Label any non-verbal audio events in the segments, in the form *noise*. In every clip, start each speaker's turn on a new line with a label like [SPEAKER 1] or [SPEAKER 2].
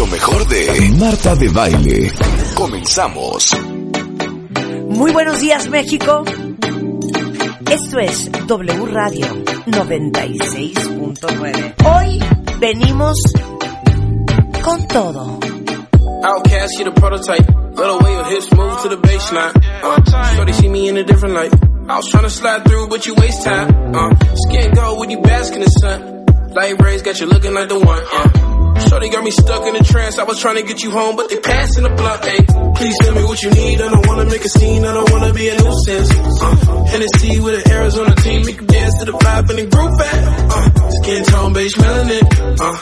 [SPEAKER 1] Lo mejor de Marta de Baile. Comenzamos.
[SPEAKER 2] Muy buenos días, México. Esto es W Radio 96.9. Hoy venimos con todo.
[SPEAKER 3] Outcast, you the prototype. Little way your hips move to the baseline. Uh, shorty see me in a different light. I was trying to slide through, but you waste time. Uh, skin gold when you bask in the sun. Light rays got you looking like the one. Uh, Shorty got me stuck in a trance. I was trying to get you home, but they passing the blunt. Hey, please tell me what you need. I don't wanna make a scene. I don't wanna be a nuisance. Uh, Hennessy with an Arizona team. Make you dance to the vibe and the groove back. Uh, skin tone, beige melanin. Uh,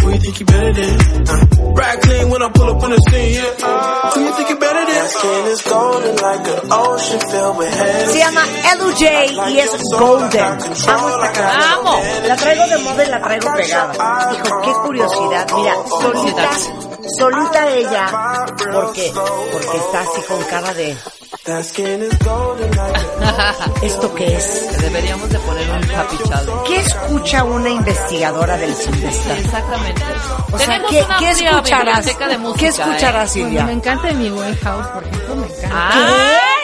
[SPEAKER 3] who you think you better than? Uh, ride clean when I pull up on the scene. Yeah. Uh, who you think you better than? Skin is golden like an ocean filled with
[SPEAKER 2] Se llama LJ y es Golden. Amo esta canción.
[SPEAKER 4] Amo.
[SPEAKER 2] La traigo de moda y la traigo pegada. Hijo, qué curiosidad. Mira, solita, solita ella. ¿Por qué? Porque está así con cara de... *laughs* ¿Esto qué es?
[SPEAKER 4] Deberíamos de poner un.
[SPEAKER 2] ¿Qué escucha una investigadora del Silvestre?
[SPEAKER 4] Exactamente.
[SPEAKER 2] O sea, ¿qué,
[SPEAKER 4] una
[SPEAKER 2] ¿qué escucharás?
[SPEAKER 4] de música,
[SPEAKER 2] ¿Qué escucharás,
[SPEAKER 4] ¿eh?
[SPEAKER 2] Silvia?
[SPEAKER 5] me encanta de mi House, por ejemplo, me encanta.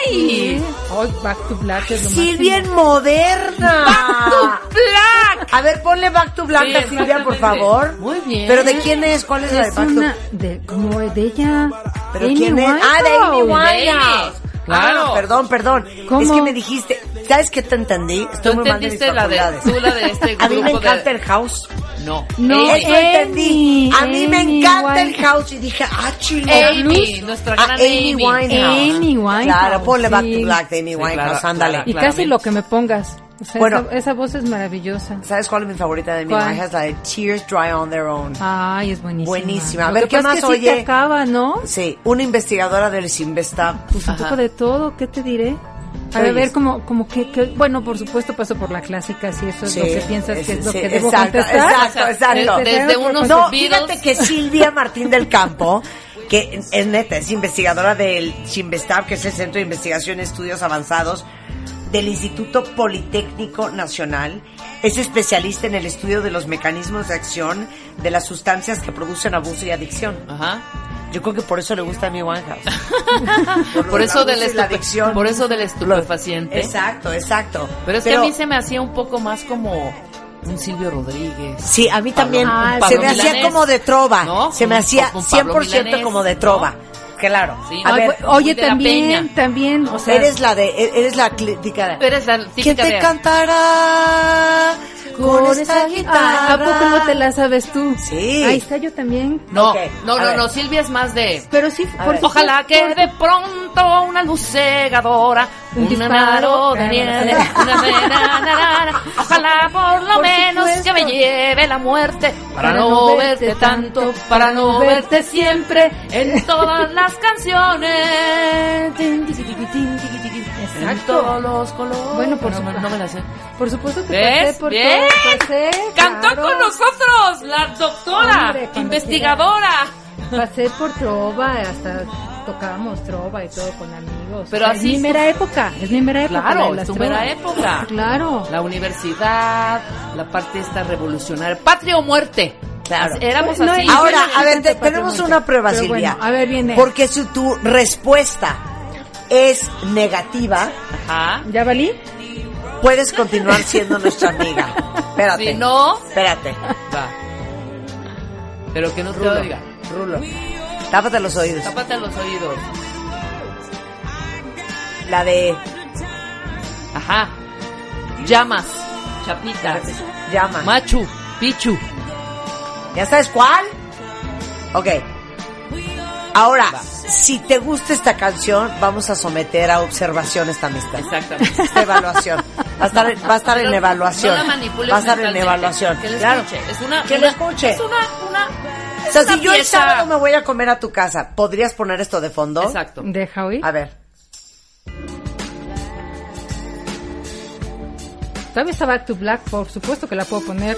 [SPEAKER 4] ¡Ay!
[SPEAKER 5] Hoy Back to Black es lo
[SPEAKER 2] Silvia en
[SPEAKER 5] máximo.
[SPEAKER 2] moderna.
[SPEAKER 4] ¡Back to Black!
[SPEAKER 2] A ver, ponle Back to Black
[SPEAKER 4] Sí,
[SPEAKER 2] a Silvia, por favor.
[SPEAKER 4] Muy bien.
[SPEAKER 2] ¿Pero de quién es? ¿Cuál es, la de Back to
[SPEAKER 5] una de, como de ella.
[SPEAKER 2] ¿Pero
[SPEAKER 5] Amy
[SPEAKER 2] quién es? Ah, de Amy
[SPEAKER 5] Winehouse.
[SPEAKER 4] Claro.
[SPEAKER 2] Ah, perdón, perdón.
[SPEAKER 5] ¿Cómo?
[SPEAKER 2] Es que me dijiste, ¿sabes qué te entendí? Estoy
[SPEAKER 4] Tú
[SPEAKER 2] muy mal de mis
[SPEAKER 4] la de, tú la de este *laughs*
[SPEAKER 2] A mí me
[SPEAKER 4] grupo de-
[SPEAKER 2] encanta el house.
[SPEAKER 4] No.
[SPEAKER 5] No,
[SPEAKER 4] Amy.
[SPEAKER 2] Eso entendí. A mí me
[SPEAKER 5] Amy
[SPEAKER 2] encanta el house. Y dije, ah, chilo.
[SPEAKER 4] Amy,
[SPEAKER 5] Blues.
[SPEAKER 4] nuestra
[SPEAKER 2] Ah,
[SPEAKER 4] gran
[SPEAKER 2] Amy
[SPEAKER 4] Amy.
[SPEAKER 2] Winehouse.
[SPEAKER 5] Amy Winehouse,
[SPEAKER 2] Claro, ponle Back
[SPEAKER 5] sí.
[SPEAKER 2] to Black de Amy
[SPEAKER 4] Sí,
[SPEAKER 2] Winehouse,
[SPEAKER 4] claro,
[SPEAKER 2] ándale.
[SPEAKER 4] claro.
[SPEAKER 5] Y casi lo que me pongas. O sea,
[SPEAKER 2] Bueno.
[SPEAKER 5] esa, esa voz es maravillosa.
[SPEAKER 2] ¿Sabes cuál es mi favorita de Amy
[SPEAKER 5] ¿Cuál?
[SPEAKER 2] Winehouse? La de Tears Dry on Their Own.
[SPEAKER 5] Ay, es buenísima.
[SPEAKER 2] Buenísima. A ver, ¿qué más
[SPEAKER 5] es que sí
[SPEAKER 2] oye?
[SPEAKER 5] te acaba, ¿no?
[SPEAKER 2] Sí, una investigadora del Sinvesta.
[SPEAKER 5] Pues un
[SPEAKER 4] Ajá.
[SPEAKER 5] poco de todo, ¿qué te diré? A ver, como, como que, que- bueno, por supuesto paso por la clásica, si eso es
[SPEAKER 2] Sí,
[SPEAKER 5] lo que piensas que es lo
[SPEAKER 2] sí,
[SPEAKER 5] que debo
[SPEAKER 2] exacto,
[SPEAKER 5] contestar.
[SPEAKER 2] Exacto, exacto.
[SPEAKER 4] Desde
[SPEAKER 5] Desde
[SPEAKER 4] unos
[SPEAKER 2] No, fíjate que Silvia Martín del Campo, que es neta, es investigadora del Chimbestab, que es el Centro de Investigación y Estudios Avanzados del Instituto Politécnico Nacional, es especialista en el estudio de los mecanismos de acción de las sustancias que producen abuso y adicción.
[SPEAKER 4] Ajá.
[SPEAKER 2] Yo creo que por eso le gusta a mi Winehouse. *laughs*
[SPEAKER 4] Por eso, del estupe-
[SPEAKER 2] adicción.
[SPEAKER 4] por eso del estupefaciente.
[SPEAKER 2] Exacto, exacto.
[SPEAKER 4] Pero es que a mí se me hacía un poco más como un Silvio Rodríguez.
[SPEAKER 2] Sí, a mí también se me hacía como de trova.
[SPEAKER 4] ¿No?
[SPEAKER 2] Se me hacía
[SPEAKER 4] un Pablo
[SPEAKER 2] 100%
[SPEAKER 4] Milanés,
[SPEAKER 2] como de
[SPEAKER 4] ¿no?
[SPEAKER 2] Claro.
[SPEAKER 4] Sí.
[SPEAKER 2] A ver,
[SPEAKER 5] Oye, también,
[SPEAKER 4] peña.
[SPEAKER 5] también, o sea,
[SPEAKER 2] eres la de eres la crítica.
[SPEAKER 4] Eres la
[SPEAKER 2] ¿Quién te
[SPEAKER 4] de...
[SPEAKER 2] cantará con esta guitarra?
[SPEAKER 5] ¿A poco no te la sabes tú?
[SPEAKER 2] Sí.
[SPEAKER 5] Ahí está yo también.
[SPEAKER 4] No, no, no, no, Silvia es más de...
[SPEAKER 5] Pero sí, por
[SPEAKER 2] ver.
[SPEAKER 4] Ojalá que de pronto una luz cegadora,
[SPEAKER 5] Un
[SPEAKER 4] un
[SPEAKER 5] disparo,
[SPEAKER 4] de nieve, una vena, na, na, na. ojalá por lo
[SPEAKER 5] Por
[SPEAKER 4] menos
[SPEAKER 5] supuesto.
[SPEAKER 4] que me lleve la muerte para, no verte tanto, para no verte siempre en todas las canciones. Tiqui. En
[SPEAKER 5] Exacto.
[SPEAKER 4] todos los colores.
[SPEAKER 5] Bueno, por
[SPEAKER 4] no,
[SPEAKER 5] supuesto.
[SPEAKER 4] no me la sé.
[SPEAKER 5] Por supuesto que
[SPEAKER 4] ¿Ves?
[SPEAKER 5] pasé por.
[SPEAKER 4] Cantó
[SPEAKER 5] claro.
[SPEAKER 4] con nosotros la doctora,
[SPEAKER 5] Hombre,
[SPEAKER 4] investigadora.
[SPEAKER 5] Pasé por trova, hasta tocábamos trova y todo con amigos.
[SPEAKER 4] Pero
[SPEAKER 5] O sea,
[SPEAKER 4] así-
[SPEAKER 5] Es mi mera época, es mi mera época. la
[SPEAKER 4] Claro, es tu mera época.
[SPEAKER 5] Claro.
[SPEAKER 4] La universidad, la parte esta revolucionaria, patria o muerte.
[SPEAKER 2] Claro.
[SPEAKER 4] Así- Éramos
[SPEAKER 5] No,
[SPEAKER 4] así.
[SPEAKER 2] Ahora, a ver, te- tenemos una prueba,
[SPEAKER 5] Pero
[SPEAKER 2] Silvia.
[SPEAKER 5] bueno, a ver, viene.
[SPEAKER 2] Porque si tu respuesta es negativa,
[SPEAKER 4] Ajá.
[SPEAKER 5] ¿Ya valí?
[SPEAKER 2] Puedes continuar siendo nuestra amiga. Espérate.
[SPEAKER 4] Si no,
[SPEAKER 2] Espérate.
[SPEAKER 4] va. Pero que no te
[SPEAKER 2] Rulo.
[SPEAKER 4] oiga.
[SPEAKER 2] Rulo. Tápate los oídos.
[SPEAKER 4] Tápate los oídos.
[SPEAKER 2] La de
[SPEAKER 4] Ajá. Llamas. Chapitas.
[SPEAKER 2] llama.
[SPEAKER 4] Machu. Pichu.
[SPEAKER 2] ¿Ya sabes cuál? Ok. Ahora, si te gusta esta canción, vamos a someter a observación esta amistad.
[SPEAKER 4] Exactamente.
[SPEAKER 2] Esta evaluación. Va a estar, va a estar en evaluación.
[SPEAKER 4] No la
[SPEAKER 2] va a estar en evaluación.
[SPEAKER 4] Que la
[SPEAKER 2] claro.
[SPEAKER 4] escuche. Es una,
[SPEAKER 2] Que
[SPEAKER 4] una-
[SPEAKER 2] la escuche.
[SPEAKER 4] Es una, una
[SPEAKER 2] O sea,
[SPEAKER 4] Una
[SPEAKER 2] si yo el sábado me voy a comer a tu casa, ¿podrías poner esto de fondo?
[SPEAKER 4] Exacto.
[SPEAKER 5] Deja oír.
[SPEAKER 2] A ver.
[SPEAKER 5] Todavía está Back to Black, por supuesto que la puedo poner.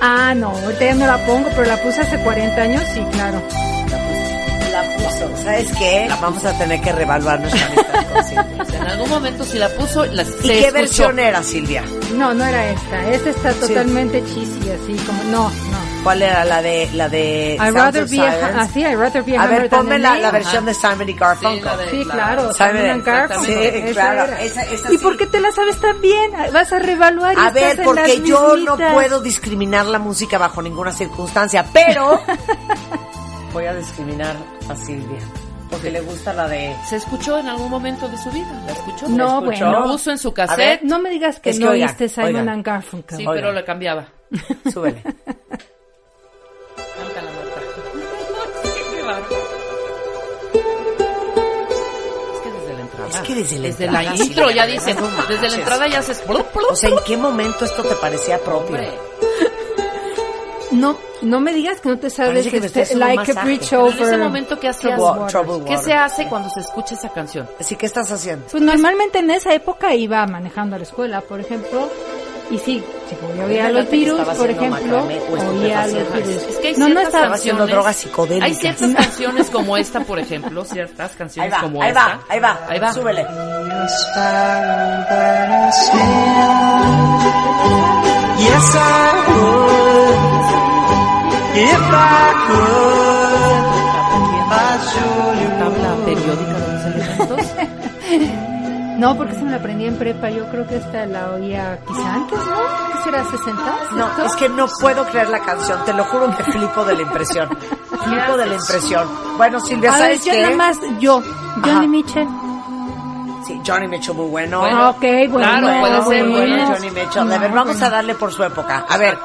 [SPEAKER 5] Ah, no, ahorita ya no la pongo, pero la puse hace 40 años, sí, claro.
[SPEAKER 2] La puso. ¿Sabes qué? Vamos a tener que reevaluar nuestra *laughs* amistad con Silvia.
[SPEAKER 4] En algún momento si la puso, la,
[SPEAKER 2] ¿Y
[SPEAKER 4] se
[SPEAKER 2] qué
[SPEAKER 4] escuchó.
[SPEAKER 2] versión era, Silvia?
[SPEAKER 5] No, no era esta. Esta está totalmente cheesy, así como. No, no.
[SPEAKER 2] ¿Cuál era la de la de
[SPEAKER 5] I'd rather be a, así, I'd rather be a,
[SPEAKER 2] A ver, ponme la, la versión de Simon y Garfunkel.
[SPEAKER 4] Sí, la de-
[SPEAKER 5] Sí, claro,
[SPEAKER 2] Simon
[SPEAKER 5] Simon and Garfunkel.
[SPEAKER 2] Sí,
[SPEAKER 5] esa
[SPEAKER 2] claro.
[SPEAKER 5] era.
[SPEAKER 2] Esa- esa
[SPEAKER 5] ¿Y
[SPEAKER 2] sí.
[SPEAKER 5] por qué te la sabes tan bien? Vas a revaluar y
[SPEAKER 2] A
[SPEAKER 5] estás
[SPEAKER 2] ver,
[SPEAKER 5] en
[SPEAKER 2] porque
[SPEAKER 5] las
[SPEAKER 2] yo no
[SPEAKER 5] mismitas.
[SPEAKER 2] puedo discriminar la música bajo ninguna circunstancia, pero *laughs* voy a discriminar a Silvia. Porque le gusta la de...
[SPEAKER 4] Se escuchó en algún momento de su vida. ¿La escuchó?
[SPEAKER 5] No,
[SPEAKER 4] ¿La escuchó?
[SPEAKER 5] bueno.
[SPEAKER 4] Lo puso en su
[SPEAKER 2] ver.
[SPEAKER 4] cassette.
[SPEAKER 5] No me digas que
[SPEAKER 2] Es que
[SPEAKER 5] no
[SPEAKER 2] oigan,
[SPEAKER 5] oíste Simon
[SPEAKER 2] oigan.
[SPEAKER 5] and Garfunkel.
[SPEAKER 4] Sí, pero le cambiaba. *laughs*
[SPEAKER 2] Súbele.
[SPEAKER 4] Cántala, Marta. Es que desde la entrada.
[SPEAKER 2] Es que desde la
[SPEAKER 4] Desde
[SPEAKER 2] entrada,
[SPEAKER 4] la intro
[SPEAKER 2] la
[SPEAKER 4] ya
[SPEAKER 2] no
[SPEAKER 4] Desde la entrada ya se.
[SPEAKER 2] O sea, ¿en qué momento esto te parecía propio?
[SPEAKER 4] Hombre.
[SPEAKER 5] No, no me digas que no te sabes
[SPEAKER 2] Parece que
[SPEAKER 5] este, Like a. Bridge
[SPEAKER 4] Pero en
[SPEAKER 5] Over.
[SPEAKER 4] ese momento, ¿qué hacías?
[SPEAKER 2] Troubled
[SPEAKER 4] ¿Qué
[SPEAKER 2] Water.
[SPEAKER 4] se hace cuando se escucha esa canción?
[SPEAKER 2] Así que estás haciendo.
[SPEAKER 5] Pues normalmente en esa época iba manejando a la escuela, por ejemplo, y sí, si voy a oír a los virus, por ejemplo, oía a los virus.
[SPEAKER 4] Es que hay
[SPEAKER 5] no, no estaba
[SPEAKER 2] haciendo drogas psicodélicas.
[SPEAKER 4] Hay ciertas *laughs* canciones como esta, por ejemplo, ciertas
[SPEAKER 2] Ahí
[SPEAKER 4] canciones
[SPEAKER 2] va,
[SPEAKER 4] como
[SPEAKER 2] ahí
[SPEAKER 4] esta.
[SPEAKER 2] va, ahí va,
[SPEAKER 4] Ahí va.
[SPEAKER 2] Súbele.
[SPEAKER 6] Yes, I would. If I could, I'd show you.
[SPEAKER 4] Tabla periódica de los elementos.
[SPEAKER 5] No, porque se me la aprendí en prepa, yo creo que esta la oía quizá antes, ¿no? ¿Qué será, 60?
[SPEAKER 2] No, es que no puedo creer la canción, te lo juro que flipo de la impresión. Flipo de la impresión. Bueno, Silvia,
[SPEAKER 5] A ver,
[SPEAKER 2] ¿sabes
[SPEAKER 5] yo
[SPEAKER 2] qué?
[SPEAKER 5] nada más, yo, Johnny
[SPEAKER 2] Ajá.
[SPEAKER 5] Mitchell.
[SPEAKER 2] Sí, Johnny Mitchell, muy bueno.
[SPEAKER 4] Bueno,
[SPEAKER 5] Ah, ok, bueno,
[SPEAKER 4] claro, puede ser,
[SPEAKER 2] bueno,
[SPEAKER 4] bien.
[SPEAKER 2] Johnny Mitchell. A
[SPEAKER 5] No,
[SPEAKER 2] ver, vamos
[SPEAKER 5] bueno.
[SPEAKER 2] a darle por su época. A ver,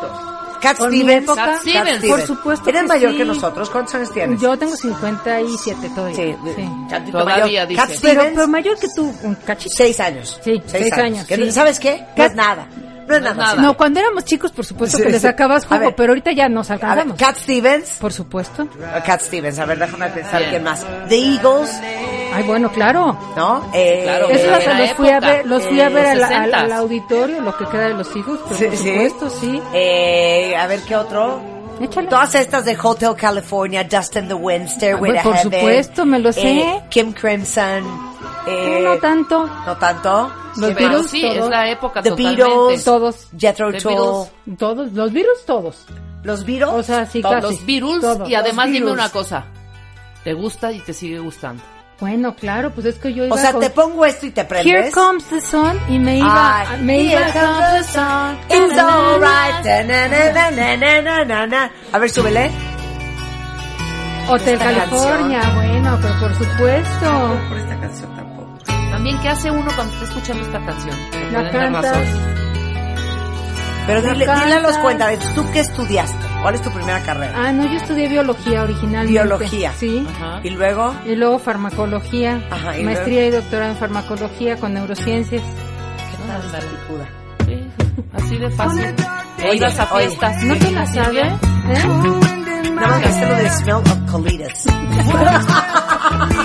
[SPEAKER 2] Cat
[SPEAKER 5] Por mi
[SPEAKER 2] Stevens.
[SPEAKER 5] época,
[SPEAKER 4] Cat Stevens,
[SPEAKER 5] por supuesto
[SPEAKER 2] ¿Eres
[SPEAKER 5] que
[SPEAKER 2] mayor
[SPEAKER 5] sí.
[SPEAKER 2] que nosotros? ¿Cuántos años tienes?
[SPEAKER 5] Yo tengo 57 todavía.
[SPEAKER 2] Sí,
[SPEAKER 4] Todavía, dice.
[SPEAKER 2] Cat
[SPEAKER 5] Pero,
[SPEAKER 2] Stevens,
[SPEAKER 5] pero mayor que tú, un cachito.
[SPEAKER 2] seis años.
[SPEAKER 5] Sí, seis años, sí.
[SPEAKER 2] ¿Sabes qué? No
[SPEAKER 5] Cat-
[SPEAKER 2] es nada. No es nada.
[SPEAKER 4] nada.
[SPEAKER 5] No, cuando éramos chicos, por supuesto
[SPEAKER 2] Sí,
[SPEAKER 5] que le
[SPEAKER 2] sí.
[SPEAKER 5] sacabas
[SPEAKER 2] A
[SPEAKER 5] jugo,
[SPEAKER 2] ver.
[SPEAKER 5] pero ahorita ya nos alcanzamos.
[SPEAKER 2] Cat Stevens.
[SPEAKER 5] Por supuesto.
[SPEAKER 2] Cat Stevens, a ver, déjame pensar quién más. The Eagles,
[SPEAKER 5] Ay, bueno, claro.
[SPEAKER 2] ¿no? Eh,
[SPEAKER 4] Claro,
[SPEAKER 5] los fui a ver, los fui a
[SPEAKER 4] eh,
[SPEAKER 5] ver al, al-
[SPEAKER 4] 60s.
[SPEAKER 5] al auditorio, lo que queda de los hijos, pero
[SPEAKER 2] Sí,
[SPEAKER 5] por
[SPEAKER 2] sí.
[SPEAKER 5] supuesto, sí.
[SPEAKER 2] Eh, a ver qué otro.
[SPEAKER 5] Échale.
[SPEAKER 2] Todas estas de Hotel California, Dust in the Wind, Stairway
[SPEAKER 5] Ah,
[SPEAKER 2] to
[SPEAKER 5] por
[SPEAKER 2] Heaven.
[SPEAKER 5] supuesto, me lo sé.
[SPEAKER 2] eh, Kim Crimson. Eh,
[SPEAKER 5] No, no tanto.
[SPEAKER 2] no tanto.
[SPEAKER 5] Los
[SPEAKER 4] Pero
[SPEAKER 5] Beatles,
[SPEAKER 4] sí,
[SPEAKER 5] todos.
[SPEAKER 4] es la época
[SPEAKER 2] The
[SPEAKER 4] totalmente.
[SPEAKER 2] Beatles,
[SPEAKER 5] Todos.
[SPEAKER 2] Jethro Tull.
[SPEAKER 5] Todos, los virus, todos.
[SPEAKER 2] los Beatles.
[SPEAKER 5] O sea, sí,
[SPEAKER 2] todos.
[SPEAKER 5] casi.
[SPEAKER 4] Los virus
[SPEAKER 5] Todos.
[SPEAKER 4] y además dime una cosa. Te gusta y te sigue gustando.
[SPEAKER 5] Bueno, claro, pues es que yo iba
[SPEAKER 2] o sea,
[SPEAKER 5] con
[SPEAKER 2] te pongo esto y te prendes.
[SPEAKER 5] Here Comes the Sun y me iba,
[SPEAKER 2] Ay,
[SPEAKER 5] me iba
[SPEAKER 2] here comes the sun, it's alright. A ver, súbele.
[SPEAKER 5] Hotel California, bueno, pero por supuesto.
[SPEAKER 2] Por esta canción tampoco.
[SPEAKER 4] También, ¿qué hace uno cuando está escuchando esta canción?
[SPEAKER 5] La cantas.
[SPEAKER 4] razón.
[SPEAKER 2] Pero dile, dile a los cuentavientes, ¿tú qué estudiaste? ¿Cuál es tu primera carrera?
[SPEAKER 5] Ah, no, yo estudié biología originalmente.
[SPEAKER 2] Biología.
[SPEAKER 5] Sí.
[SPEAKER 4] Ajá.
[SPEAKER 2] Y luego,
[SPEAKER 5] Y luego farmacología,
[SPEAKER 2] Ajá, ¿y
[SPEAKER 5] maestría y doctorado en farmacología con neurociencias.
[SPEAKER 4] Ándale.
[SPEAKER 2] picuda.
[SPEAKER 4] Sí, así de fácil.
[SPEAKER 2] Oye,
[SPEAKER 4] ibas a
[SPEAKER 2] oye.
[SPEAKER 4] fiestas.
[SPEAKER 5] ¿No te la sabes? ¿Eh?
[SPEAKER 2] Nada más que lo de smell of colitas. *laughs*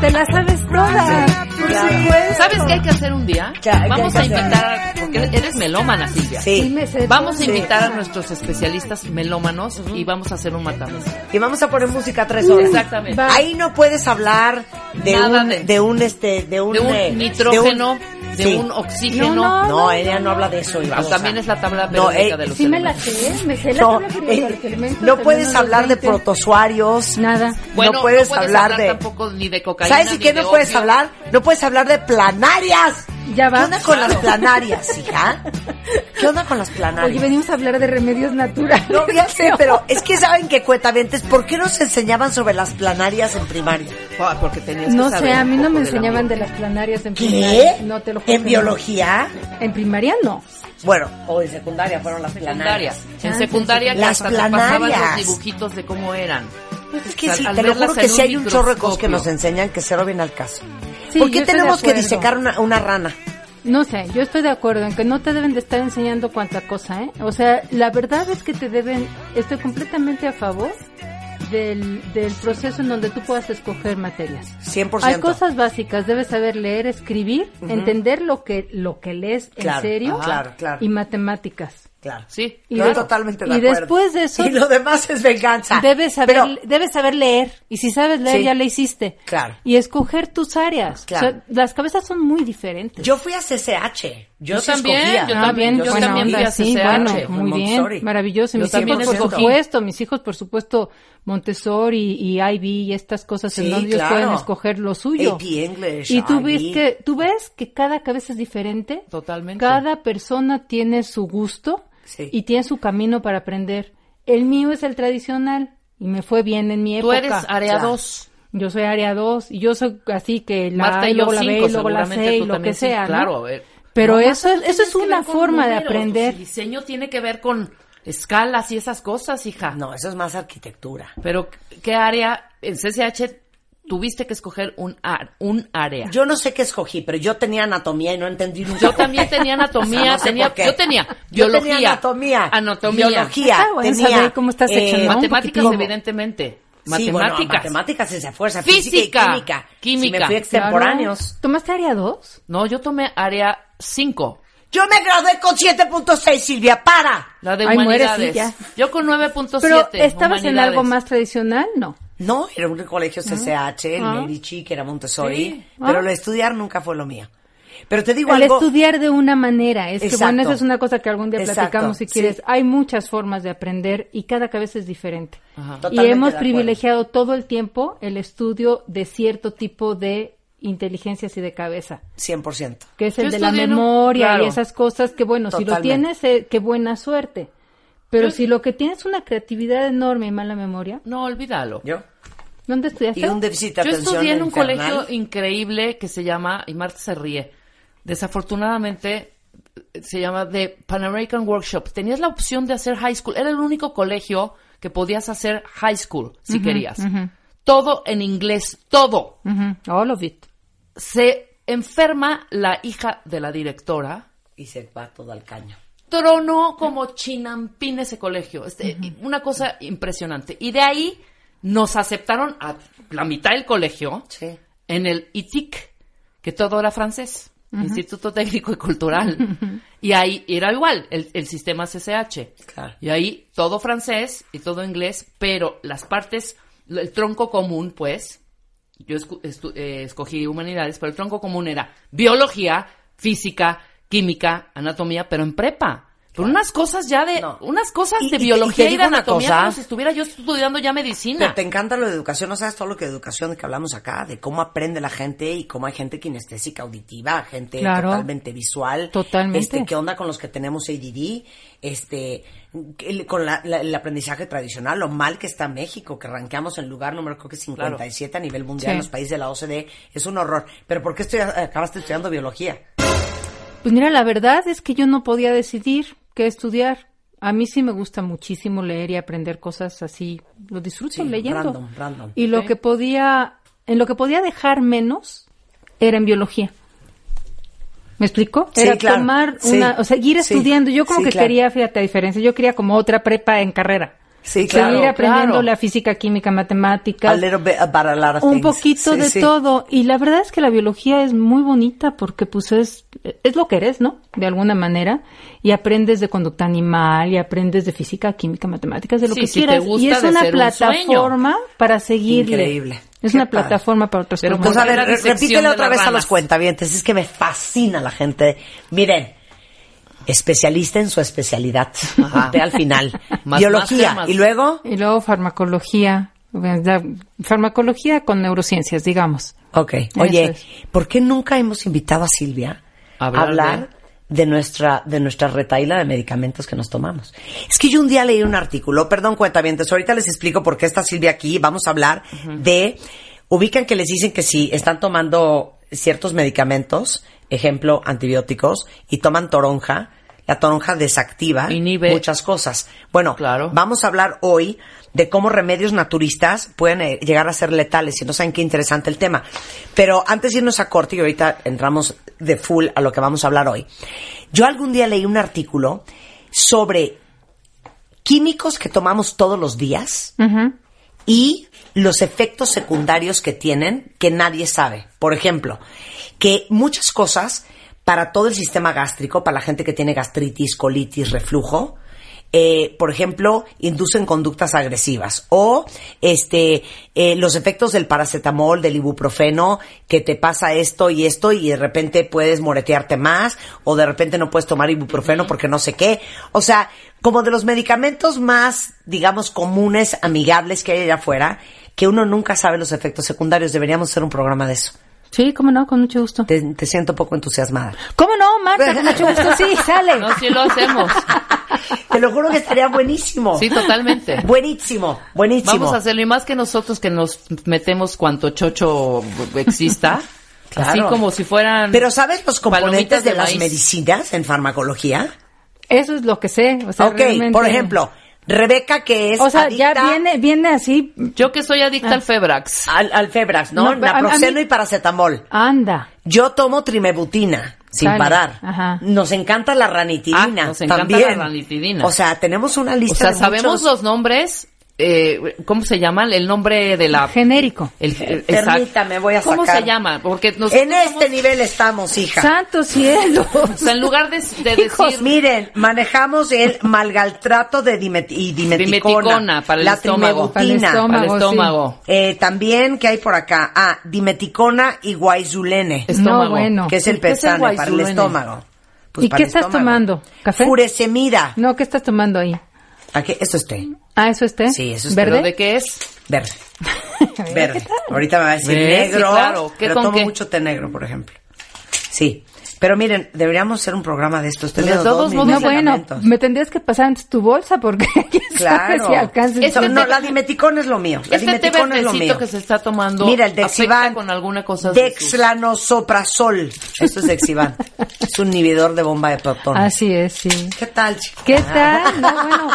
[SPEAKER 5] Te la sabes toda. Por supuesto.
[SPEAKER 4] ¿Sabes qué hay que hacer un día?
[SPEAKER 2] ¿Qué hay que
[SPEAKER 4] Vamos a invitar, a- porque eres melómana, Silvia.
[SPEAKER 5] Sí,
[SPEAKER 2] Sí.
[SPEAKER 5] me sé
[SPEAKER 4] Vamos a invitar a nuestros especialistas melómanos y vamos a hacer un matamesa.
[SPEAKER 2] Y vamos a poner música tres horas.
[SPEAKER 4] Exactamente.
[SPEAKER 5] Va.
[SPEAKER 2] Ahí no puedes hablar de
[SPEAKER 4] Nada
[SPEAKER 2] un,
[SPEAKER 4] de-
[SPEAKER 2] de un este, de un,
[SPEAKER 4] De un
[SPEAKER 2] eh,
[SPEAKER 4] nitrógeno, de
[SPEAKER 2] sí.
[SPEAKER 4] un oxígeno.
[SPEAKER 5] No, no.
[SPEAKER 2] No, ella no habla de eso.
[SPEAKER 4] Pues
[SPEAKER 2] Ivanka.
[SPEAKER 4] también es la tabla
[SPEAKER 2] No,
[SPEAKER 4] periódica
[SPEAKER 2] eh,
[SPEAKER 4] de los
[SPEAKER 5] Sí me la
[SPEAKER 4] elementos.
[SPEAKER 5] sé, me sé la
[SPEAKER 2] No,
[SPEAKER 5] tabla periódica de los
[SPEAKER 2] eh,
[SPEAKER 5] elementos,
[SPEAKER 2] no puedes hablar de
[SPEAKER 5] 20.
[SPEAKER 2] protozoarios.
[SPEAKER 5] Nada.
[SPEAKER 4] Bueno,
[SPEAKER 2] no puedes hablar de-
[SPEAKER 4] tampoco ni de cocaína.
[SPEAKER 2] ¿Sabes de
[SPEAKER 4] ni
[SPEAKER 2] qué
[SPEAKER 4] de
[SPEAKER 2] no puedes hablar? No puedes hablar de planarias.
[SPEAKER 5] Ya va.
[SPEAKER 2] ¿Qué onda con las planarias, hija? ¿Qué onda con las
[SPEAKER 5] Oye,
[SPEAKER 2] planarias?
[SPEAKER 5] venimos a hablar de remedios naturales.
[SPEAKER 2] No, ya sé, pero *laughs* es que saben que cuentavientes, ¿por qué nos enseñaban sobre las planarias en primaria?
[SPEAKER 4] Ah, Porque tenías que
[SPEAKER 5] No
[SPEAKER 4] saber
[SPEAKER 5] sé, a mí no me enseñaban de las planarias en primaria.
[SPEAKER 2] ¿Qué?
[SPEAKER 5] No te lo juro.
[SPEAKER 2] ¿En biología?
[SPEAKER 5] En primaria no.
[SPEAKER 2] Bueno, o en secundaria fueron las planarias.
[SPEAKER 4] En
[SPEAKER 5] Ah,
[SPEAKER 4] secundaria que
[SPEAKER 2] Las
[SPEAKER 4] hasta te pasaban
[SPEAKER 2] planarias.
[SPEAKER 4] los dibujitos de cómo eran.
[SPEAKER 2] Pues es que sí, te lo juro
[SPEAKER 4] en
[SPEAKER 2] que sí hay un chorro de cosas que nos enseñan que cero viene al caso.
[SPEAKER 5] Sí,
[SPEAKER 2] ¿Por qué tenemos que disecar una, una rana?
[SPEAKER 5] No sé, yo estoy de acuerdo en que no te deben de estar enseñando cuánta cosa, ¿eh? O sea, la verdad es que te deben, estoy completamente a favor del, del proceso en donde tú puedas escoger materias.
[SPEAKER 2] 100%.
[SPEAKER 5] Hay cosas básicas, debes saber leer, escribir, entender lo que lo que lees
[SPEAKER 2] Claro,
[SPEAKER 5] en serio
[SPEAKER 2] claro, claro.
[SPEAKER 5] y matemáticas.
[SPEAKER 2] Claro.
[SPEAKER 4] Sí.
[SPEAKER 5] Y de-
[SPEAKER 2] totalmente de
[SPEAKER 5] y
[SPEAKER 2] acuerdo.
[SPEAKER 5] después de eso-
[SPEAKER 2] Y lo demás es venganza.
[SPEAKER 5] Debes saber,
[SPEAKER 2] Pero-
[SPEAKER 5] debes saber leer. Y si sabes leer,
[SPEAKER 2] Sí.
[SPEAKER 5] ya le hiciste.
[SPEAKER 2] Claro.
[SPEAKER 5] Y escoger tus áreas.
[SPEAKER 2] Claro.
[SPEAKER 5] O sea, las cabezas son muy diferentes.
[SPEAKER 2] Yo fui a CCH. Yo,
[SPEAKER 4] Yo
[SPEAKER 2] sí
[SPEAKER 4] también,
[SPEAKER 2] escogía.
[SPEAKER 4] yo
[SPEAKER 5] Ah,
[SPEAKER 4] también,
[SPEAKER 5] bien,
[SPEAKER 4] yo
[SPEAKER 5] buena
[SPEAKER 4] también
[SPEAKER 5] onda,
[SPEAKER 4] fui a
[SPEAKER 5] sí,
[SPEAKER 4] CCH,
[SPEAKER 5] bueno,
[SPEAKER 2] fue
[SPEAKER 5] muy
[SPEAKER 2] Montessori.
[SPEAKER 5] bien, maravilloso.
[SPEAKER 4] Yo
[SPEAKER 5] Mis hijos, por
[SPEAKER 4] escogí.
[SPEAKER 5] supuesto, mis hijos, por supuesto, Montessori y IB y estas cosas
[SPEAKER 2] Sí,
[SPEAKER 5] en donde ellos
[SPEAKER 2] claro.
[SPEAKER 5] pueden escoger lo suyo.
[SPEAKER 2] AP English,
[SPEAKER 5] y tú ves que tú ves que cada cabeza es diferente.
[SPEAKER 4] Totalmente.
[SPEAKER 5] Cada persona tiene su gusto
[SPEAKER 2] Sí.
[SPEAKER 5] y tiene su camino para aprender. El mío es el tradicional y me fue bien en mi
[SPEAKER 4] Tú
[SPEAKER 5] época.
[SPEAKER 4] eres área
[SPEAKER 2] Claro.
[SPEAKER 4] 2.
[SPEAKER 5] Yo soy área 2 y yo soy así que la
[SPEAKER 4] Marta
[SPEAKER 5] A
[SPEAKER 4] y
[SPEAKER 5] luego la B luego la C y
[SPEAKER 4] tú
[SPEAKER 5] lo que
[SPEAKER 4] sí,
[SPEAKER 5] sea, ¿no?
[SPEAKER 4] claro, a ver.
[SPEAKER 5] Pero
[SPEAKER 4] No,
[SPEAKER 5] eso, es- eso es una forma de
[SPEAKER 4] números,
[SPEAKER 5] aprender.
[SPEAKER 4] tu diseño tiene que ver con escalas y esas cosas, hija.
[SPEAKER 2] No, eso es más arquitectura.
[SPEAKER 4] Pero, ¿qué área? En CCH tuviste que escoger un, ar- un área.
[SPEAKER 2] Yo no sé qué escogí, pero yo tenía anatomía y no entendí nunca.
[SPEAKER 4] Yo también tenía anatomía, *laughs*
[SPEAKER 2] O sea, no sé
[SPEAKER 4] tenía, yo tenía
[SPEAKER 2] Yo
[SPEAKER 4] biología,
[SPEAKER 2] tenía anatomía,
[SPEAKER 4] anatomía,
[SPEAKER 2] biología,
[SPEAKER 5] Ah, bueno,
[SPEAKER 2] tenía
[SPEAKER 5] saber cómo estás hecho, ¿no? Un
[SPEAKER 4] matemáticas, evidentemente,
[SPEAKER 2] Sí, bueno,
[SPEAKER 4] matemáticas.
[SPEAKER 2] matemáticas es a fuerza,
[SPEAKER 4] Física,
[SPEAKER 2] física, y química.
[SPEAKER 4] química.
[SPEAKER 2] Si me fui extemporáneos.
[SPEAKER 5] Claro. ¿Tomaste área 2?
[SPEAKER 4] No, yo tomé área 5,
[SPEAKER 2] Yo me gradué con 7.6, Silvia, para.
[SPEAKER 4] la de
[SPEAKER 5] Ay,
[SPEAKER 4] humanidades.
[SPEAKER 5] sí, ya.
[SPEAKER 4] Yo con 9.7.
[SPEAKER 5] Pero ¿estabas en algo más tradicional? No.
[SPEAKER 2] No, era un colegio CCH, el
[SPEAKER 5] Ah.
[SPEAKER 2] Medici, que era Montessori,
[SPEAKER 4] Sí.
[SPEAKER 2] pero
[SPEAKER 5] Ah.
[SPEAKER 2] lo de estudiar nunca fue lo mío. Pero te digo
[SPEAKER 5] El
[SPEAKER 2] algo,
[SPEAKER 5] estudiar de una manera. Es que bueno, esa es una cosa que algún día
[SPEAKER 2] Exacto,
[SPEAKER 5] platicamos si
[SPEAKER 2] sí.
[SPEAKER 5] quieres. Hay muchas formas de aprender y cada cabeza es diferente.
[SPEAKER 4] Ajá.
[SPEAKER 5] Y hemos privilegiado todo el tiempo el estudio de cierto tipo de inteligencias y de cabeza,
[SPEAKER 2] 100%.
[SPEAKER 5] que es el
[SPEAKER 4] Yo
[SPEAKER 5] de la
[SPEAKER 4] un-
[SPEAKER 5] memoria
[SPEAKER 4] claro.
[SPEAKER 5] y esas cosas que bueno, si lo tienes, eh, qué buena suerte. Pero si lo que tienes es una creatividad enorme y mala memoria,
[SPEAKER 4] No, olvídalo.
[SPEAKER 2] ¿Yo?
[SPEAKER 5] ¿dónde estudiaste?
[SPEAKER 2] Y un déficit de
[SPEAKER 4] Yo
[SPEAKER 2] atención
[SPEAKER 4] estudié en un
[SPEAKER 2] infernal.
[SPEAKER 4] colegio increíble que se llama, y Marta se ríe, desafortunadamente eh, se llama The Pan American Workshop. Tenías la opción de hacer high school. Era el único colegio que podías hacer high school si querías. Todo en inglés, todo.
[SPEAKER 5] Ujú, All of it.
[SPEAKER 4] Se enferma la hija de la directora.
[SPEAKER 2] Y se va todo al caño.
[SPEAKER 4] Tronó como chinampín ese colegio. Este, Una cosa impresionante. Y de ahí nos aceptaron a la mitad del colegio
[SPEAKER 2] Sí.
[SPEAKER 4] en el ITIC, que todo era francés, Instituto Técnico y Cultural. y ahí era igual, el, el sistema CCH.
[SPEAKER 2] Claro.
[SPEAKER 4] Y ahí todo francés y todo inglés, pero las partes, el tronco común, pues, yo eh, escogí humanidades, pero el tronco común era biología, física, química, anatomía, pero en prepa. Pero unas cosas ya de,
[SPEAKER 2] No.
[SPEAKER 4] unas cosas
[SPEAKER 2] Y-
[SPEAKER 4] de
[SPEAKER 2] y te- y
[SPEAKER 4] biología y, de anatomía
[SPEAKER 2] cosa.
[SPEAKER 4] como si estuviera yo estudiando ya medicina.
[SPEAKER 2] Pero te encanta lo de educación, no sabes todo lo que de educación que hablamos acá, de cómo aprende la gente y cómo hay gente kinestésica auditiva, gente
[SPEAKER 5] Claro.
[SPEAKER 2] totalmente visual.
[SPEAKER 5] Totalmente.
[SPEAKER 2] Este, ¿qué onda con los que tenemos ADD? Este, el- con la- la- el aprendizaje tradicional, lo mal que está México, que ranqueamos en lugar número creo que 57 a nivel mundial
[SPEAKER 5] Sí.
[SPEAKER 2] en los países de la OCDE, es un horror. Pero ¿por qué estoy, acabaste estudiando biología?
[SPEAKER 5] Pues mira, la verdad es que yo no podía decidir qué estudiar. A mí sí me gusta muchísimo leer y aprender cosas así. Lo disfruto
[SPEAKER 2] Sí,
[SPEAKER 5] leyendo.
[SPEAKER 2] random, random.
[SPEAKER 5] Y lo que podía, en lo que podía dejar menos era en biología. ¿Me explico?
[SPEAKER 2] Sí,
[SPEAKER 5] Era
[SPEAKER 2] claro.
[SPEAKER 5] tomar
[SPEAKER 2] Sí.
[SPEAKER 5] una, o sea, ir estudiando. Yo como que
[SPEAKER 2] claro.
[SPEAKER 5] quería, fíjate, a diferencia, yo quería como otra prepa en carrera.
[SPEAKER 2] Sí, claro,
[SPEAKER 5] Seguir aprendiendo
[SPEAKER 4] claro.
[SPEAKER 5] la física, química, matemáticas.
[SPEAKER 2] A little bit about a lot of
[SPEAKER 5] un poquito
[SPEAKER 2] Sí,
[SPEAKER 5] de
[SPEAKER 2] sí.
[SPEAKER 5] todo. Y la verdad es que la biología es muy bonita porque pues es, es lo que eres, ¿no? De alguna manera. Y aprendes de conducta animal y aprendes de física, química, matemáticas, de lo
[SPEAKER 4] Sí,
[SPEAKER 5] que
[SPEAKER 4] si te
[SPEAKER 5] quieras.
[SPEAKER 4] gusta
[SPEAKER 5] y es una
[SPEAKER 4] un
[SPEAKER 5] plataforma para seguirle.
[SPEAKER 2] Increíble.
[SPEAKER 5] Es
[SPEAKER 2] Qué
[SPEAKER 5] una
[SPEAKER 2] padre.
[SPEAKER 5] plataforma para otras
[SPEAKER 4] Pero
[SPEAKER 5] cosas.
[SPEAKER 2] Pues a ver, repítele otra vez a los cuentavientes. Es que me fascina la gente. Miren, especialista en su especialidad. Ve al final. *laughs*
[SPEAKER 4] Más-
[SPEAKER 2] Biología.
[SPEAKER 4] más
[SPEAKER 2] y luego,
[SPEAKER 5] Y luego farmacología. Farmacología con neurociencias, digamos.
[SPEAKER 2] ok. Oye,
[SPEAKER 5] es.
[SPEAKER 2] ¿por qué nunca hemos invitado a Silvia a
[SPEAKER 4] Hablar
[SPEAKER 2] hablar de... nuestra de nuestra retaíla de medicamentos que nos tomamos? Es que yo un día leí un artículo, perdón, cuentavientes, ahorita les explico por qué está Silvia aquí. Vamos a hablar de ubican que les dicen que si están tomando ciertos medicamentos, ejemplo, antibióticos, y toman toronja, la toronja desactiva
[SPEAKER 4] Inhibe.
[SPEAKER 2] muchas cosas. Bueno,
[SPEAKER 4] Claro.
[SPEAKER 2] vamos a hablar hoy de cómo remedios naturistas pueden eh, llegar a ser letales. Y no saben qué interesante el tema. Pero antes de irnos a corte, y ahorita entramos de full a lo que vamos a hablar hoy. Yo algún día leí un artículo sobre químicos que tomamos todos los días y los efectos secundarios que tienen que nadie sabe. Por ejemplo, que muchas cosas para todo el sistema gástrico, para la gente que tiene gastritis, colitis, reflujo, eh, por ejemplo, inducen conductas agresivas o este eh, los efectos del paracetamol, del ibuprofeno, que te pasa esto y esto y de repente puedes moretearte más o de repente no puedes tomar ibuprofeno porque no sé qué. O sea, como de los medicamentos más, digamos, comunes, amigables que hay allá afuera, que uno nunca sabe los efectos secundarios. Deberíamos hacer un programa de eso.
[SPEAKER 5] Sí, cómo no, con mucho gusto.
[SPEAKER 2] Te, te siento poco entusiasmada.
[SPEAKER 5] ¿Cómo no, Marta? Con mucho gusto, sí, *laughs* sale.
[SPEAKER 4] No, sí lo hacemos. *laughs*
[SPEAKER 2] Te lo juro que estaría buenísimo.
[SPEAKER 4] Sí, totalmente.
[SPEAKER 2] Buenísimo, buenísimo.
[SPEAKER 4] Vamos a hacerlo y más que nosotros que nos metemos cuanto chocho exista. *laughs*
[SPEAKER 2] Claro.
[SPEAKER 4] Así como si fueran.
[SPEAKER 2] Pero ¿sabes los componentes de,
[SPEAKER 4] de
[SPEAKER 2] las
[SPEAKER 4] maíz.
[SPEAKER 2] medicinas en farmacología?
[SPEAKER 5] Eso es lo que sé. O sea,
[SPEAKER 2] ok,
[SPEAKER 5] realmente-
[SPEAKER 2] por ejemplo, Rebeca que es
[SPEAKER 5] O sea, ya
[SPEAKER 2] adicta
[SPEAKER 5] viene, viene así,
[SPEAKER 4] Yo que soy adicta al Febrax.
[SPEAKER 2] al, al Febrax, ¿no?
[SPEAKER 5] No,
[SPEAKER 2] Naproxeno
[SPEAKER 5] mí-
[SPEAKER 2] y paracetamol.
[SPEAKER 5] anda.
[SPEAKER 2] Yo tomo trimebutina sin parar.
[SPEAKER 5] Ajá.
[SPEAKER 2] Nos encanta la ranitidina
[SPEAKER 4] Ah, nos encanta
[SPEAKER 2] también.
[SPEAKER 4] la ranitidina.
[SPEAKER 2] O sea, tenemos una
[SPEAKER 4] O
[SPEAKER 2] lista
[SPEAKER 4] sea,
[SPEAKER 2] de
[SPEAKER 4] sabemos
[SPEAKER 2] muchos-
[SPEAKER 4] los nombres. Eh, ¿Cómo se llaman? El nombre de la.
[SPEAKER 5] Genérico.
[SPEAKER 4] El, el-
[SPEAKER 2] Permítame, voy a
[SPEAKER 4] ¿Cómo
[SPEAKER 2] sacar.
[SPEAKER 4] se llama? Porque nosotros
[SPEAKER 2] En este nivel estamos, hija.
[SPEAKER 5] Santo cielo. *laughs*
[SPEAKER 4] O sea, en lugar de, de
[SPEAKER 2] Hijos,
[SPEAKER 4] decir.
[SPEAKER 2] miren, manejamos el malgaltrato de dimet y dimeticona,
[SPEAKER 4] Dimeticona para el
[SPEAKER 2] la
[SPEAKER 4] estómago.
[SPEAKER 5] Para el estómago.
[SPEAKER 4] Para el
[SPEAKER 5] sí.
[SPEAKER 4] estómago.
[SPEAKER 2] Eh, también, ¿qué hay por acá? Ah, dimeticona y guaizulene,
[SPEAKER 4] Estómago.
[SPEAKER 5] No, bueno.
[SPEAKER 2] que es el
[SPEAKER 4] ¿Qué es el
[SPEAKER 2] pestane para el estómago. Pues
[SPEAKER 5] ¿Y qué estás
[SPEAKER 2] estómago.
[SPEAKER 5] tomando? ¿Café?
[SPEAKER 2] Furesemida.
[SPEAKER 5] No, ¿qué estás tomando ahí?
[SPEAKER 2] ¿A qué? Esto es té.
[SPEAKER 5] Ah, ¿eso es té?
[SPEAKER 2] Sí, eso es té.
[SPEAKER 4] ¿Pero
[SPEAKER 5] ¿Verde?
[SPEAKER 4] de qué es?
[SPEAKER 2] Verde. *laughs* Verde. Ahorita me va a decir
[SPEAKER 4] ¿Ves? Sí,
[SPEAKER 2] negro.
[SPEAKER 4] claro. ¿Qué
[SPEAKER 2] pero
[SPEAKER 4] con
[SPEAKER 2] tomo
[SPEAKER 4] qué?
[SPEAKER 2] mucho té negro, por ejemplo. Sí. Pero miren, deberíamos hacer un programa de estos. Estoy
[SPEAKER 4] De todos modos,
[SPEAKER 5] No, bueno, me tendrías que pasar antes tu bolsa porque *laughs* quién sabe
[SPEAKER 2] Claro.
[SPEAKER 5] si alcances.
[SPEAKER 4] Este
[SPEAKER 2] No, no, la dimeticona es lo mío. La
[SPEAKER 4] Este té
[SPEAKER 2] dimeticona es lo mío.
[SPEAKER 4] que se está tomando.
[SPEAKER 2] Mira, el Dexivan.
[SPEAKER 4] con alguna cosa
[SPEAKER 2] Dexlanosoprazol. Esto es Dexivan. es un inhibidor de bomba de protones.
[SPEAKER 5] Así es, sí.
[SPEAKER 2] ¿Qué tal, chica?
[SPEAKER 5] ¿Qué tal? No, bueno,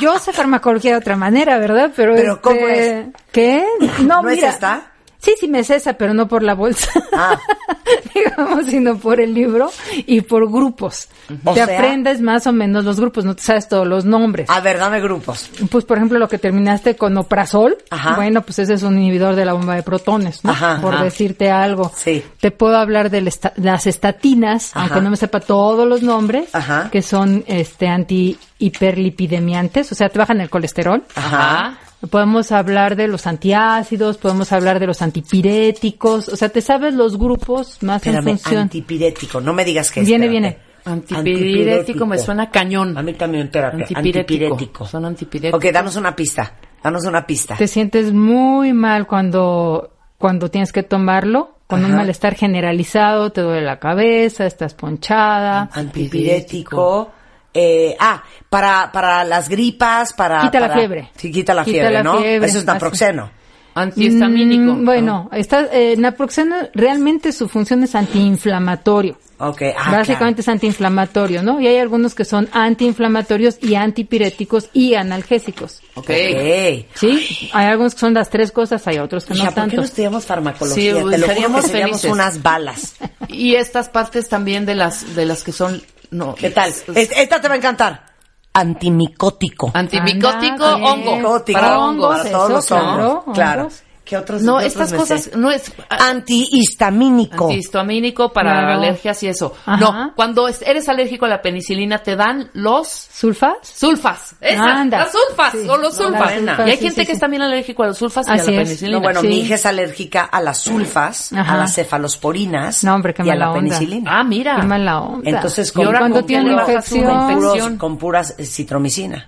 [SPEAKER 5] yo sé farmacología de otra manera, ¿verdad? Pero,
[SPEAKER 2] ¿Pero cómo
[SPEAKER 5] este,
[SPEAKER 2] es?
[SPEAKER 5] ¿Qué? No,
[SPEAKER 2] ¿No es
[SPEAKER 5] mira.
[SPEAKER 2] esta?
[SPEAKER 5] Sí, sí me cesa, pero no por la bolsa.
[SPEAKER 2] Ah. *laughs*
[SPEAKER 5] Digamos, sino por el libro y por grupos.
[SPEAKER 2] O
[SPEAKER 5] te
[SPEAKER 2] sea-
[SPEAKER 5] aprendes más o menos los grupos, no te sabes todos los nombres.
[SPEAKER 2] A ver, dame grupos.
[SPEAKER 5] Pues, por ejemplo, lo que terminaste con oprazol,
[SPEAKER 2] Ajá.
[SPEAKER 5] bueno, pues ese es un inhibidor de la bomba de protones, ¿no?
[SPEAKER 2] Ajá,
[SPEAKER 5] por
[SPEAKER 2] ajá.
[SPEAKER 5] decirte algo.
[SPEAKER 2] Sí.
[SPEAKER 5] Te puedo hablar de la- las estatinas, aunque no me sepa todos los nombres,
[SPEAKER 2] Ajá.
[SPEAKER 5] que son este anti-hiperlipidemiantes, o sea, te bajan el colesterol.
[SPEAKER 4] Ajá.
[SPEAKER 5] Podemos hablar de los antiácidos, podemos hablar de los antipiréticos, o sea, te sabes los grupos más en función.
[SPEAKER 2] antipirético. No me digas que es.
[SPEAKER 5] Viene,
[SPEAKER 2] espérate.
[SPEAKER 5] viene.
[SPEAKER 4] Antipirético me suena cañón.
[SPEAKER 2] A mí también, espérate.
[SPEAKER 4] Antipirético.
[SPEAKER 2] Antipirético.
[SPEAKER 4] Son antipiréticos.
[SPEAKER 2] Ok, danos una pista. Danos una pista.
[SPEAKER 5] Te sientes muy mal cuando, cuando tienes que tomarlo, con un malestar generalizado, te duele la cabeza, estás ponchada.
[SPEAKER 2] Antipirético. Eh, ah, para, para las gripas, para...
[SPEAKER 5] Quita la fiebre.
[SPEAKER 2] Sí, quita la
[SPEAKER 5] Quita
[SPEAKER 2] fiebre,
[SPEAKER 5] la
[SPEAKER 2] ¿no?
[SPEAKER 5] fiebre,
[SPEAKER 2] Eso es
[SPEAKER 5] así.
[SPEAKER 2] naproxeno.
[SPEAKER 4] Antihistamínico.
[SPEAKER 5] Mm, bueno, está, eh, naproxeno realmente su función es antiinflamatorio.
[SPEAKER 2] Ok, ah,
[SPEAKER 5] Básicamente es antiinflamatorio, ¿no? Y hay algunos que son antiinflamatorios y antipiréticos y analgésicos.
[SPEAKER 4] Ok.
[SPEAKER 2] claro. Ok.
[SPEAKER 5] ¿Sí? Hay algunos que son las tres cosas, hay otros que no
[SPEAKER 2] ¿por qué
[SPEAKER 5] tanto.
[SPEAKER 2] no estudiamos farmacología?
[SPEAKER 4] Sí,
[SPEAKER 2] Te lo juro que
[SPEAKER 4] estaríamos
[SPEAKER 2] seríamos
[SPEAKER 4] felices.
[SPEAKER 2] unas balas.
[SPEAKER 4] Y estas partes también de las de las que son no
[SPEAKER 2] ¿Qué tal?
[SPEAKER 4] es-
[SPEAKER 2] Es- Esta te va a encantar. Antimicótico.
[SPEAKER 4] Antimicótico,
[SPEAKER 5] Anda,
[SPEAKER 4] hongo.
[SPEAKER 2] Micótico.
[SPEAKER 4] Para
[SPEAKER 5] Hongos,
[SPEAKER 4] hongos.
[SPEAKER 2] Para todos
[SPEAKER 5] eso,
[SPEAKER 2] los hongos.
[SPEAKER 5] claro,
[SPEAKER 2] Claro.
[SPEAKER 5] hongos.
[SPEAKER 2] ¿Qué otros?
[SPEAKER 4] No,
[SPEAKER 2] qué
[SPEAKER 4] estas
[SPEAKER 2] otros
[SPEAKER 4] cosas
[SPEAKER 2] sé?
[SPEAKER 4] no es
[SPEAKER 2] Antihistamínico.
[SPEAKER 4] antihistamínico para
[SPEAKER 5] Claro.
[SPEAKER 4] alergias y eso.
[SPEAKER 5] Ajá.
[SPEAKER 4] No, cuando es- eres alérgico a la penicilina te dan los
[SPEAKER 5] ¿Sulfas?
[SPEAKER 4] sulfas. Esas,
[SPEAKER 5] Anda.
[SPEAKER 4] las sulfas
[SPEAKER 5] Sí.
[SPEAKER 4] o los sulfas. y hay
[SPEAKER 5] sí,
[SPEAKER 4] gente
[SPEAKER 5] sí,
[SPEAKER 4] que
[SPEAKER 5] sí.
[SPEAKER 4] es también alérgico a los sulfas y a la
[SPEAKER 5] es.
[SPEAKER 4] penicilina.
[SPEAKER 2] No, bueno,
[SPEAKER 5] Sí.
[SPEAKER 2] mi hija es alérgica a las sulfas,
[SPEAKER 5] Ajá.
[SPEAKER 2] a las cefalosporinas
[SPEAKER 5] No, hombre, qué
[SPEAKER 2] y a la
[SPEAKER 5] onda.
[SPEAKER 2] penicilina.
[SPEAKER 4] Ah, mira.
[SPEAKER 5] Qué mala onda.
[SPEAKER 2] Entonces,
[SPEAKER 4] Y ahora
[SPEAKER 2] con-
[SPEAKER 5] cuando
[SPEAKER 4] con
[SPEAKER 5] tiene infección.
[SPEAKER 2] con, puras citromicina.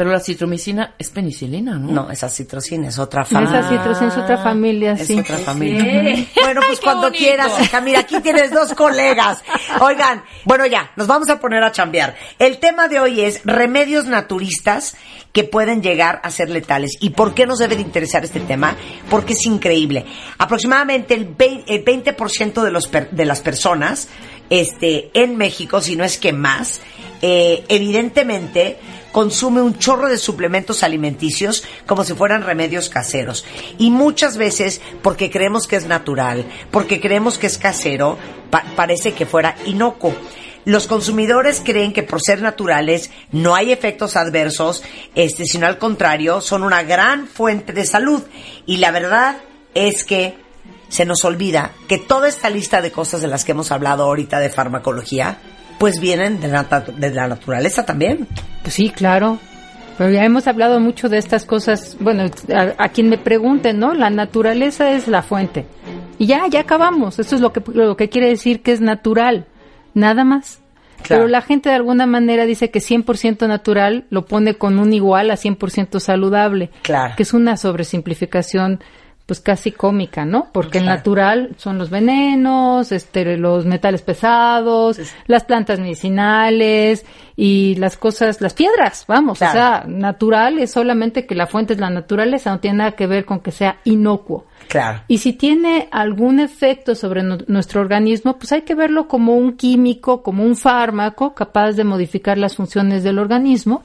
[SPEAKER 4] Pero la citromicina es penicilina, ¿no?
[SPEAKER 2] No, esa citrocina es otra familia.
[SPEAKER 5] Esa citrocina es otra familia,
[SPEAKER 2] Es
[SPEAKER 5] sí.
[SPEAKER 2] otra familia.
[SPEAKER 4] Sí. *laughs*
[SPEAKER 2] Bueno, pues cuando
[SPEAKER 4] bonito.
[SPEAKER 2] quieras, hija. Mira, aquí tienes dos colegas. Oigan, bueno, ya, nos vamos a poner a chambear. El tema de hoy es remedios naturistas que pueden llegar a ser letales. ¿Y por qué nos debe de interesar este tema? Porque es increíble. Aproximadamente el 20%, el 20% de, los per- de las personas este, en México, si no es que más, eh, evidentemente consume un chorro de suplementos alimenticios como si fueran remedios caseros. Y muchas veces, porque creemos que es natural, porque creemos que es casero, pa- parece que fuera inocuo. Los consumidores creen que por ser naturales no hay efectos adversos, este, sino al contrario, son una gran fuente de salud. Y la verdad es que se nos olvida que toda esta lista de cosas de las que hemos hablado ahorita de farmacología, pues vienen de la, de la naturaleza también.
[SPEAKER 5] Pues sí, claro. Pero ya hemos hablado mucho de estas cosas. Bueno, a, a quien me pregunten, ¿no? La naturaleza es la fuente. Y ya, ya acabamos. Eso es lo que, lo que quiere decir que es natural. Nada más.
[SPEAKER 2] Claro.
[SPEAKER 5] Pero la gente de alguna manera dice que 100% natural lo pone con un igual a 100% saludable.
[SPEAKER 2] Claro.
[SPEAKER 5] Que es una sobresimplificación pues casi cómica, ¿no? Porque el natural son los venenos, este, los metales pesados, las plantas medicinales y las cosas, las piedras, vamos,
[SPEAKER 2] Claro.
[SPEAKER 5] o sea, natural es solamente que la fuente es la naturaleza, no tiene nada que ver con que sea inocuo.
[SPEAKER 2] Claro.
[SPEAKER 5] Y si tiene algún efecto sobre nu- nuestro organismo, pues hay que verlo como un químico, como un fármaco capaz de modificar las funciones del organismo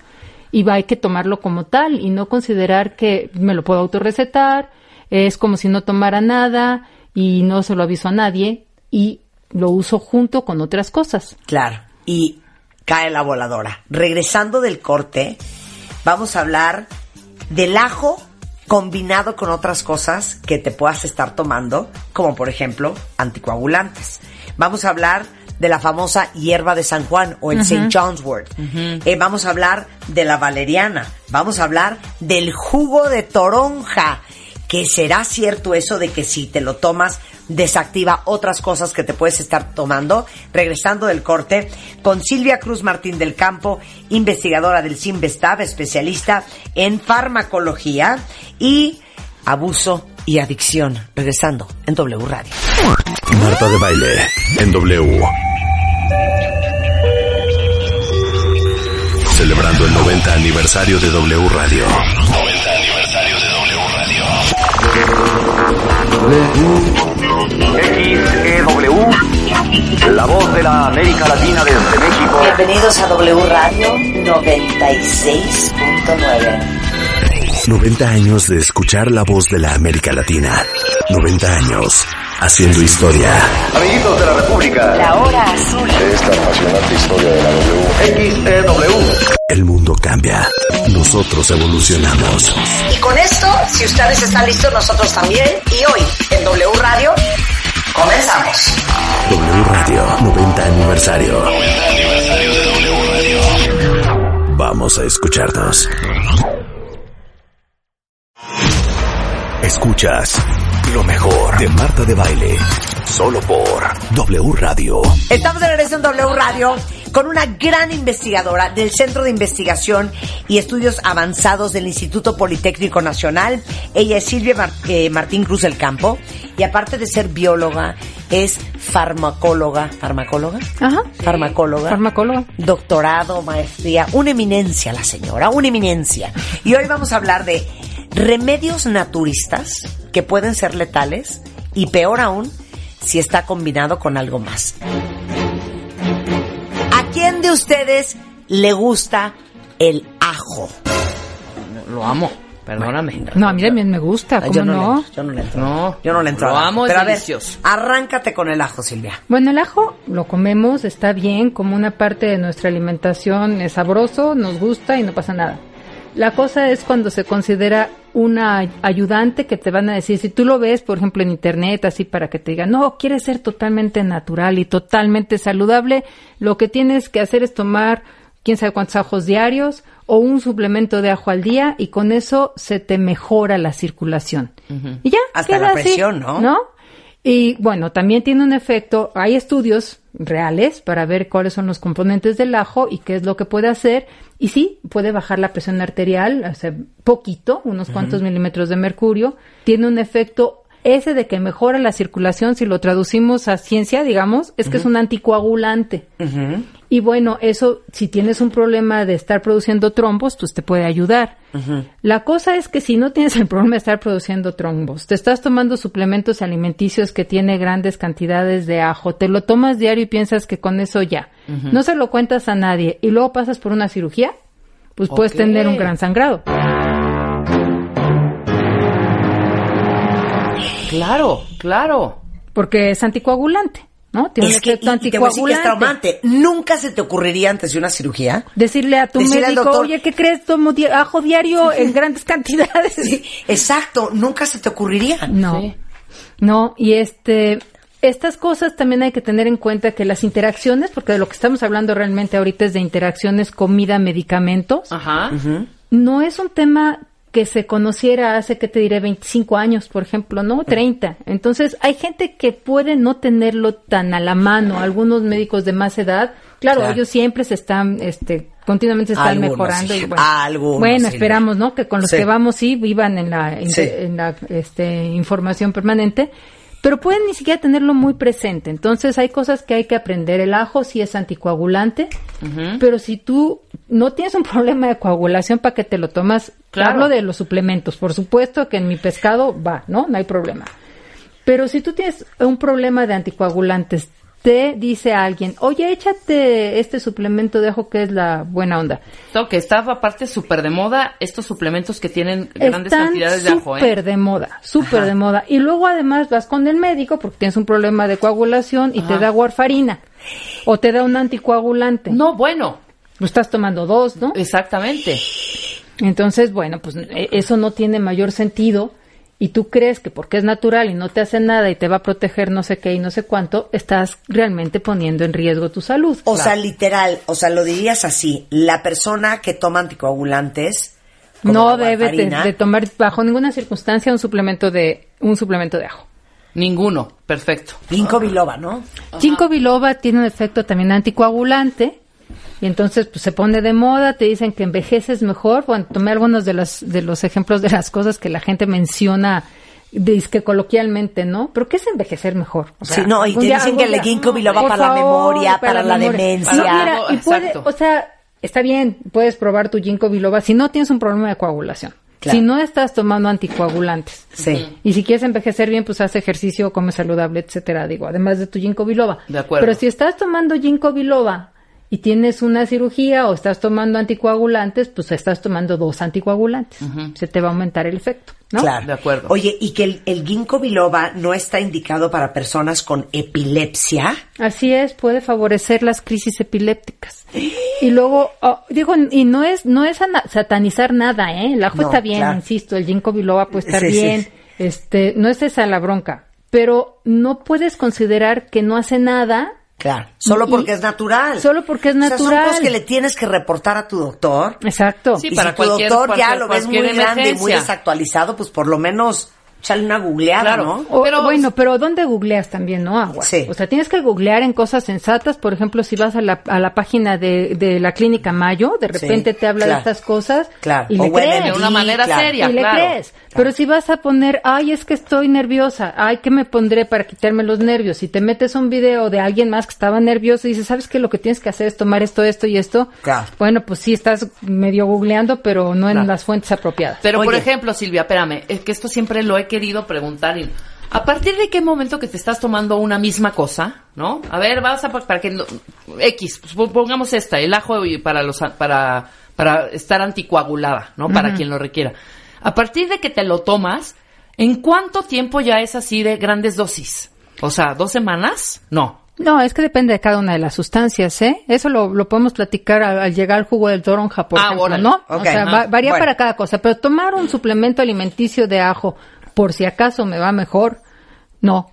[SPEAKER 5] y va, hay que tomarlo como tal y no considerar que me lo puedo autorrecetar, es como si no tomara nada y no se lo aviso a nadie y lo uso junto con otras cosas.
[SPEAKER 2] Claro. Y cae la voladora. Regresando del corte, vamos a hablar del ajo combinado con otras cosas que te puedas estar tomando, como por ejemplo anticoagulantes. Vamos a hablar de la famosa hierba de San Juan o el St. John's Wort. Eh, vamos a hablar de la valeriana. Vamos a hablar del jugo de toronja. Que será cierto eso de que si te lo tomas desactiva otras cosas que te puedes estar tomando. Regresando del corte con Silvia Cruz Martín del Campo, investigadora del CIMBESTAB, especialista en farmacología y abuso y adicción. Regresando en W Radio.
[SPEAKER 1] Marta de Baile en W. Celebrando el 90 aniversario de W Radio. 90 aniversario de W
[SPEAKER 7] XEW, la voz de la América Latina desde México.
[SPEAKER 2] Bienvenidos a W Radio 96.9.
[SPEAKER 1] 90 años de escuchar la voz de la América Latina. 90 años haciendo historia.
[SPEAKER 7] Amiguitos de la República,
[SPEAKER 2] La hora azul.
[SPEAKER 7] esta apasionante historia de la W. XEW.
[SPEAKER 1] El mundo cambia. Nosotros evolucionamos.
[SPEAKER 2] Y con esto, si ustedes están listos, nosotros también. Y hoy, en W Radio, comenzamos.
[SPEAKER 1] W Radio 90 aniversario. Vamos a escucharnos. Escuchas lo mejor de Marta de Baile. Solo por W Radio.
[SPEAKER 2] Estamos de regreso en W Radio con una gran investigadora del Centro de Investigación y Estudios Avanzados del Instituto Politécnico Nacional. Ella es Silvia Mar- eh, Martín Cruz del Campo y aparte de ser bióloga, es farmacóloga. ¿Farmacóloga?
[SPEAKER 5] Ajá.
[SPEAKER 2] Farmacóloga.
[SPEAKER 5] Farmacóloga.
[SPEAKER 2] doctorado, maestría, una eminencia la señora, una eminencia. Y hoy vamos a hablar de remedios naturistas que pueden ser letales y peor aún si está combinado con algo más. ¿A quién de ustedes le gusta el ajo?
[SPEAKER 4] Lo amo, perdóname.
[SPEAKER 5] No, a mí también me gusta,
[SPEAKER 2] Ay,
[SPEAKER 5] ¿cómo
[SPEAKER 2] yo no,
[SPEAKER 5] no?
[SPEAKER 2] Le, yo no le entro.
[SPEAKER 4] No,
[SPEAKER 2] yo no le entro.
[SPEAKER 4] lo amo, es
[SPEAKER 2] Pero a ver,
[SPEAKER 4] delicioso.
[SPEAKER 2] arráncate con el ajo, Silvia.
[SPEAKER 5] Bueno, el ajo lo comemos, está bien, como una parte de nuestra alimentación, es sabroso, nos gusta y no pasa nada. La cosa es cuando se considera una ayudante que te van a decir, si tú lo ves, por ejemplo, en internet, así para que te digan, no, quieres ser totalmente natural y totalmente saludable, lo que tienes que hacer es tomar quién sabe cuántos ajos diarios o un suplemento de ajo al día y con eso se te mejora la circulación. Y ya,
[SPEAKER 2] Hasta la
[SPEAKER 5] así,
[SPEAKER 2] presión, ¿no?
[SPEAKER 5] ¿No? Y bueno, también tiene un efecto, hay estudios reales para ver cuáles son los componentes del ajo y qué es lo que puede hacer. Y sí, puede bajar la presión arterial, o sea, poquito, unos cuantos milímetros de mercurio. Tiene un efecto ese de que mejora la circulación, si lo traducimos a ciencia, digamos, es que es un anticoagulante. Y bueno, eso, si tienes un problema de estar produciendo trombos, pues te puede ayudar. La cosa es que si no tienes el problema de estar produciendo trombos, te estás tomando suplementos alimenticios que tiene grandes cantidades de ajo, te lo tomas diario y piensas que con eso ya, no se lo cuentas a nadie y luego pasas por una cirugía, pues puedes tener un gran sangrado.
[SPEAKER 4] Claro, claro.
[SPEAKER 5] Porque es anticoagulante, ¿no? Tiene
[SPEAKER 2] Es
[SPEAKER 5] un
[SPEAKER 2] que,
[SPEAKER 5] efecto
[SPEAKER 2] y te voy a decir que es
[SPEAKER 5] anticoagulante.
[SPEAKER 2] traumante. Nunca se te ocurriría antes de una cirugía.
[SPEAKER 5] Decirle a tu
[SPEAKER 2] Decirle
[SPEAKER 5] médico,
[SPEAKER 2] doctor-
[SPEAKER 5] oye, ¿qué crees? Tomo di- ajo diario en grandes *laughs* cantidades.
[SPEAKER 2] Sí, exacto, nunca se te ocurriría.
[SPEAKER 5] No,
[SPEAKER 4] Sí.
[SPEAKER 5] no, y este, estas cosas también hay que tener en cuenta que las interacciones, porque de lo que estamos hablando realmente ahorita es de interacciones comida-medicamentos,
[SPEAKER 4] Ajá.
[SPEAKER 5] no es un tema que se conociera hace, que te diré, 25 años, por ejemplo, ¿no? 30. Entonces, hay gente que puede no tenerlo tan a la mano. Algunos médicos de más edad, claro,
[SPEAKER 2] Claro.
[SPEAKER 5] ellos siempre se están, este, continuamente están
[SPEAKER 2] Algunos,
[SPEAKER 5] mejorando.
[SPEAKER 2] sí.
[SPEAKER 5] Y bueno,
[SPEAKER 2] Algunos,
[SPEAKER 5] bueno, esperamos, ¿no? Que con los
[SPEAKER 2] Sí.
[SPEAKER 5] que vamos sí vivan en la, en,
[SPEAKER 2] Sí.
[SPEAKER 5] en la este, información permanente. Pero pueden ni siquiera tenerlo muy presente. Entonces hay cosas que hay que aprender. El ajo sí es anticoagulante, pero si tú no tienes un *laughs* problema de coagulación para que te lo tomas,
[SPEAKER 4] Claro.
[SPEAKER 5] hablo de los suplementos. Por supuesto que en mi pescado va, ¿no? No hay problema. Pero si tú tienes un problema de anticoagulantes, te dice alguien, oye, échate este suplemento de ajo que es la buena onda.
[SPEAKER 4] Esto que está aparte súper de moda, estos suplementos que tienen grandes
[SPEAKER 5] Están
[SPEAKER 4] cantidades de ajo,
[SPEAKER 5] súper
[SPEAKER 4] ¿eh?
[SPEAKER 5] de moda, súper de moda. Y luego además vas con el médico porque tienes un problema de coagulación y te da warfarina o te da un anticoagulante.
[SPEAKER 4] No, bueno,
[SPEAKER 5] Lo estás tomando dos, ¿no?
[SPEAKER 4] exactamente.
[SPEAKER 5] Entonces, bueno, pues eh, eso no tiene mayor sentido. Y tú crees que porque es natural y no te hace nada y te va a proteger no sé qué y no sé cuánto, estás realmente poniendo en riesgo tu salud.
[SPEAKER 2] O sea, literal, o sea, lo dirías así, la persona que toma anticoagulantes
[SPEAKER 5] no debe de tomar bajo ninguna circunstancia un suplemento de un suplemento de ajo.
[SPEAKER 4] Ninguno, perfecto.
[SPEAKER 2] ginkgo biloba, ¿no?
[SPEAKER 5] Ginkgo biloba tiene un efecto también anticoagulante y entonces pues se pone de moda, te dicen que envejeces mejor. Bueno, tomé algunos de los de los ejemplos de las cosas que la gente menciona que coloquialmente, ¿no? Pero ¿qué es envejecer mejor? O
[SPEAKER 2] Sí, no, y te
[SPEAKER 5] día-
[SPEAKER 2] dicen que el ginkgo biloba para la memoria, para la
[SPEAKER 5] memoria.
[SPEAKER 2] demencia.
[SPEAKER 5] No, mira, y puede, o sea, está bien, puedes probar tu ginkgo biloba si no tienes un problema de coagulación.
[SPEAKER 2] Claro.
[SPEAKER 5] Si no estás tomando anticoagulantes.
[SPEAKER 2] Sí.
[SPEAKER 5] Y si quieres envejecer bien, pues haz ejercicio, come saludable, etcétera, digo, además de tu ginkgo biloba.
[SPEAKER 4] De acuerdo.
[SPEAKER 5] Pero si estás tomando ginkgo biloba y tienes una cirugía o estás tomando anticoagulantes, pues estás tomando dos anticoagulantes. Se te va a aumentar el efecto, ¿no?
[SPEAKER 2] Claro.
[SPEAKER 4] De acuerdo.
[SPEAKER 2] Oye, y que el, el ginkgo biloba no está indicado para personas con epilepsia.
[SPEAKER 5] Así es, puede favorecer las crisis epilépticas. Y luego, oh, digo, y no es no es satanizar nada, ¿eh? El ajo
[SPEAKER 2] No,
[SPEAKER 5] está bien,
[SPEAKER 2] claro.
[SPEAKER 5] insisto, el ginkgo biloba puede estar
[SPEAKER 2] Sí, sí,
[SPEAKER 5] bien,
[SPEAKER 2] sí.
[SPEAKER 5] este, no es esa la bronca, pero no puedes considerar que no hace nada
[SPEAKER 2] Claro. Solo
[SPEAKER 5] Y-
[SPEAKER 2] porque es natural.
[SPEAKER 5] Solo porque es
[SPEAKER 2] O sea, son
[SPEAKER 5] natural.
[SPEAKER 2] cosas que le tienes que reportar a tu doctor.
[SPEAKER 5] Exacto.
[SPEAKER 4] Sí,
[SPEAKER 2] y
[SPEAKER 4] para
[SPEAKER 2] si tu
[SPEAKER 4] cualquier-
[SPEAKER 2] doctor ya
[SPEAKER 4] cualquier-
[SPEAKER 2] lo ves muy grande y muy desactualizado, pues por lo menos échale una googleada,
[SPEAKER 4] Claro.
[SPEAKER 2] ¿no?
[SPEAKER 5] O-
[SPEAKER 4] Pero-
[SPEAKER 5] bueno, pero ¿dónde googleas también, no, Agua?
[SPEAKER 2] Sí.
[SPEAKER 5] O sea, tienes que googlear en cosas sensatas. Por ejemplo, si vas a la, a la página de, de la clínica Mayo, de repente te habla
[SPEAKER 2] claro.
[SPEAKER 5] de estas cosas
[SPEAKER 2] Claro.
[SPEAKER 5] y
[SPEAKER 2] O
[SPEAKER 5] le crees.
[SPEAKER 4] De una manera
[SPEAKER 2] claro.
[SPEAKER 4] seria,
[SPEAKER 5] y le
[SPEAKER 4] claro.
[SPEAKER 5] crees. Pero si vas a poner, ay, es que estoy nerviosa, ay, ¿qué me pondré para quitarme los nervios? Si te metes un video de alguien más que estaba nervioso y dices, ¿sabes qué? Lo que tienes que hacer es tomar esto, esto y esto.
[SPEAKER 2] Claro.
[SPEAKER 5] Bueno, pues sí, estás medio googleando, pero no en
[SPEAKER 4] Claro.
[SPEAKER 5] las fuentes apropiadas.
[SPEAKER 4] Pero, por ejemplo, Silvia, espérame, es que esto siempre lo he querido preguntar. y- ¿A partir de qué momento que te estás tomando una misma cosa, no? A ver, vas a, para que, no- X, pues, pongamos esta, el ajo para los, para, para estar anticoagulada, ¿no? Para quien lo requiera. A partir de que te lo tomas, ¿en cuánto tiempo ya es así de grandes dosis? O sea, ¿dos semanas? No.
[SPEAKER 5] No, es que depende de cada una de las sustancias, ¿eh? Eso lo, lo podemos platicar al, al llegar al jugo del toronja, por
[SPEAKER 4] Ah,
[SPEAKER 5] ejemplo,
[SPEAKER 4] órale.
[SPEAKER 5] ¿no?
[SPEAKER 2] Ok,
[SPEAKER 5] o sea, va- varía
[SPEAKER 2] Bueno.
[SPEAKER 5] para cada cosa. Pero tomar un suplemento alimenticio de ajo, por si acaso me va mejor, no.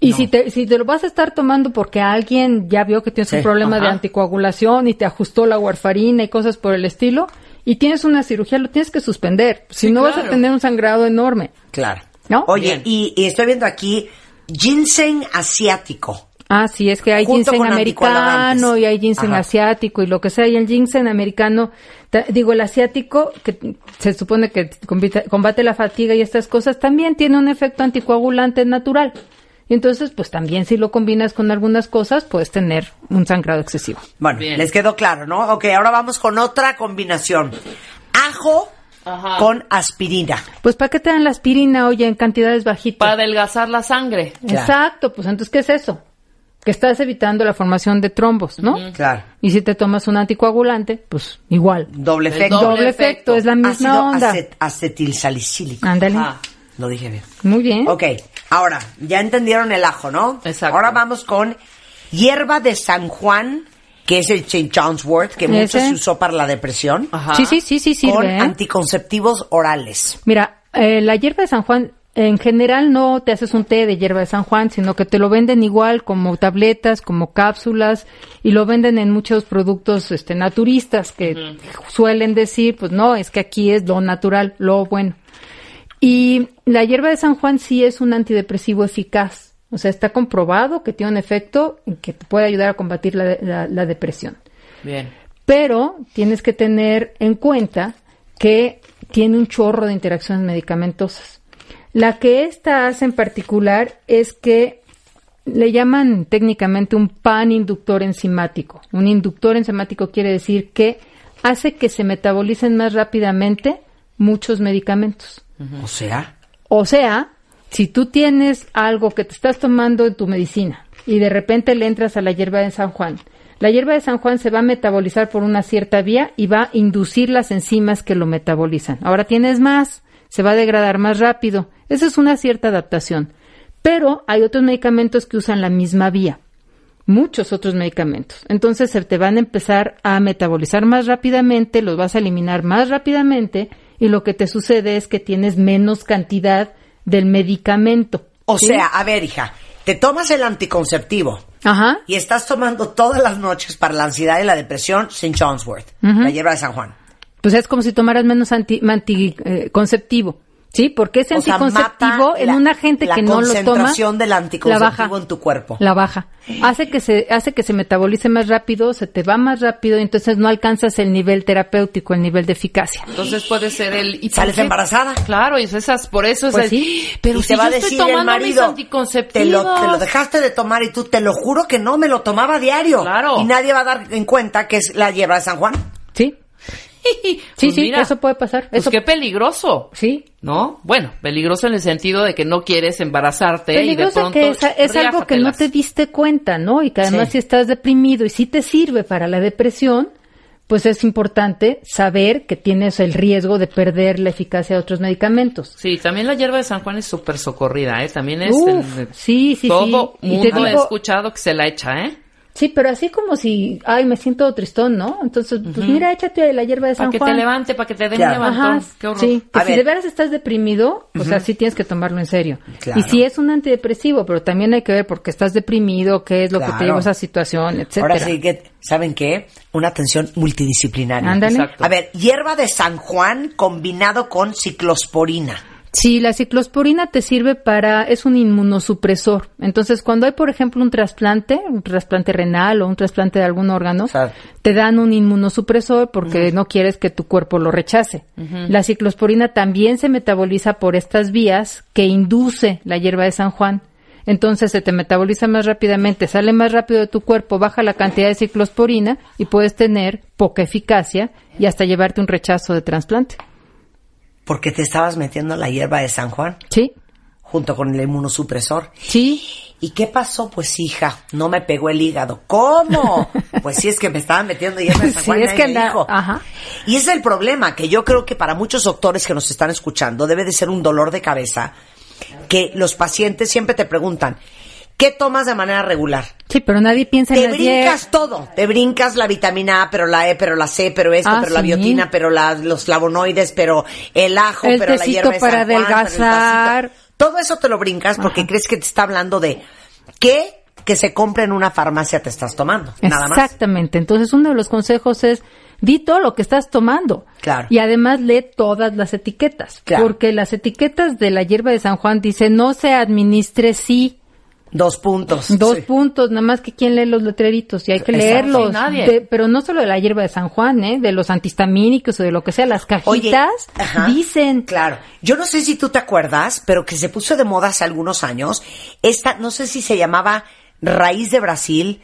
[SPEAKER 5] Y si te, si te lo vas a estar tomando porque alguien ya vio que tienes
[SPEAKER 2] Sí,
[SPEAKER 5] un problema de anticoagulación y te ajustó la warfarina y cosas por el estilo, y tienes una cirugía, lo tienes que suspender. Si
[SPEAKER 4] Sí,
[SPEAKER 5] no vas a tener un sangrado enorme.
[SPEAKER 2] Claro.
[SPEAKER 5] ¿No?
[SPEAKER 2] Oye, y, y estoy viendo aquí ginseng asiático.
[SPEAKER 5] Ah, sí, es que hay ginseng americano y hay ginseng
[SPEAKER 2] Ajá.
[SPEAKER 5] asiático y lo que sea. Y el ginseng americano, digo, el asiático, que se supone que combate, combate la fatiga y estas cosas, también tiene un efecto anticoagulante natural. Y entonces, pues también si lo combinas con algunas cosas, puedes tener un sangrado excesivo.
[SPEAKER 2] Bueno,
[SPEAKER 4] Bien.
[SPEAKER 2] les quedó claro, ¿no? Ok, ahora vamos con otra combinación. Ajo
[SPEAKER 4] Ajá.
[SPEAKER 2] con aspirina.
[SPEAKER 5] Pues ¿para qué te dan la aspirina, oye, en cantidades bajitas?
[SPEAKER 4] Para adelgazar la sangre.
[SPEAKER 2] Claro.
[SPEAKER 5] Exacto, pues entonces, ¿qué es eso? Que estás evitando la formación de trombos, ¿no?
[SPEAKER 2] Claro.
[SPEAKER 5] Y si te tomas un anticoagulante, pues igual.
[SPEAKER 2] Doble efecto.
[SPEAKER 4] doble
[SPEAKER 5] Doble, efecto,
[SPEAKER 4] efecto.
[SPEAKER 5] es la misma
[SPEAKER 2] Ácido
[SPEAKER 5] onda.
[SPEAKER 2] acet- acetilsalicílico.
[SPEAKER 5] Ándale.
[SPEAKER 4] Ah,
[SPEAKER 2] Lo dije bien.
[SPEAKER 5] Muy bien.
[SPEAKER 2] Ok, ahora, ya entendieron el ajo, ¿no?
[SPEAKER 4] Exacto.
[SPEAKER 2] Ahora vamos con hierba de San Juan, que es el St. John's wort, que mucho se usó para la depresión,
[SPEAKER 4] ajá.
[SPEAKER 5] Sí, sí, sí, sí
[SPEAKER 2] con
[SPEAKER 5] sirve. ¿eh?
[SPEAKER 2] anticonceptivos orales.
[SPEAKER 5] Mira, eh, la hierba de San Juan, en general no te haces un té de hierba de San Juan, sino que te lo venden igual como tabletas, como cápsulas, y lo venden en muchos productos este, naturistas que suelen decir, pues no, es que aquí es lo natural, lo bueno. Y la hierba de San Juan sí es un antidepresivo eficaz. O sea, está comprobado que tiene un efecto que te puede ayudar a combatir la, la- la depresión.
[SPEAKER 4] Bien.
[SPEAKER 5] Pero tienes que tener en cuenta que tiene un chorro de interacciones medicamentosas. La que esta hace en particular es que le llaman técnicamente un pan inductor enzimático. Un inductor enzimático quiere decir que hace que se metabolicen más rápidamente muchos medicamentos.
[SPEAKER 2] O sea,
[SPEAKER 5] O sea, si tú tienes algo que te estás tomando en tu medicina y de repente le entras a la hierba de San Juan, la hierba de San Juan se va a metabolizar por una cierta vía y va a inducir las enzimas que lo metabolizan. Ahora tienes más, se va a degradar más rápido. Esa es una cierta adaptación. Pero hay otros medicamentos que usan la misma vía muchos otros medicamentos. Entonces se te van a empezar a metabolizar más rápidamente, los vas a eliminar más rápidamente y lo que te sucede es que tienes menos cantidad del medicamento.
[SPEAKER 2] o
[SPEAKER 5] ¿sí?
[SPEAKER 2] sea, a ver, hija, te tomas el anticonceptivo
[SPEAKER 5] Ajá.
[SPEAKER 2] y estás tomando todas las noches para la ansiedad y la depresión St. John's wort, la hierba de San Juan.
[SPEAKER 5] Pues es como si tomaras menos anti, anticonceptivo. ¿Sí? Porque ese
[SPEAKER 2] O
[SPEAKER 5] anticonceptivo en
[SPEAKER 2] la-
[SPEAKER 5] una gente
[SPEAKER 2] la
[SPEAKER 5] que no lo toma
[SPEAKER 2] concentración del
[SPEAKER 5] la
[SPEAKER 2] anticonceptivo
[SPEAKER 5] baja,
[SPEAKER 2] en tu cuerpo.
[SPEAKER 5] La baja. Hace que se hace que se metabolice más rápido, se te va más rápido y entonces no alcanzas el nivel terapéutico, el nivel de eficacia.
[SPEAKER 4] Entonces puede ser el... ¿y
[SPEAKER 2] Sales embarazada.
[SPEAKER 4] Claro, y es esas, por eso es
[SPEAKER 5] Pues
[SPEAKER 4] el-
[SPEAKER 5] sí.
[SPEAKER 4] Pero
[SPEAKER 2] y
[SPEAKER 4] si
[SPEAKER 2] te va
[SPEAKER 4] yo
[SPEAKER 2] a
[SPEAKER 4] estoy
[SPEAKER 2] decir el
[SPEAKER 4] tomando mis
[SPEAKER 2] marido, te lo, te lo dejaste de tomar y tú te lo juro que no, me lo tomaba a diario.
[SPEAKER 4] Claro.
[SPEAKER 2] Y nadie va a dar en cuenta que es la hierba de San Juan.
[SPEAKER 5] ¿Sí?
[SPEAKER 4] Pues
[SPEAKER 5] Sí,
[SPEAKER 4] mira,
[SPEAKER 5] eso puede pasar.
[SPEAKER 4] Pues
[SPEAKER 5] Eso
[SPEAKER 4] qué peligroso.
[SPEAKER 5] Sí.
[SPEAKER 4] ¿No? Bueno, peligroso en el sentido de que no quieres embarazarte y de pronto
[SPEAKER 5] que es, es algo que no te diste cuenta, ¿no? Y que además
[SPEAKER 2] Sí.
[SPEAKER 5] si estás deprimido y si te sirve para la depresión, pues es importante saber que tienes el riesgo de perder la eficacia de otros medicamentos.
[SPEAKER 4] Sí, también la hierba de San Juan es súper socorrida, ¿eh? También es...
[SPEAKER 5] Uf,
[SPEAKER 4] en-
[SPEAKER 5] sí, sí,
[SPEAKER 4] todo
[SPEAKER 5] sí. Y te
[SPEAKER 4] mundo he escuchado que se la echa, ¿eh?
[SPEAKER 5] Sí, pero así como si, ay, me siento tristón, ¿no? Entonces, pues mira, échate la hierba de San
[SPEAKER 4] Para que
[SPEAKER 5] Juan.
[SPEAKER 4] te levante, para que te dé
[SPEAKER 2] Claro.
[SPEAKER 4] un levantón.
[SPEAKER 5] Ajá,
[SPEAKER 4] Qué horror.
[SPEAKER 5] sí, que
[SPEAKER 2] A
[SPEAKER 5] si
[SPEAKER 2] ver.
[SPEAKER 5] de veras estás deprimido, o sea, sí tienes que tomarlo en serio.
[SPEAKER 2] Claro.
[SPEAKER 5] Y si es un antidepresivo, pero también hay que ver por qué estás deprimido, qué es lo que te llevó a esa situación, etcétera.
[SPEAKER 2] Ahora sí que, ¿saben qué? Una atención multidisciplinaria.
[SPEAKER 5] Ándale.
[SPEAKER 4] Exacto.
[SPEAKER 2] A ver, hierba de San Juan combinado con ciclosporina.
[SPEAKER 5] Sí, la ciclosporina te sirve para, es un inmunosupresor. Entonces, cuando hay, por ejemplo, un trasplante, un trasplante renal o un trasplante de algún órgano, te dan un inmunosupresor porque no quieres que tu cuerpo lo rechace. La ciclosporina también se metaboliza por estas vías que induce la hierba de San Juan. Entonces se te metaboliza más rápidamente, sale más rápido de tu cuerpo, baja la cantidad de ciclosporina y puedes tener poca eficacia y hasta llevarte un rechazo de trasplante.
[SPEAKER 2] Porque te estabas metiendo la hierba de San Juan
[SPEAKER 5] Sí,
[SPEAKER 2] junto con el inmunosupresor.
[SPEAKER 5] sí,
[SPEAKER 2] ¿Y qué pasó? Pues hija, no me pegó el hígado. ¿Cómo? *laughs* pues sí, es que me estaban metiendo hierba de San
[SPEAKER 5] Sí,
[SPEAKER 2] Juan.
[SPEAKER 5] es que
[SPEAKER 2] me
[SPEAKER 5] anda-
[SPEAKER 2] dijo.
[SPEAKER 5] ajá.
[SPEAKER 2] Y ese es el problema, que yo creo que para muchos doctores que nos están escuchando debe de ser un dolor de cabeza que los pacientes siempre te preguntan, ¿qué tomas de manera regular?
[SPEAKER 5] Sí, pero nadie piensa en
[SPEAKER 2] Te brincas
[SPEAKER 5] diez.
[SPEAKER 2] todo, te brincas la vitamina A, pero la E, pero la C, pero esto,
[SPEAKER 5] Ah,
[SPEAKER 2] pero la
[SPEAKER 5] sí.
[SPEAKER 2] biotina, pero la- los flavonoides, pero el ajo,
[SPEAKER 5] El
[SPEAKER 2] pero la hierba de San Juan, pero el
[SPEAKER 5] adelgazar.
[SPEAKER 2] Todo eso te lo brincas porque crees que te está hablando de qué que se compra en una farmacia te estás tomando, nada más.
[SPEAKER 5] Exactamente. Entonces, uno de los consejos es di todo lo que estás tomando.
[SPEAKER 2] Claro.
[SPEAKER 5] Y además lee todas las etiquetas.
[SPEAKER 2] Claro.
[SPEAKER 5] Porque las etiquetas de la hierba de San Juan dice no se administre si
[SPEAKER 2] Dos puntos.
[SPEAKER 5] Dos
[SPEAKER 2] Sí.
[SPEAKER 5] puntos, nada más que quién lee los letreritos y hay que
[SPEAKER 2] Exacto.
[SPEAKER 5] leerlos.
[SPEAKER 4] Sí, nadie.
[SPEAKER 5] De- pero no solo de la hierba de San Juan, ¿eh? de los antihistamínicos o de lo que sea, las
[SPEAKER 2] Oye,
[SPEAKER 5] cajitas
[SPEAKER 2] ajá,
[SPEAKER 5] dicen.
[SPEAKER 2] Claro. Yo no sé si tú te acuerdas, pero que se puso de moda hace algunos años. Esta, no sé si se llamaba raíz de Brasil.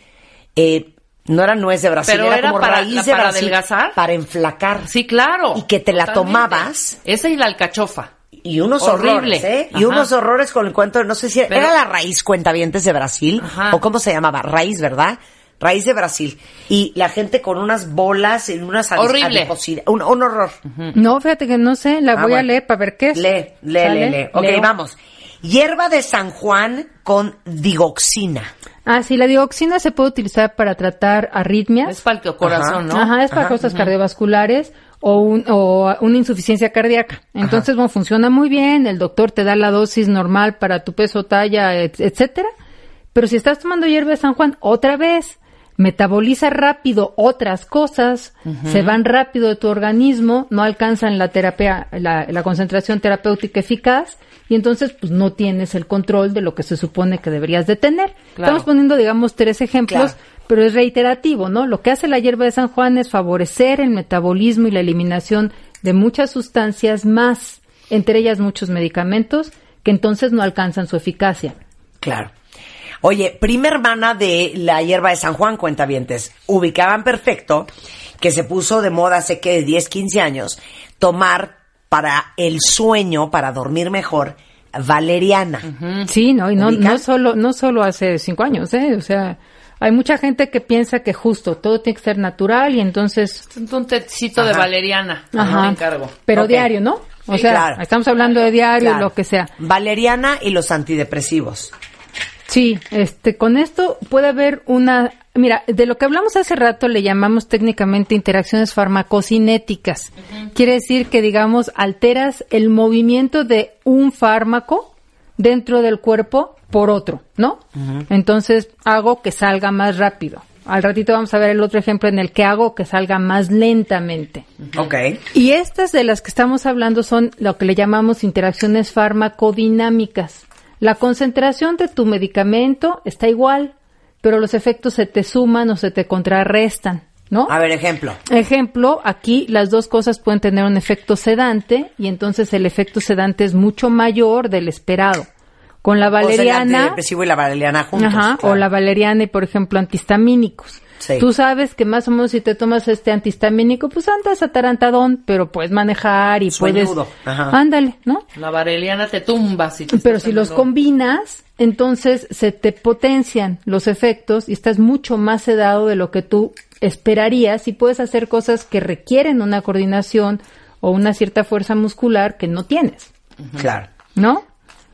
[SPEAKER 2] eh, no era nuez de Brasil,
[SPEAKER 4] Pero
[SPEAKER 2] era,
[SPEAKER 4] era
[SPEAKER 2] como
[SPEAKER 4] para-
[SPEAKER 2] raíz
[SPEAKER 4] la-
[SPEAKER 2] de
[SPEAKER 4] para
[SPEAKER 2] Brasil.
[SPEAKER 4] adelgazar.
[SPEAKER 2] Para enflacar.
[SPEAKER 4] Sí, claro.
[SPEAKER 2] Y que te la tomabas.
[SPEAKER 4] Esa y la alcachofa.
[SPEAKER 2] Y unos
[SPEAKER 4] Horrible.
[SPEAKER 2] horrores, ¿eh? Y
[SPEAKER 4] Ajá.
[SPEAKER 2] unos horrores con el cuento, no sé si
[SPEAKER 4] Pero-
[SPEAKER 2] era la raíz cuentavientes de Brasil,
[SPEAKER 4] Ajá.
[SPEAKER 2] o cómo se llamaba, raíz, ¿verdad? Raíz de Brasil. Y la gente con unas bolas en unas
[SPEAKER 4] Horrible.
[SPEAKER 2] Un, un horror.
[SPEAKER 5] No, fíjate que no sé, la
[SPEAKER 2] Ah,
[SPEAKER 5] voy a
[SPEAKER 2] bueno.
[SPEAKER 5] leer para ver qué es.
[SPEAKER 2] Lee, lee,
[SPEAKER 5] ¿Sale?
[SPEAKER 2] lee, lee. Ok,
[SPEAKER 5] Leo.
[SPEAKER 2] vamos. Hierba de San Juan con digoxina.
[SPEAKER 5] Ah, sí, la dioxina se puede utilizar para tratar arritmias.
[SPEAKER 4] Es para el corazón, ¿no?
[SPEAKER 5] Ajá, es para cosas cardiovasculares o, un- o una insuficiencia cardíaca. Entonces, bueno, funciona muy bien, el doctor te da la dosis normal para tu peso, talla, et- etcétera. Pero si estás tomando hierba de San Juan, otra vez, metaboliza rápido otras cosas, se van rápido de tu organismo, no alcanzan la terapia, la, la concentración terapéutica eficaz, y entonces pues no tienes el control de lo que se supone que deberías de tener.
[SPEAKER 4] Claro.
[SPEAKER 5] Estamos poniendo, digamos, tres ejemplos,
[SPEAKER 2] Claro.
[SPEAKER 5] Pero es reiterativo, ¿no? Lo que hace la hierba de San Juan es favorecer el metabolismo y la eliminación de muchas sustancias más, entre ellas muchos medicamentos, que entonces no alcanzan su eficacia.
[SPEAKER 2] Claro. Oye, prima hermana de la hierba de San Juan, cuentavientes, ubicaban perfecto que se puso de moda hace que 10, 15 años tomar para el sueño, para dormir mejor, valeriana.
[SPEAKER 5] Sí, no, y no, no solo, no solo hace cinco años, ¿eh? O sea, hay mucha gente que piensa que justo todo tiene que ser natural y entonces,
[SPEAKER 4] Un tecito de valeriana.
[SPEAKER 5] Ajá,
[SPEAKER 4] me encargo.
[SPEAKER 5] pero diario, ¿no? O
[SPEAKER 2] Sí,
[SPEAKER 5] sea,
[SPEAKER 2] claro.
[SPEAKER 5] estamos hablando de diario,
[SPEAKER 2] Claro.
[SPEAKER 5] lo que sea.
[SPEAKER 2] Valeriana y los antidepresivos.
[SPEAKER 5] Sí, este, con esto puede haber una, mira, de lo que hablamos hace rato le llamamos técnicamente interacciones farmacocinéticas. Quiere decir que, digamos, alteras el movimiento de un fármaco dentro del cuerpo por otro, ¿no? Entonces hago que salga más rápido. Al ratito vamos a ver el otro ejemplo en el que hago que salga más lentamente.
[SPEAKER 2] Ok.
[SPEAKER 5] Y estas de las que estamos hablando son lo que le llamamos interacciones farmacodinámicas. La concentración de tu medicamento está igual, pero los efectos se te suman o se te contrarrestan, ¿no?
[SPEAKER 2] A ver, ejemplo.
[SPEAKER 5] Ejemplo, aquí las dos cosas pueden tener un efecto sedante y entonces el efecto sedante es mucho mayor del esperado. Con la
[SPEAKER 2] O sea, el
[SPEAKER 5] valeriana,
[SPEAKER 2] antidepresivo y la valeriana juntos.
[SPEAKER 5] Ajá,
[SPEAKER 2] claro.
[SPEAKER 5] o la valeriana y por ejemplo antihistamínicos.
[SPEAKER 2] Sí.
[SPEAKER 5] Tú sabes que más o menos si te tomas este antihistamínico, pues andas atarantadón, pero puedes manejar y
[SPEAKER 2] Sueñudo,
[SPEAKER 5] puedes...
[SPEAKER 2] ajá.
[SPEAKER 5] Ándale, ¿no?
[SPEAKER 4] La valeriana te tumba si te
[SPEAKER 5] Pero si los combinas, entonces se te potencian los efectos y estás mucho más sedado de lo que tú esperarías y puedes hacer cosas que requieren una coordinación o una cierta fuerza muscular que no tienes,
[SPEAKER 2] Claro.
[SPEAKER 5] ¿no?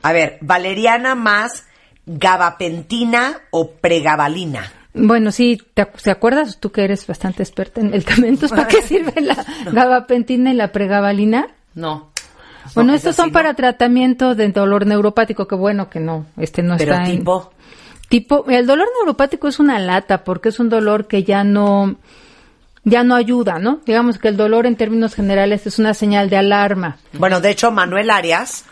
[SPEAKER 2] A ver, valeriana más gabapentina o pregabalina.
[SPEAKER 5] Bueno, sí, ¿te, ¿te acuerdas tú que eres bastante experta en medicamentos? ¿Para qué *laughs* sirve la gabapentina y la pregabalina?
[SPEAKER 4] No.
[SPEAKER 5] Bueno,
[SPEAKER 2] No,
[SPEAKER 5] estos son
[SPEAKER 2] sí,
[SPEAKER 5] para
[SPEAKER 2] ¿no?
[SPEAKER 5] tratamiento de dolor neuropático, que bueno que no, este no
[SPEAKER 2] Pero
[SPEAKER 5] está en-
[SPEAKER 2] tipo,
[SPEAKER 5] Tipo, el dolor neuropático es una lata porque es un dolor que ya no, ya no ayuda, ¿no? Digamos que el dolor en términos generales es una señal de alarma.
[SPEAKER 2] bueno, de hecho, Manuel Arias,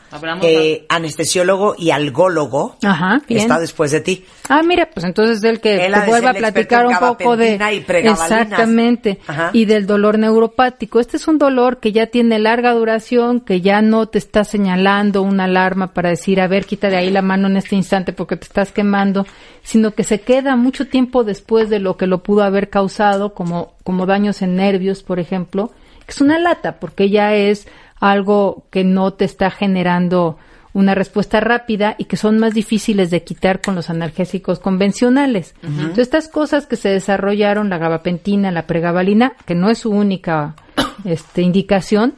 [SPEAKER 2] eh, anestesiólogo y algólogo,
[SPEAKER 5] Ajá, bien.
[SPEAKER 2] está después de ti.
[SPEAKER 5] Ah, mira, pues entonces del que
[SPEAKER 2] Él
[SPEAKER 5] te vuelva a platicar un poco de
[SPEAKER 2] y
[SPEAKER 5] exactamente
[SPEAKER 2] Ajá.
[SPEAKER 5] y del dolor neuropático. Este es un dolor que ya tiene larga duración, que ya no te está señalando una alarma para decir, a ver, quita de ahí la mano en este instante porque te estás quemando, sino que se queda mucho tiempo después de lo que lo pudo haber causado, como como daños en nervios, por ejemplo, que es una lata porque ya es algo que no te está generando una respuesta rápida y que son más difíciles de quitar con los analgésicos convencionales. Entonces, estas cosas que se desarrollaron, la gabapentina, la pregabalina, que no es su única *coughs* este, indicación,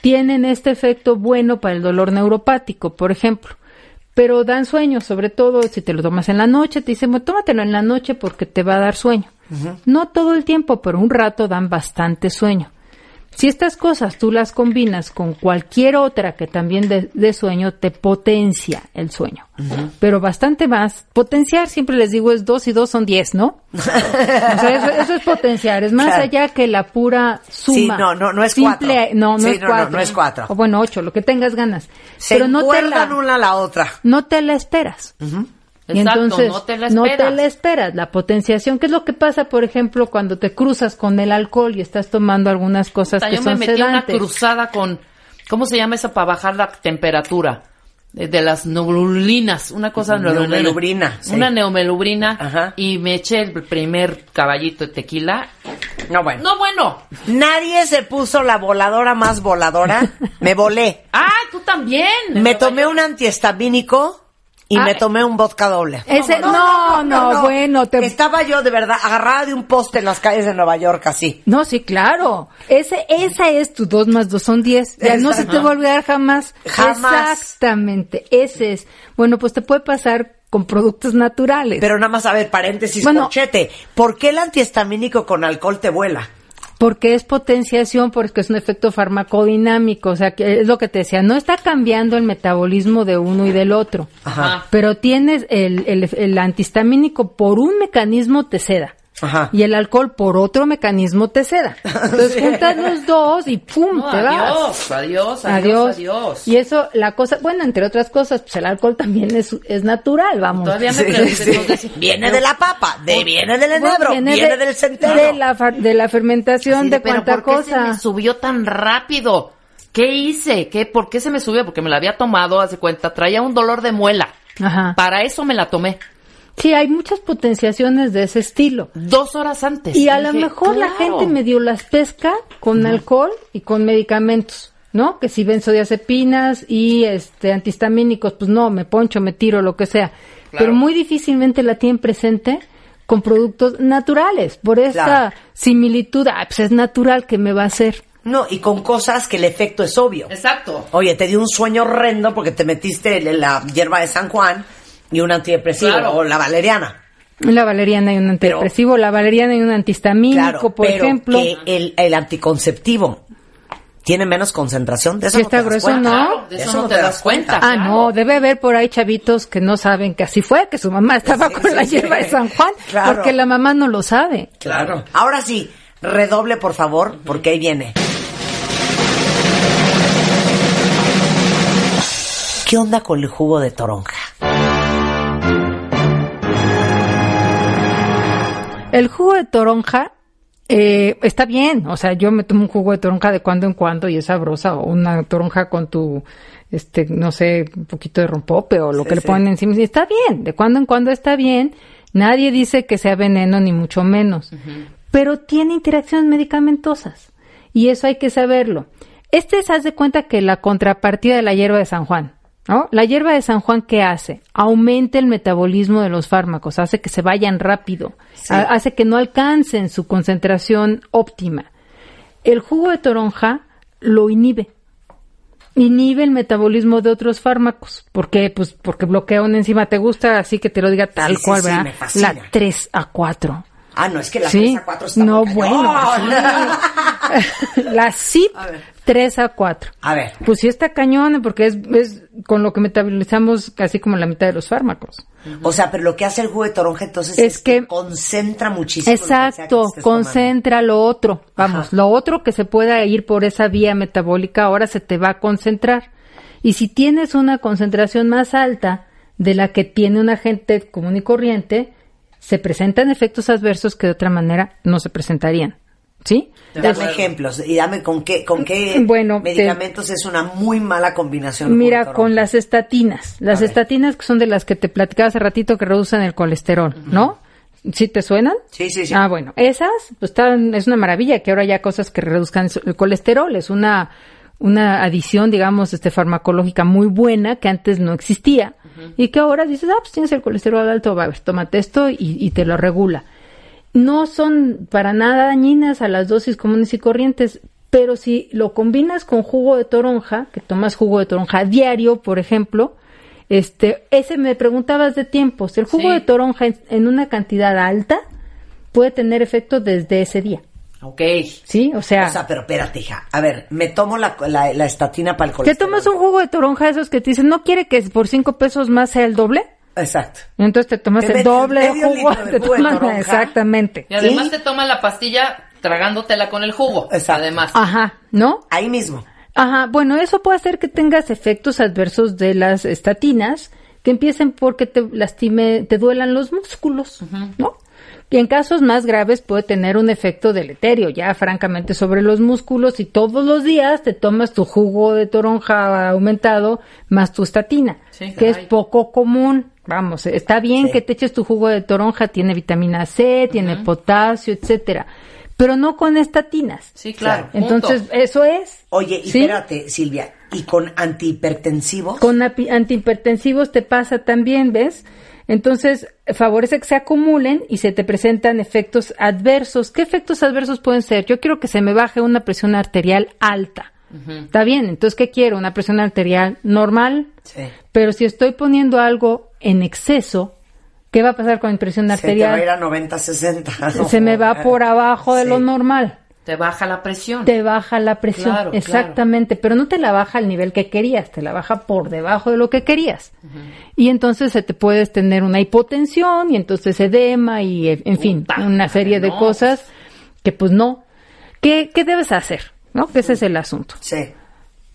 [SPEAKER 5] tienen este efecto bueno para el dolor neuropático, por ejemplo. Pero dan sueño, sobre todo si te lo tomas en la noche, te dicen, bueno, tómatelo en la noche porque te va a dar sueño. No todo el tiempo, pero un rato dan bastante sueño. Si estas cosas tú las combinas con cualquier otra que también dé dé sueño, te potencia el sueño. Pero bastante más. Potenciar, siempre les digo, es dos y dos son diez, ¿no? *laughs* o sea, eso, eso es potenciar. Es más
[SPEAKER 2] Claro.
[SPEAKER 5] allá que la pura suma.
[SPEAKER 2] Sí, no, no, no es
[SPEAKER 5] Simple-
[SPEAKER 2] cuatro.
[SPEAKER 5] No, no
[SPEAKER 2] Sí,
[SPEAKER 5] es
[SPEAKER 2] no, no,
[SPEAKER 5] cuatro.
[SPEAKER 2] no es cuatro.
[SPEAKER 5] O bueno, ocho, lo que tengas ganas.
[SPEAKER 2] Se
[SPEAKER 5] Pero no te, la,
[SPEAKER 2] una a la otra.
[SPEAKER 5] no te la esperas.
[SPEAKER 4] Exacto,
[SPEAKER 5] entonces
[SPEAKER 4] no te la
[SPEAKER 5] no
[SPEAKER 4] esperas.
[SPEAKER 5] te la esperas. La potenciación, ¿qué es lo que pasa, por ejemplo, cuando te cruzas con el alcohol y estás tomando algunas cosas que
[SPEAKER 4] yo me
[SPEAKER 5] son
[SPEAKER 4] metí una cruzada con, ¿cómo se llama esa para bajar la temperatura? De, de las neululinas, una cosa
[SPEAKER 2] Neumelubrina, sí.
[SPEAKER 4] Una neumelubrina
[SPEAKER 2] Ajá.
[SPEAKER 4] y me eché el primer caballito de tequila.
[SPEAKER 2] No, bueno.
[SPEAKER 4] No, bueno.
[SPEAKER 2] Nadie se puso la voladora más voladora. *laughs* Me volé.
[SPEAKER 4] Ah, tú también.
[SPEAKER 2] Me tomé un antihistamínico y
[SPEAKER 5] Ah,
[SPEAKER 2] me tomé un vodka doble.
[SPEAKER 5] Ese, no, no, bueno, te...
[SPEAKER 2] Estaba yo de verdad agarrada de un poste en las calles de Nueva York así.
[SPEAKER 5] No, sí, claro. Ese, esa es tu 2 más 2 son 10. Ya no se te va a olvidar jamás.
[SPEAKER 2] Jamás.
[SPEAKER 5] Exactamente. Ese es. Bueno, pues te puede pasar con productos naturales.
[SPEAKER 2] Pero nada más, a ver, paréntesis,
[SPEAKER 5] Bueno.
[SPEAKER 2] corchete. ¿Por qué el antihistamínico con alcohol te vuela?
[SPEAKER 5] Porque es potenciación, porque es un efecto farmacodinámico. O sea, que es lo que te decía. No está cambiando el metabolismo de uno y del otro.
[SPEAKER 4] Ajá.
[SPEAKER 5] Pero tienes el, el, el antihistamínico por un mecanismo te seda.
[SPEAKER 2] Ajá.
[SPEAKER 5] Y el alcohol por otro mecanismo te seda. *laughs* Entonces
[SPEAKER 2] Sí.
[SPEAKER 5] juntas los dos y ¡pum!
[SPEAKER 4] No,
[SPEAKER 5] te vas.
[SPEAKER 4] adiós, adiós, adiós, adiós.
[SPEAKER 5] Y eso, la cosa, bueno, entre otras cosas, pues el alcohol también es, es natural, vamos.
[SPEAKER 4] Todavía me
[SPEAKER 2] Sí, sí. Viene de la papa, de, viene del
[SPEAKER 5] Bueno,
[SPEAKER 2] enebro, viene,
[SPEAKER 5] de-
[SPEAKER 2] del centeno.
[SPEAKER 5] De la, fa- de la fermentación
[SPEAKER 4] Así
[SPEAKER 5] de,
[SPEAKER 4] pero
[SPEAKER 5] cuánta
[SPEAKER 4] ¿por qué se me
[SPEAKER 5] cosa.
[SPEAKER 4] subió tan rápido? ¿Qué hice? ¿Qué, ¿Por qué se me subió? Porque me la había tomado, hace cuenta, traía un dolor de muela.
[SPEAKER 5] Ajá.
[SPEAKER 4] Para eso me la tomé.
[SPEAKER 5] Sí, hay muchas potenciaciones de ese estilo.
[SPEAKER 4] Dos horas antes.
[SPEAKER 5] Y a lo mejor la gente medio las pesca con alcohol y con medicamentos, ¿no? Que si benzodiazepinas y este antihistamínicos, pues no, me poncho, me tiro, lo que sea. Pero muy difícilmente la tienen presente con productos naturales. Por
[SPEAKER 2] Claro.
[SPEAKER 5] similitud, ah, pues es natural que me va a hacer.
[SPEAKER 2] No, y con cosas que el efecto es obvio.
[SPEAKER 4] Exacto.
[SPEAKER 2] Oye, te dio un sueño horrendo porque te metiste en la hierba de San Juan y un antidepresivo
[SPEAKER 4] Claro.
[SPEAKER 2] o la valeriana.
[SPEAKER 5] La valeriana hay un antidepresivo, la valeriana hay un antihistamínico,
[SPEAKER 2] Claro,
[SPEAKER 5] por
[SPEAKER 2] pero
[SPEAKER 5] ejemplo.
[SPEAKER 2] que el, el anticonceptivo tiene menos concentración. De eso
[SPEAKER 5] Sí
[SPEAKER 2] no te
[SPEAKER 5] está
[SPEAKER 2] das
[SPEAKER 5] grueso,
[SPEAKER 2] cuenta.
[SPEAKER 5] ¿no?
[SPEAKER 4] Claro, de eso no te das cuenta.
[SPEAKER 5] Ah,
[SPEAKER 4] claro.
[SPEAKER 5] no, debe haber por ahí chavitos que no saben que así fue, que su mamá estaba
[SPEAKER 2] Sí,
[SPEAKER 5] con
[SPEAKER 2] sí,
[SPEAKER 5] la
[SPEAKER 2] sí.
[SPEAKER 5] hierba de San Juan, *laughs*
[SPEAKER 2] Claro.
[SPEAKER 5] porque la mamá no lo sabe.
[SPEAKER 2] Claro. Ahora sí, redoble por favor, porque ahí viene. ¿Qué onda con el jugo de toronja?
[SPEAKER 5] El jugo de toronja eh, está bien, o sea, yo me tomo un jugo de toronja de cuando en cuando y es sabrosa, o una toronja con tu, este, no sé, un poquito de rompope o lo
[SPEAKER 2] Sí,
[SPEAKER 5] que le
[SPEAKER 2] sí.
[SPEAKER 5] ponen encima, y está bien, de cuando en cuando está bien, nadie dice que sea veneno ni mucho menos, pero tiene interacciones medicamentosas y eso hay que saberlo. Este se hace cuenta que la contrapartida de la hierba de San Juan, ¿no? La hierba de San Juan, ¿qué hace? Aumenta el metabolismo de los fármacos, hace que se vayan rápido, ha- hace que no alcancen su concentración óptima. El jugo de toronja lo inhibe. Inhibe el metabolismo de otros fármacos. ¿Por qué? Pues porque bloquea una enzima. ¿Te gusta así que te lo diga tal
[SPEAKER 2] Sí,
[SPEAKER 5] cual,
[SPEAKER 2] sí,
[SPEAKER 5] verdad? La 3 a 4.
[SPEAKER 2] Ah, no, es que la
[SPEAKER 5] Sí.
[SPEAKER 2] 3 a 4 está
[SPEAKER 5] No, bueno.
[SPEAKER 2] cañón. *laughs*
[SPEAKER 5] la CIP. 3 a 4.
[SPEAKER 2] A ver.
[SPEAKER 5] Pues sí está cañón, porque es, es con lo que metabolizamos casi como la mitad de los fármacos.
[SPEAKER 2] O sea, pero lo que hace el jugo de toronja entonces
[SPEAKER 5] Es
[SPEAKER 2] es, que,
[SPEAKER 5] que-
[SPEAKER 2] concentra muchísimo. lo que sea que
[SPEAKER 5] Exacto,
[SPEAKER 2] tomando.
[SPEAKER 5] concentra lo otro. Vamos,
[SPEAKER 2] Ajá.
[SPEAKER 5] lo otro que se pueda ir por esa vía metabólica ahora se te va a concentrar. Y si tienes una concentración más alta de la que tiene un agente común y corriente, se presentan efectos adversos que de otra manera no se presentarían. ¿Sí?
[SPEAKER 2] Dame ejemplos y dame con qué, con qué
[SPEAKER 5] Bueno, te-
[SPEAKER 2] medicamentos es una muy mala combinación.
[SPEAKER 5] Mira, con las estatinas. Las estatinas que son de las que te platicaba hace ratito que reducen el colesterol, ¿no? ¿Sí te suenan?
[SPEAKER 2] Sí, sí, sí.
[SPEAKER 5] Ah, bueno, esas, pues están, es una maravilla que ahora haya cosas que reduzcan el colesterol. Es una, una adición, digamos, este, farmacológica muy buena que antes no existía y que ahora dices, ah, pues tienes el colesterol alto, va a ver, tómate esto y, y te lo regula. No son para nada dañinas a las dosis comunes y corrientes, pero si lo combinas con jugo de toronja, que tomas jugo de toronja diario, por ejemplo, este, ese me preguntabas de tiempos. El jugo
[SPEAKER 4] Sí.
[SPEAKER 5] de toronja en, en una cantidad alta puede tener efecto desde ese día.
[SPEAKER 4] Ok.
[SPEAKER 5] ¿Sí? O sea,
[SPEAKER 2] O sea, pero espérate, hija. A ver, me tomo la, la, la estatina para el
[SPEAKER 5] te
[SPEAKER 2] colesterol.
[SPEAKER 5] tomas un jugo de toronja esos que te dicen, ¿no quiere que por cinco pesos más sea el doble?
[SPEAKER 2] Exacto.
[SPEAKER 5] Y entonces te tomas el doble de
[SPEAKER 2] medio
[SPEAKER 5] jugo.
[SPEAKER 2] litro de
[SPEAKER 5] te
[SPEAKER 2] de
[SPEAKER 5] tomas-
[SPEAKER 2] toronja.
[SPEAKER 5] exactamente.
[SPEAKER 4] Y además
[SPEAKER 2] ¿Sí?
[SPEAKER 4] te tomas la pastilla tragándotela con el jugo.
[SPEAKER 2] Exacto.
[SPEAKER 4] Además.
[SPEAKER 5] Ajá, ¿no?
[SPEAKER 2] Ahí mismo.
[SPEAKER 5] Ajá, bueno, eso puede hacer que tengas efectos adversos de las estatinas, que empiecen porque te lastime, te duelan los músculos, ¿no? Y en casos más graves puede tener un efecto deleterio, ya francamente sobre los músculos y todos los días te tomas tu jugo de toronja aumentado más tu estatina,
[SPEAKER 4] Sí,
[SPEAKER 5] que es poco común. Vamos, está bien
[SPEAKER 2] Sí.
[SPEAKER 5] que te eches tu jugo de toronja, tiene vitamina C, tiene potasio, etcétera, pero no con estatinas.
[SPEAKER 4] Sí, claro.
[SPEAKER 5] Entonces, eso es.
[SPEAKER 2] Oye, y
[SPEAKER 5] ¿sí?
[SPEAKER 2] espérate, Silvia, ¿y con antihipertensivos?
[SPEAKER 5] Con antihipertensivos te pasa también, ¿ves? Entonces, favorece que se acumulen y se te presentan efectos adversos. ¿Qué efectos adversos pueden ser? Yo quiero que se me baje una presión arterial alta. Está bien, entonces, ¿qué quiero? Una presión arterial normal.
[SPEAKER 2] Sí.
[SPEAKER 5] Pero si estoy poniendo algo en exceso, ¿qué va a pasar con mi presión
[SPEAKER 2] Se te va a
[SPEAKER 5] arterial?
[SPEAKER 2] ir a 90-60.
[SPEAKER 5] Se me va *laughs* por abajo de
[SPEAKER 2] Sí.
[SPEAKER 5] lo normal.
[SPEAKER 4] Te baja la presión.
[SPEAKER 5] Te baja la presión,
[SPEAKER 4] Claro, claro.
[SPEAKER 5] exactamente, pero no te la baja al nivel que querías, te la baja por debajo de lo que querías. Y entonces se te puedes tener una hipotensión y entonces edema y eh, en fin,
[SPEAKER 4] Puta,
[SPEAKER 5] una serie de cosas que pues no. ¿Qué, qué debes hacer? ¿No? Que ese es el asunto.
[SPEAKER 2] Sí.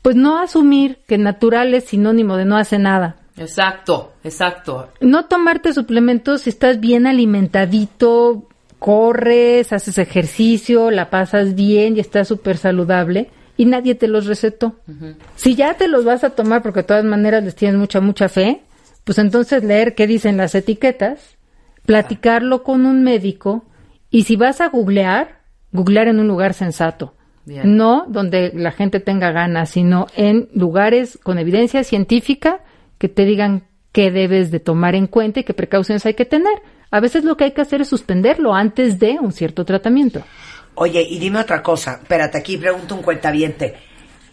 [SPEAKER 5] Pues no asumir que natural es sinónimo de no hace nada.
[SPEAKER 4] Exacto, exacto.
[SPEAKER 5] No tomarte suplementos si estás bien alimentadito, corres, haces ejercicio, la pasas bien y estás súper saludable y nadie te los recetó. Si ya te los vas a tomar porque de todas maneras les tienes mucha, mucha fe, pues entonces leer qué dicen las etiquetas, platicarlo con un médico y si vas a googlear, googlear en un lugar sensato.
[SPEAKER 4] Bien.
[SPEAKER 5] No donde la gente tenga ganas, sino en lugares con evidencia científica que te digan qué debes de tomar en cuenta y qué precauciones hay que tener. A veces lo que hay que hacer es suspenderlo antes de un cierto tratamiento.
[SPEAKER 2] Oye, y dime otra cosa. Espérate, aquí pregunto un cuentaviente.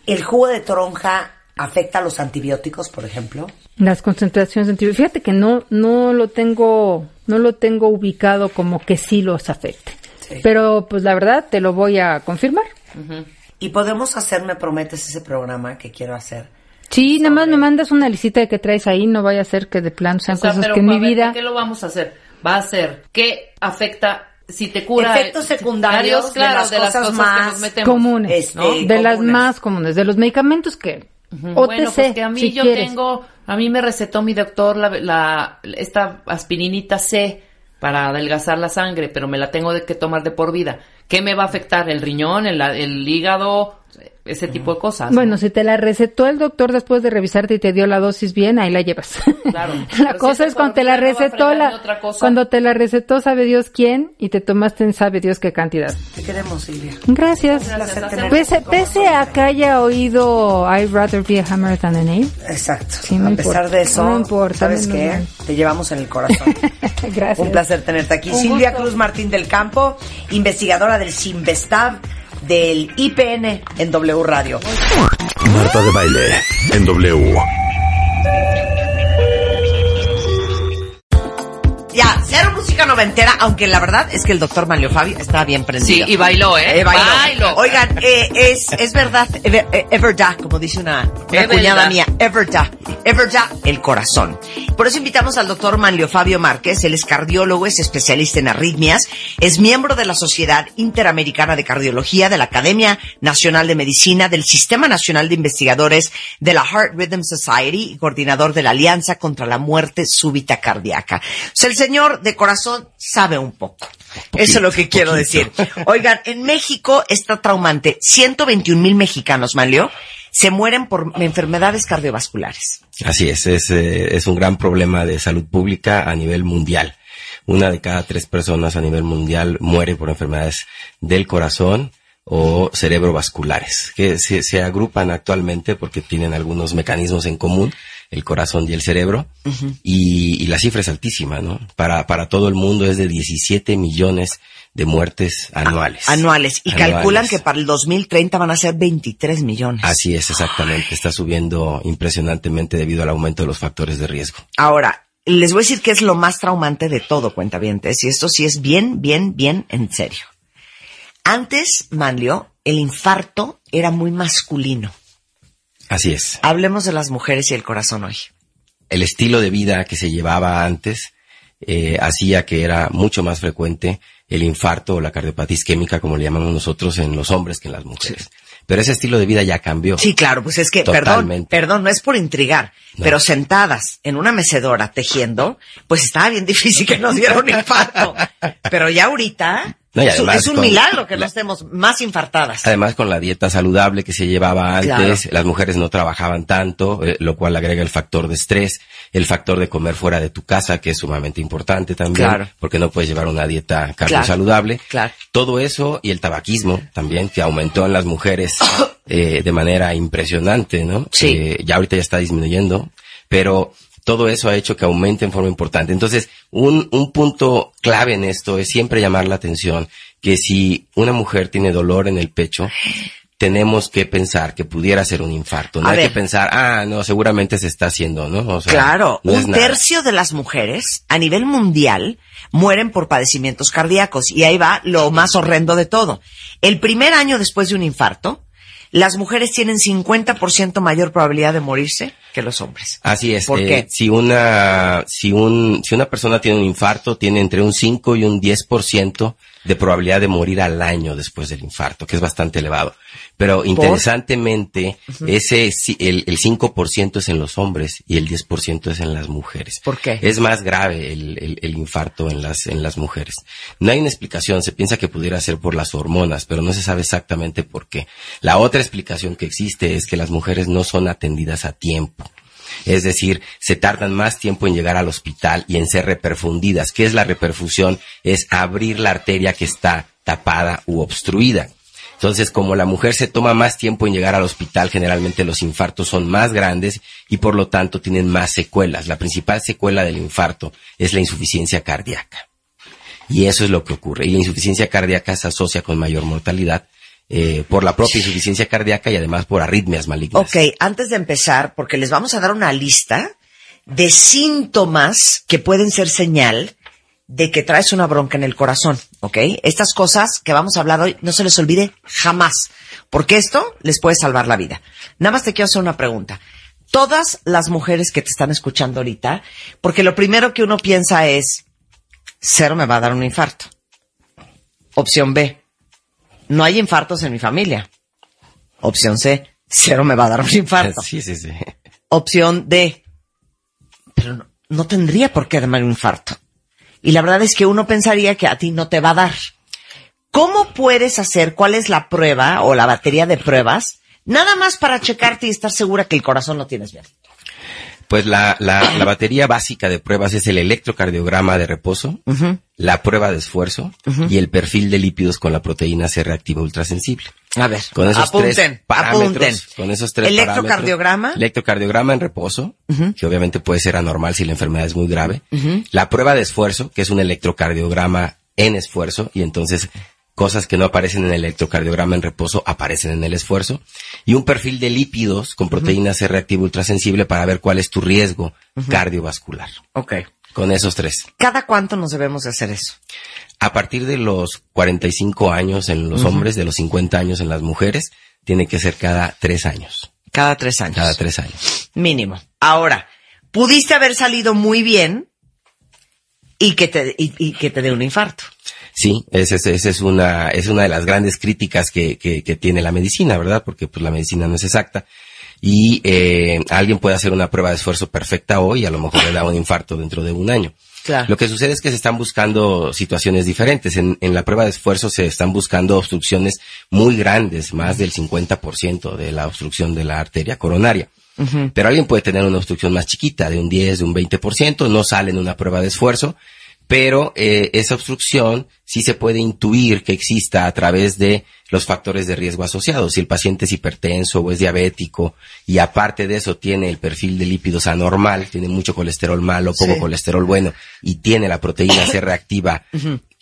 [SPEAKER 2] ¿El jugo de toronja afecta a los antibióticos, por ejemplo?
[SPEAKER 5] Las concentraciones de antibióticos. Fíjate que no, no lo tengo, no lo tengo ubicado como que sí los afecte.
[SPEAKER 2] Sí.
[SPEAKER 5] Pero pues la verdad te lo voy a confirmar.
[SPEAKER 2] ¿Y podemos hacer, me prometes, ese programa que quiero hacer?
[SPEAKER 5] Sí, nada más me mandas una listita de que traes ahí, no vaya a ser que de plano sean
[SPEAKER 4] O sea,
[SPEAKER 5] cosas
[SPEAKER 4] pero
[SPEAKER 5] que en
[SPEAKER 4] a
[SPEAKER 5] mi
[SPEAKER 4] ver,
[SPEAKER 5] vida...
[SPEAKER 4] ¿Qué lo vamos a hacer? Va a ser ¿qué afecta si te cura
[SPEAKER 2] Efectos secundarios de
[SPEAKER 4] claro,
[SPEAKER 2] las
[SPEAKER 4] de las
[SPEAKER 2] cosas
[SPEAKER 4] cosas
[SPEAKER 2] más
[SPEAKER 4] que nos metemos.
[SPEAKER 5] comunes,
[SPEAKER 2] Este,
[SPEAKER 5] ¿no? de las más comunes, de los medicamentos que
[SPEAKER 4] Ujú.
[SPEAKER 5] OTC,
[SPEAKER 4] Bueno, pues que a mí
[SPEAKER 5] si
[SPEAKER 4] yo
[SPEAKER 5] quieres.
[SPEAKER 4] tengo, a mí me recetó mi doctor la, la- esta aspirinita C para adelgazar la sangre, pero me la tengo de que tomar de por vida. ¿Qué me va a afectar? ¿El riñón, el, el hígado, ese tipo de cosas?
[SPEAKER 5] Bueno,
[SPEAKER 4] ¿no?
[SPEAKER 5] si te la recetó el doctor después de revisarte y te dio la dosis bien, ahí la llevas.
[SPEAKER 4] Claro. *laughs*
[SPEAKER 5] la
[SPEAKER 4] si
[SPEAKER 5] cosa es cuando te la recetó la,
[SPEAKER 4] de otra cosa.
[SPEAKER 5] cuando te la recetó sabe Dios quién y te tomaste en sabe Dios qué cantidad.
[SPEAKER 2] Te queremos, Silvia.
[SPEAKER 5] Gracias.
[SPEAKER 4] Gracias,
[SPEAKER 2] tenerte
[SPEAKER 5] Pese, pese a que haya oído I'd rather be a hammer than a nail.
[SPEAKER 2] Exacto.
[SPEAKER 5] Sí,
[SPEAKER 2] a
[SPEAKER 5] importa.
[SPEAKER 2] pesar de eso,
[SPEAKER 5] No importa,
[SPEAKER 2] ¿sabes qué? Te llevamos en el corazón. *laughs*
[SPEAKER 5] Gracias.
[SPEAKER 2] Un placer tenerte aquí.
[SPEAKER 5] Un
[SPEAKER 2] Silvia
[SPEAKER 5] gusto.
[SPEAKER 2] Cruz Martín del Campo, investigadora del Sinvestav del IPN en W Radio.
[SPEAKER 1] Marta de baile en W.
[SPEAKER 2] música noventera, aunque la verdad es que el doctor Manlio Fabio está bien prendido.
[SPEAKER 4] Sí, y bailó, ¿eh?
[SPEAKER 2] Eh, bailó.
[SPEAKER 4] Bailó.
[SPEAKER 2] Oigan, eh, es, es verdad, ever, eh, everda, como dice una, una cuñada mía, everda, everda, el corazón. Por eso invitamos al doctor Manlio Fabio Márquez, él es cardiólogo, es especialista en arritmias, es miembro de la Sociedad Interamericana de Cardiología, de la Academia Nacional de Medicina, del Sistema Nacional de Investigadores de la Heart Rhythm Society y coordinador de la Alianza contra la Muerte Súbita Cardíaca. O sea, el señor de corazón sabe un poco. Eso es lo que quiero decir. Oigan, en México está traumante. 121 mil mexicanos, Manlio, se mueren por enfermedades cardiovasculares.
[SPEAKER 8] Así es, es, eh, es un gran problema de salud pública a nivel mundial. Una de cada tres personas a nivel mundial muere por enfermedades del corazón o cerebrovasculares, que se, se agrupan actualmente porque tienen algunos mecanismos en común, el corazón y el cerebro, y, y la cifra es altísima, ¿no? Para, para todo el mundo es de 17 millones de muertes anuales.
[SPEAKER 2] Anuales. Y
[SPEAKER 8] Anuales.
[SPEAKER 2] calculan que para el 2030 van a ser 23 millones.
[SPEAKER 8] Así es, exactamente. Está subiendo impresionantemente debido al aumento de los factores de riesgo.
[SPEAKER 2] Ahora, les voy a decir que es lo más traumante de todo, cuentavientes, y esto sí es bien, bien, bien en serio. Antes, Manlio, el infarto era muy masculino.
[SPEAKER 8] Así es.
[SPEAKER 2] Hablemos de las mujeres y el corazón hoy.
[SPEAKER 8] el estilo de vida que se llevaba antes eh, hacía que era mucho más frecuente el infarto o la cardiopatía isquémica, como le llamamos nosotros, en los hombres que en las mujeres. Pero ese estilo de vida ya cambió.
[SPEAKER 2] Sí, claro, pues es que, perdón, perdón, no es por intrigar,
[SPEAKER 8] No.
[SPEAKER 2] pero sentadas en una mecedora tejiendo, pues estaba bien difícil que nos diera un infarto. *laughs* Pero ya ahorita,
[SPEAKER 8] No,
[SPEAKER 2] es, un-
[SPEAKER 8] además
[SPEAKER 2] es un
[SPEAKER 8] con
[SPEAKER 2] milagro que no
[SPEAKER 8] la-
[SPEAKER 2] estemos más infartadas.
[SPEAKER 8] Además, con la dieta saludable que se llevaba antes,
[SPEAKER 2] Claro.
[SPEAKER 8] las mujeres no trabajaban tanto, eh, lo cual agrega el factor de estrés, el factor de comer fuera de tu casa, que es sumamente importante también,
[SPEAKER 2] Claro.
[SPEAKER 8] porque no puedes llevar una dieta
[SPEAKER 2] Claro.
[SPEAKER 8] saludable. Todo eso y el tabaquismo también, que aumentó en las mujeres eh, de manera impresionante, ¿no?
[SPEAKER 2] Sí.
[SPEAKER 8] Eh, ya ahorita ya está disminuyendo, pero todo eso ha hecho que aumente en forma importante. Entonces, un, un punto clave en esto es siempre llamar la atención que si una mujer tiene dolor en el pecho, tenemos que pensar que pudiera ser un infarto. No
[SPEAKER 2] A
[SPEAKER 8] hay
[SPEAKER 2] ver.
[SPEAKER 8] que pensar, ah, no, seguramente se está haciendo, ¿no? O sea,
[SPEAKER 2] Claro,
[SPEAKER 8] no
[SPEAKER 2] un tercio de las mujeres a nivel mundial mueren por padecimientos cardíacos y ahí va lo más horrendo de todo. El primer año después de un infarto, las mujeres tienen 50% mayor probabilidad de morirse que los hombres.
[SPEAKER 8] Así es.
[SPEAKER 2] ¿Por
[SPEAKER 8] eh,
[SPEAKER 2] qué?
[SPEAKER 8] Si una, si un, si una persona tiene un infarto, tiene entre un 5 y un 10% de probabilidad de morir al año después del infarto, que es bastante elevado. Pero interesantemente, ese, el, el 5% es en los hombres y el 10% es en las mujeres.
[SPEAKER 2] ¿Por qué?
[SPEAKER 8] Es más grave el, el, el infarto en las, en las mujeres. No hay una explicación, se piensa que pudiera ser por las hormonas, pero no se sabe exactamente por qué. La otra explicación que existe es que las mujeres no son atendidas a tiempo. Es decir, se tardan más tiempo en llegar al hospital y en ser reperfundidas. ¿Qué es la reperfusión? Es abrir la arteria que está tapada u obstruida. Entonces, como la mujer se toma más tiempo en llegar al hospital, generalmente los infartos son más grandes y por lo tanto tienen más secuelas. La principal secuela del infarto es la insuficiencia cardíaca. Y eso es lo que ocurre. Y la insuficiencia cardíaca se asocia con mayor mortalidad eh, por la propia insuficiencia cardíaca y además por arritmias malignas.
[SPEAKER 2] Ok, antes de empezar, porque les vamos a dar una lista de síntomas que pueden ser señal de que traes una bronca en el corazón, ¿ok? Estas cosas que vamos a hablar hoy no se les olvide jamás, porque esto les puede salvar la vida. Nada más te quiero hacer una pregunta. Todas las mujeres que te están escuchando ahorita, porque lo primero que uno piensa es, cero me va a dar un infarto. Opción B, no hay infartos en mi familia. Opción C, cero me va a dar un infarto.
[SPEAKER 8] Sí, sí, sí.
[SPEAKER 2] Opción D, pero no, no tendría por qué darme un infarto. Y la verdad es que uno pensaría que a ti no te va a dar. ¿Cómo puedes hacer, cuál es la prueba o la batería de pruebas, nada más para checarte y estar segura que el corazón lo tienes bien?
[SPEAKER 8] Pues la, la, la batería básica de pruebas es el electrocardiograma de reposo, la prueba de esfuerzo y el perfil de lípidos con la proteína C reactiva ultrasensible.
[SPEAKER 2] A ver,
[SPEAKER 8] Con esos
[SPEAKER 2] apunten,
[SPEAKER 8] tres parámetros,
[SPEAKER 2] apunten.
[SPEAKER 8] con esos tres
[SPEAKER 2] Electrocardiograma.
[SPEAKER 8] electrocardiograma en reposo, que obviamente puede ser anormal si la enfermedad es muy grave. La prueba de esfuerzo, que es un electrocardiograma en esfuerzo, y entonces cosas que no aparecen en el electrocardiograma en reposo aparecen en el esfuerzo. Y un perfil de lípidos con proteína C reactiva ultrasensible para ver cuál es tu riesgo cardiovascular.
[SPEAKER 2] Ok.
[SPEAKER 8] Con esos tres.
[SPEAKER 2] ¿Cada cuánto nos debemos de hacer eso?
[SPEAKER 8] A partir de los 45 años en los hombres, de los 50 años en las mujeres, tiene que ser cada tres años.
[SPEAKER 2] Cada tres años.
[SPEAKER 8] Cada tres años.
[SPEAKER 2] Mínimo. Ahora, pudiste haber salido muy bien y que te, y, y que te dé un infarto.
[SPEAKER 8] Sí, esa es, esa es una, es una de las grandes críticas que, que, que tiene la medicina, ¿verdad? Porque pues la medicina no es exacta. Y eh, alguien puede hacer una prueba de esfuerzo perfecta hoy y a lo mejor le da un infarto dentro de un año.
[SPEAKER 2] Claro.
[SPEAKER 8] Lo que sucede es que se están buscando situaciones diferentes. En, en la prueba de esfuerzo se están buscando obstrucciones muy grandes, más del 50% de la obstrucción de la arteria coronaria. Pero alguien puede tener una obstrucción más chiquita, de un 10, de un 20%, no sale en una prueba de esfuerzo, pero eh, esa obstrucción sí se puede intuir que exista a través de los factores de riesgo asociados. Si el paciente es hipertenso o es diabético y aparte de eso tiene el perfil de lípidos anormal, tiene mucho colesterol malo, poco
[SPEAKER 2] Sí.
[SPEAKER 8] colesterol bueno y tiene la proteína C reactiva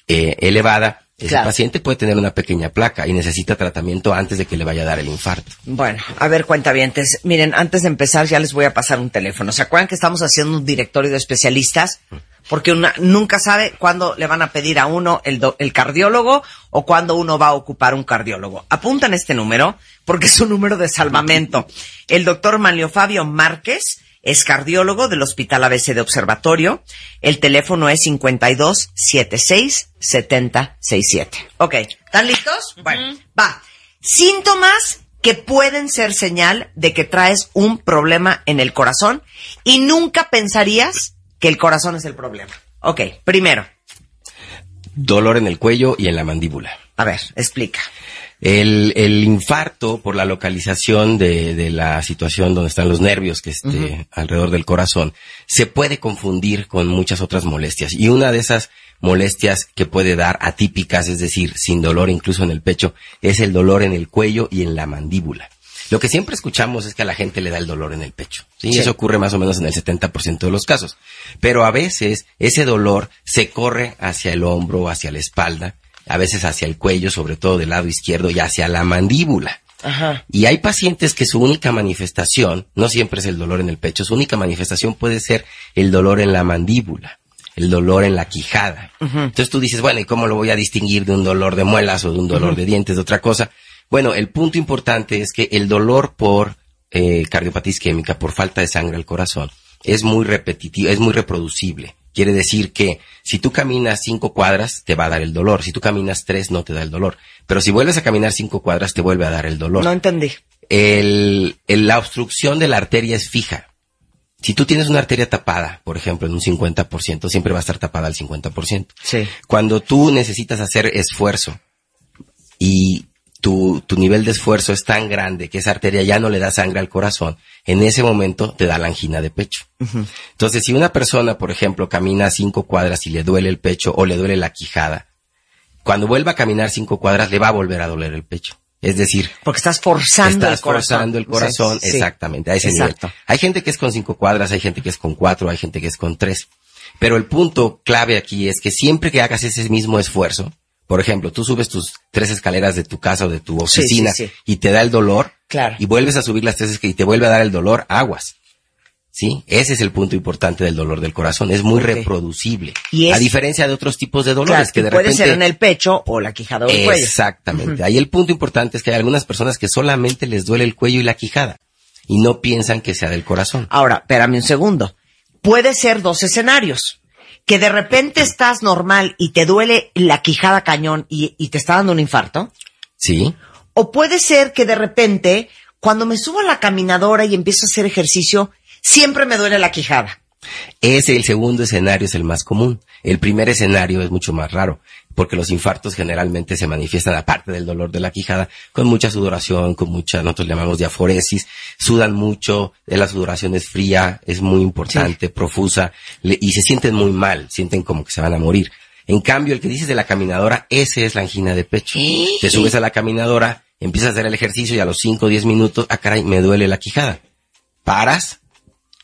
[SPEAKER 8] eh, elevada, ese
[SPEAKER 2] Claro.
[SPEAKER 8] paciente puede tener una pequeña placa y necesita tratamiento antes de que le vaya a dar el infarto.
[SPEAKER 2] Bueno, a ver, cuentavientes. Miren, antes de empezar ya les voy a pasar un teléfono. ¿Se acuerdan que estamos haciendo un directorio de especialistas? Porque una, nunca sabe cuándo le van a pedir a uno el, do- el cardiólogo o cuándo uno va a ocupar un cardiólogo. Apuntan este número porque es un número de salvamento. El doctor Manlio Fabio Márquez es cardiólogo del Hospital ABC de Observatorio. El teléfono es 52 76 70 67. Ok, ¿están listos? Bueno, va. Síntomas que pueden ser señal de que traes un problema en el corazón y nunca pensarías que el corazón es el problema. Ok, primero,
[SPEAKER 8] Dolor en el cuello y en la mandíbula.
[SPEAKER 2] a ver, explica.
[SPEAKER 8] El, el infarto, por la localización de, de la situación donde están los nervios que esté alrededor del corazón, se puede confundir con muchas otras molestias. Y una de esas molestias que puede dar atípicas, es decir, sin dolor incluso en el pecho, es el dolor en el cuello y en la mandíbula. Lo que siempre escuchamos es que a la gente le da el dolor en el pecho. ¿sí?
[SPEAKER 2] Sí.
[SPEAKER 8] Eso ocurre más o menos en el 70% de los casos. Pero a veces ese dolor se corre hacia el hombro, hacia la espalda, a veces hacia el cuello, sobre todo del lado izquierdo, y hacia la mandíbula.
[SPEAKER 2] Ajá.
[SPEAKER 8] Y hay pacientes que su única manifestación, no siempre es el dolor en el pecho, su única manifestación puede ser el dolor en la mandíbula, el dolor en la quijada. Entonces tú dices, bueno, ¿y cómo lo voy a distinguir de un dolor de muelas o de un dolor de dientes, de otra cosa? Bueno, el punto importante es que el dolor por eh, cardiopatía isquémica, por falta de sangre al corazón, es muy repetitivo, es muy reproducible. Quiere decir que si tú caminas cinco cuadras, te va a dar el dolor. Si tú caminas tres, no te da el dolor. Pero si vuelves a caminar cinco cuadras, te vuelve a dar el dolor
[SPEAKER 2] No entendí.
[SPEAKER 8] el, el- la obstrucción de la arteria es fija. Si tú tienes una arteria tapada, por ejemplo, en un 50%, siempre va a estar tapada al 50%.
[SPEAKER 2] Sí.
[SPEAKER 8] Cuando tú necesitas hacer esfuerzo y tu, tu nivel de esfuerzo es tan grande que esa arteria ya no le da sangre al corazón, en ese momento te da la angina de pecho. Entonces, si una persona, por ejemplo, camina cinco cuadras y le duele el pecho o le duele la quijada, cuando vuelva a caminar cinco cuadras le va a volver a doler el pecho. Es decir,
[SPEAKER 2] Porque estás forzando
[SPEAKER 8] Estás
[SPEAKER 2] el corazón.
[SPEAKER 8] forzando el corazón,
[SPEAKER 2] sí.
[SPEAKER 8] exactamente, a ese
[SPEAKER 2] Exacto.
[SPEAKER 8] nivel. Hay gente que es con cinco cuadras, hay gente que es con cuatro, hay gente que es con tres. Pero el punto clave aquí es que siempre que hagas ese mismo esfuerzo, por ejemplo, tú subes tus tres escaleras de tu casa o de tu
[SPEAKER 2] Sí, sí,
[SPEAKER 8] oficina
[SPEAKER 2] sí.
[SPEAKER 8] y te da el dolor,
[SPEAKER 2] Claro.
[SPEAKER 8] y vuelves a subir las tres escaleras y te vuelve a dar el dolor, aguas. ¿Sí? Ese es el punto importante del dolor del corazón. Es muy reproducible.
[SPEAKER 2] Y es-
[SPEAKER 8] A diferencia de otros tipos de dolores
[SPEAKER 2] Claro,
[SPEAKER 8] que de
[SPEAKER 2] puede
[SPEAKER 8] repente...
[SPEAKER 2] ser en el pecho o la quijada o el cuello.
[SPEAKER 8] Exactamente. Ahí el punto importante es que hay algunas personas que solamente les duele el cuello y la quijada y no piensan que sea del corazón.
[SPEAKER 2] Ahora, espérame un segundo. Puede ser dos escenarios. Que de repente estás normal y te duele la quijada cañón y, y te está dando un infarto.
[SPEAKER 8] Sí,
[SPEAKER 2] O puede ser que de repente, cuando me subo a la caminadora y empiezo a hacer ejercicio, siempre me duele la quijada.
[SPEAKER 8] ese el segundo escenario es el más común. El primer escenario es mucho más raro porque los infartos generalmente se manifiestan aparte del dolor de la quijada con mucha sudoración, con mucha, nosotros le llamamos diaforesis, sudan mucho, eh, la sudoración es fría, es muy importante, profusa le- y se sienten muy mal, sienten como que se van a morir. En cambio, el que dices de la caminadora, ese es la angina de pecho. Te subes a la caminadora, empiezas a hacer el ejercicio y a los 5 o 10 minutos, ah caray, me duele la quijada. Paras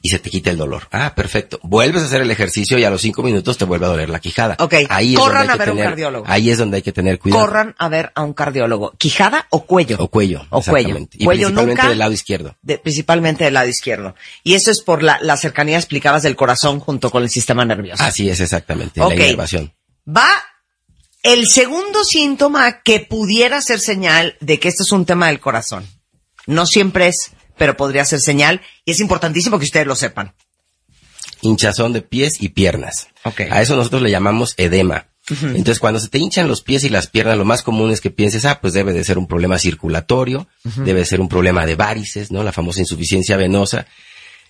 [SPEAKER 8] y se te quita el dolor. Ah, perfecto. Vuelves a hacer el ejercicio y a los 5 minutos te vuelve a doler la quijada.
[SPEAKER 2] Ok,
[SPEAKER 8] Ahí es
[SPEAKER 2] corran
[SPEAKER 8] donde
[SPEAKER 2] a ver un
[SPEAKER 8] tener-
[SPEAKER 2] cardiólogo.
[SPEAKER 8] Ahí es donde hay que tener cuidado.
[SPEAKER 2] Corran a ver a un cardiólogo. ¿Quijada o cuello?
[SPEAKER 8] O cuello.
[SPEAKER 2] O cuello.
[SPEAKER 8] Y
[SPEAKER 2] Cuello
[SPEAKER 8] principalmente
[SPEAKER 2] nunca.
[SPEAKER 8] del lado izquierdo.
[SPEAKER 2] de- principalmente del lado izquierdo. Y eso es por la, la cercanía explicabas del corazón junto con el sistema nervioso.
[SPEAKER 8] Así es exactamente, la inervación.
[SPEAKER 2] Va el segundo síntoma que pudiera ser señal de que esto es un tema del corazón. No siempre es, pero podría ser señal y es importantísimo que ustedes lo sepan.
[SPEAKER 8] hinchazón de pies y piernas.
[SPEAKER 2] Ok.
[SPEAKER 8] A eso nosotros le llamamos edema. Entonces, cuando se te hinchan los pies y las piernas, lo más común es que pienses, ah, pues debe de ser un problema circulatorio, debe ser un problema de varices, ¿no? La famosa insuficiencia venosa.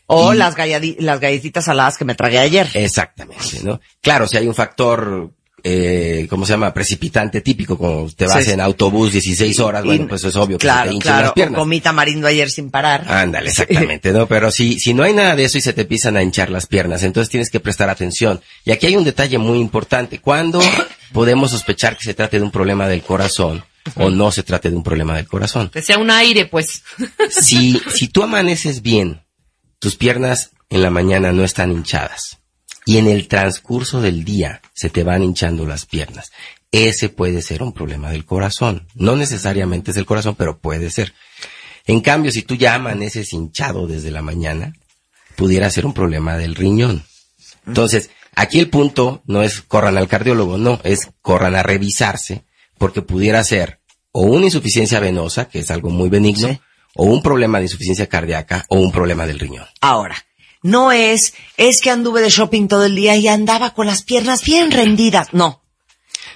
[SPEAKER 2] O
[SPEAKER 8] Y-
[SPEAKER 2] las, las galletitas saladas que me tragué ayer.
[SPEAKER 8] Exactamente, ¿no? Claro, si hay un factor, eh, ¿cómo se llama? Precipitante típico, como te vas
[SPEAKER 2] Sí.
[SPEAKER 8] en autobús 16 horas,
[SPEAKER 2] Y-
[SPEAKER 8] bueno, pues es obvio que
[SPEAKER 2] claro,
[SPEAKER 8] te hinchan
[SPEAKER 2] claro.
[SPEAKER 8] las piernas.
[SPEAKER 2] comí tamarindo ayer sin parar.
[SPEAKER 8] Ándale, exactamente, ¿no? Pero si, si no hay nada de eso y se te empiezan a hinchar las piernas, entonces tienes que prestar atención. Y aquí hay un detalle muy importante. ¿Cuándo *coughs* podemos sospechar que se trate de un problema del corazón o no se trate de un problema del corazón?
[SPEAKER 4] Que sea un aire, pues.
[SPEAKER 8] Si, si tú amaneces bien, tus piernas en la mañana no están hinchadas y en el transcurso del día se te van hinchando las piernas, ese puede ser un problema del corazón. No necesariamente es el corazón, pero puede ser. En cambio, si tú ya amaneces hinchado desde la mañana, pudiera ser un problema del riñón. Entonces, aquí el punto no es corran al cardiólogo, no, es corran a revisarse, porque pudiera ser o una insuficiencia venosa, que es algo muy benigno,
[SPEAKER 2] Sí.
[SPEAKER 8] o un problema de insuficiencia cardíaca, o un problema del riñón.
[SPEAKER 2] Ahora, no es, es que anduve de shopping todo el día y andaba con las piernas bien rendidas. No.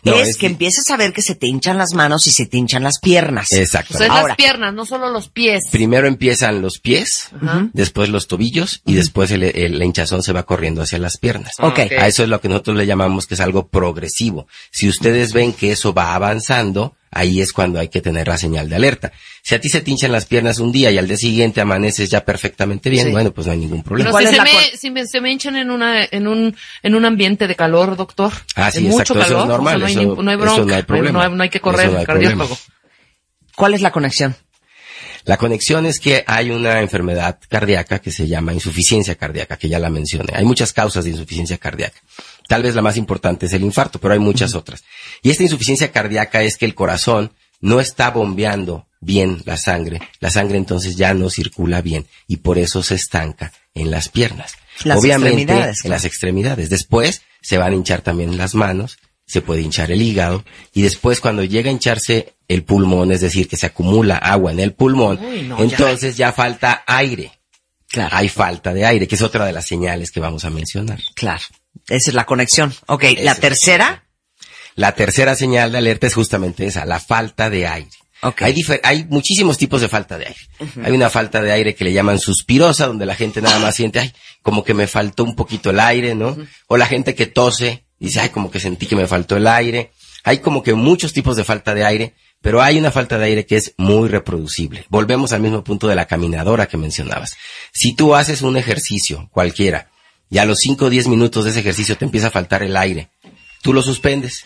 [SPEAKER 8] No,
[SPEAKER 2] es,
[SPEAKER 8] es
[SPEAKER 2] que empieces a ver que se te hinchan las manos y se te hinchan las piernas.
[SPEAKER 8] Exacto.
[SPEAKER 4] O sea, las piernas, no solo los pies.
[SPEAKER 8] Primero empiezan los pies,
[SPEAKER 4] Ajá.
[SPEAKER 8] después los tobillos y después el, el- la hinchazón se va corriendo hacia las piernas.
[SPEAKER 2] Ok.
[SPEAKER 4] Ok.
[SPEAKER 8] A eso es lo que nosotros le llamamos que es algo progresivo. Si ustedes ven que eso va avanzando, ahí es cuando hay que tener la señal de alerta. Si a ti se te hinchan las piernas un día y al día siguiente amaneces ya perfectamente bien,
[SPEAKER 2] Sí.
[SPEAKER 8] bueno, pues no hay ningún problema.
[SPEAKER 4] Pero
[SPEAKER 2] ¿Cuál
[SPEAKER 4] si se, me, si me- se me hinchan en una, en un, en un ambiente de calor, doctor.
[SPEAKER 8] Ah, sí,
[SPEAKER 4] de mucho
[SPEAKER 8] exacto, eso
[SPEAKER 4] calor.
[SPEAKER 8] es normal,
[SPEAKER 4] o sea, no, hay,
[SPEAKER 8] eso-
[SPEAKER 4] no hay
[SPEAKER 8] eso
[SPEAKER 4] bronca.
[SPEAKER 8] no hay problema.
[SPEAKER 4] No hay, no hay que correr el cardiólogo.
[SPEAKER 8] problema.
[SPEAKER 2] ¿Cuál es la conexión?
[SPEAKER 8] La conexión es que hay una enfermedad cardíaca que se llama insuficiencia cardíaca, que ya la mencioné. Hay muchas causas de insuficiencia cardíaca. Tal vez la más importante es el infarto, pero hay muchas otras. Y esta insuficiencia cardíaca es que el corazón no está bombeando bien la sangre. La sangre entonces ya no circula bien y por eso se estanca en las piernas.
[SPEAKER 2] Las
[SPEAKER 8] Obviamente
[SPEAKER 2] extremidades,
[SPEAKER 8] en las extremidades. Después se van a hinchar también las manos, se puede hinchar el hígado y después cuando llega a hincharse el pulmón, es decir, que se acumula agua en el pulmón,
[SPEAKER 4] Uy, no, ya.
[SPEAKER 8] entonces ya. falta aire.
[SPEAKER 2] Claro.
[SPEAKER 8] Hay falta de aire, que es otra de las señales que vamos a mencionar.
[SPEAKER 2] Claro. Esa es la conexión. Ok,
[SPEAKER 8] Esa
[SPEAKER 2] la tercera.
[SPEAKER 8] La tercera señal de alerta es justamente esa, la falta de aire.
[SPEAKER 2] Ok.
[SPEAKER 8] Hay, difer- hay muchísimos tipos de falta de aire. Hay una falta de aire que le llaman suspirosa, donde la gente nada más siente, ay, como que me faltó un poquito el aire, ¿no? O la gente que tose, dice, ay, como que sentí que me faltó el aire. Hay como que muchos tipos de falta de aire, pero hay una falta de aire que es muy reproducible. Volvemos al mismo punto de la caminadora que mencionabas. Si tú haces un ejercicio, cualquiera, y a los 5 o 10 minutos de ese ejercicio te empieza a faltar el aire, tú lo suspendes,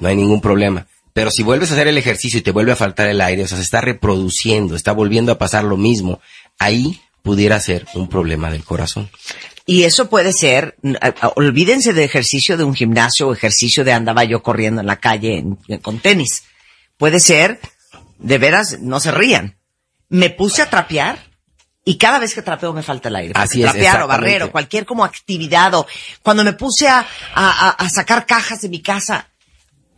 [SPEAKER 8] no hay ningún problema. Pero si vuelves a hacer el ejercicio y te vuelve a faltar el aire, o sea, se está reproduciendo, está volviendo a pasar lo mismo, ahí pudiera ser un problema del corazón.
[SPEAKER 2] Y eso puede ser, olvídense de ejercicio de un gimnasio o ejercicio de andaba yo corriendo en la calle con tenis. Puede ser, de veras, no se rían. Me puse a trapear y cada vez que trapeo me falta el aire.
[SPEAKER 8] Así es,
[SPEAKER 2] trapear o barrer o cualquier como actividad o cuando me puse a, a- a- sacar cajas de mi casa,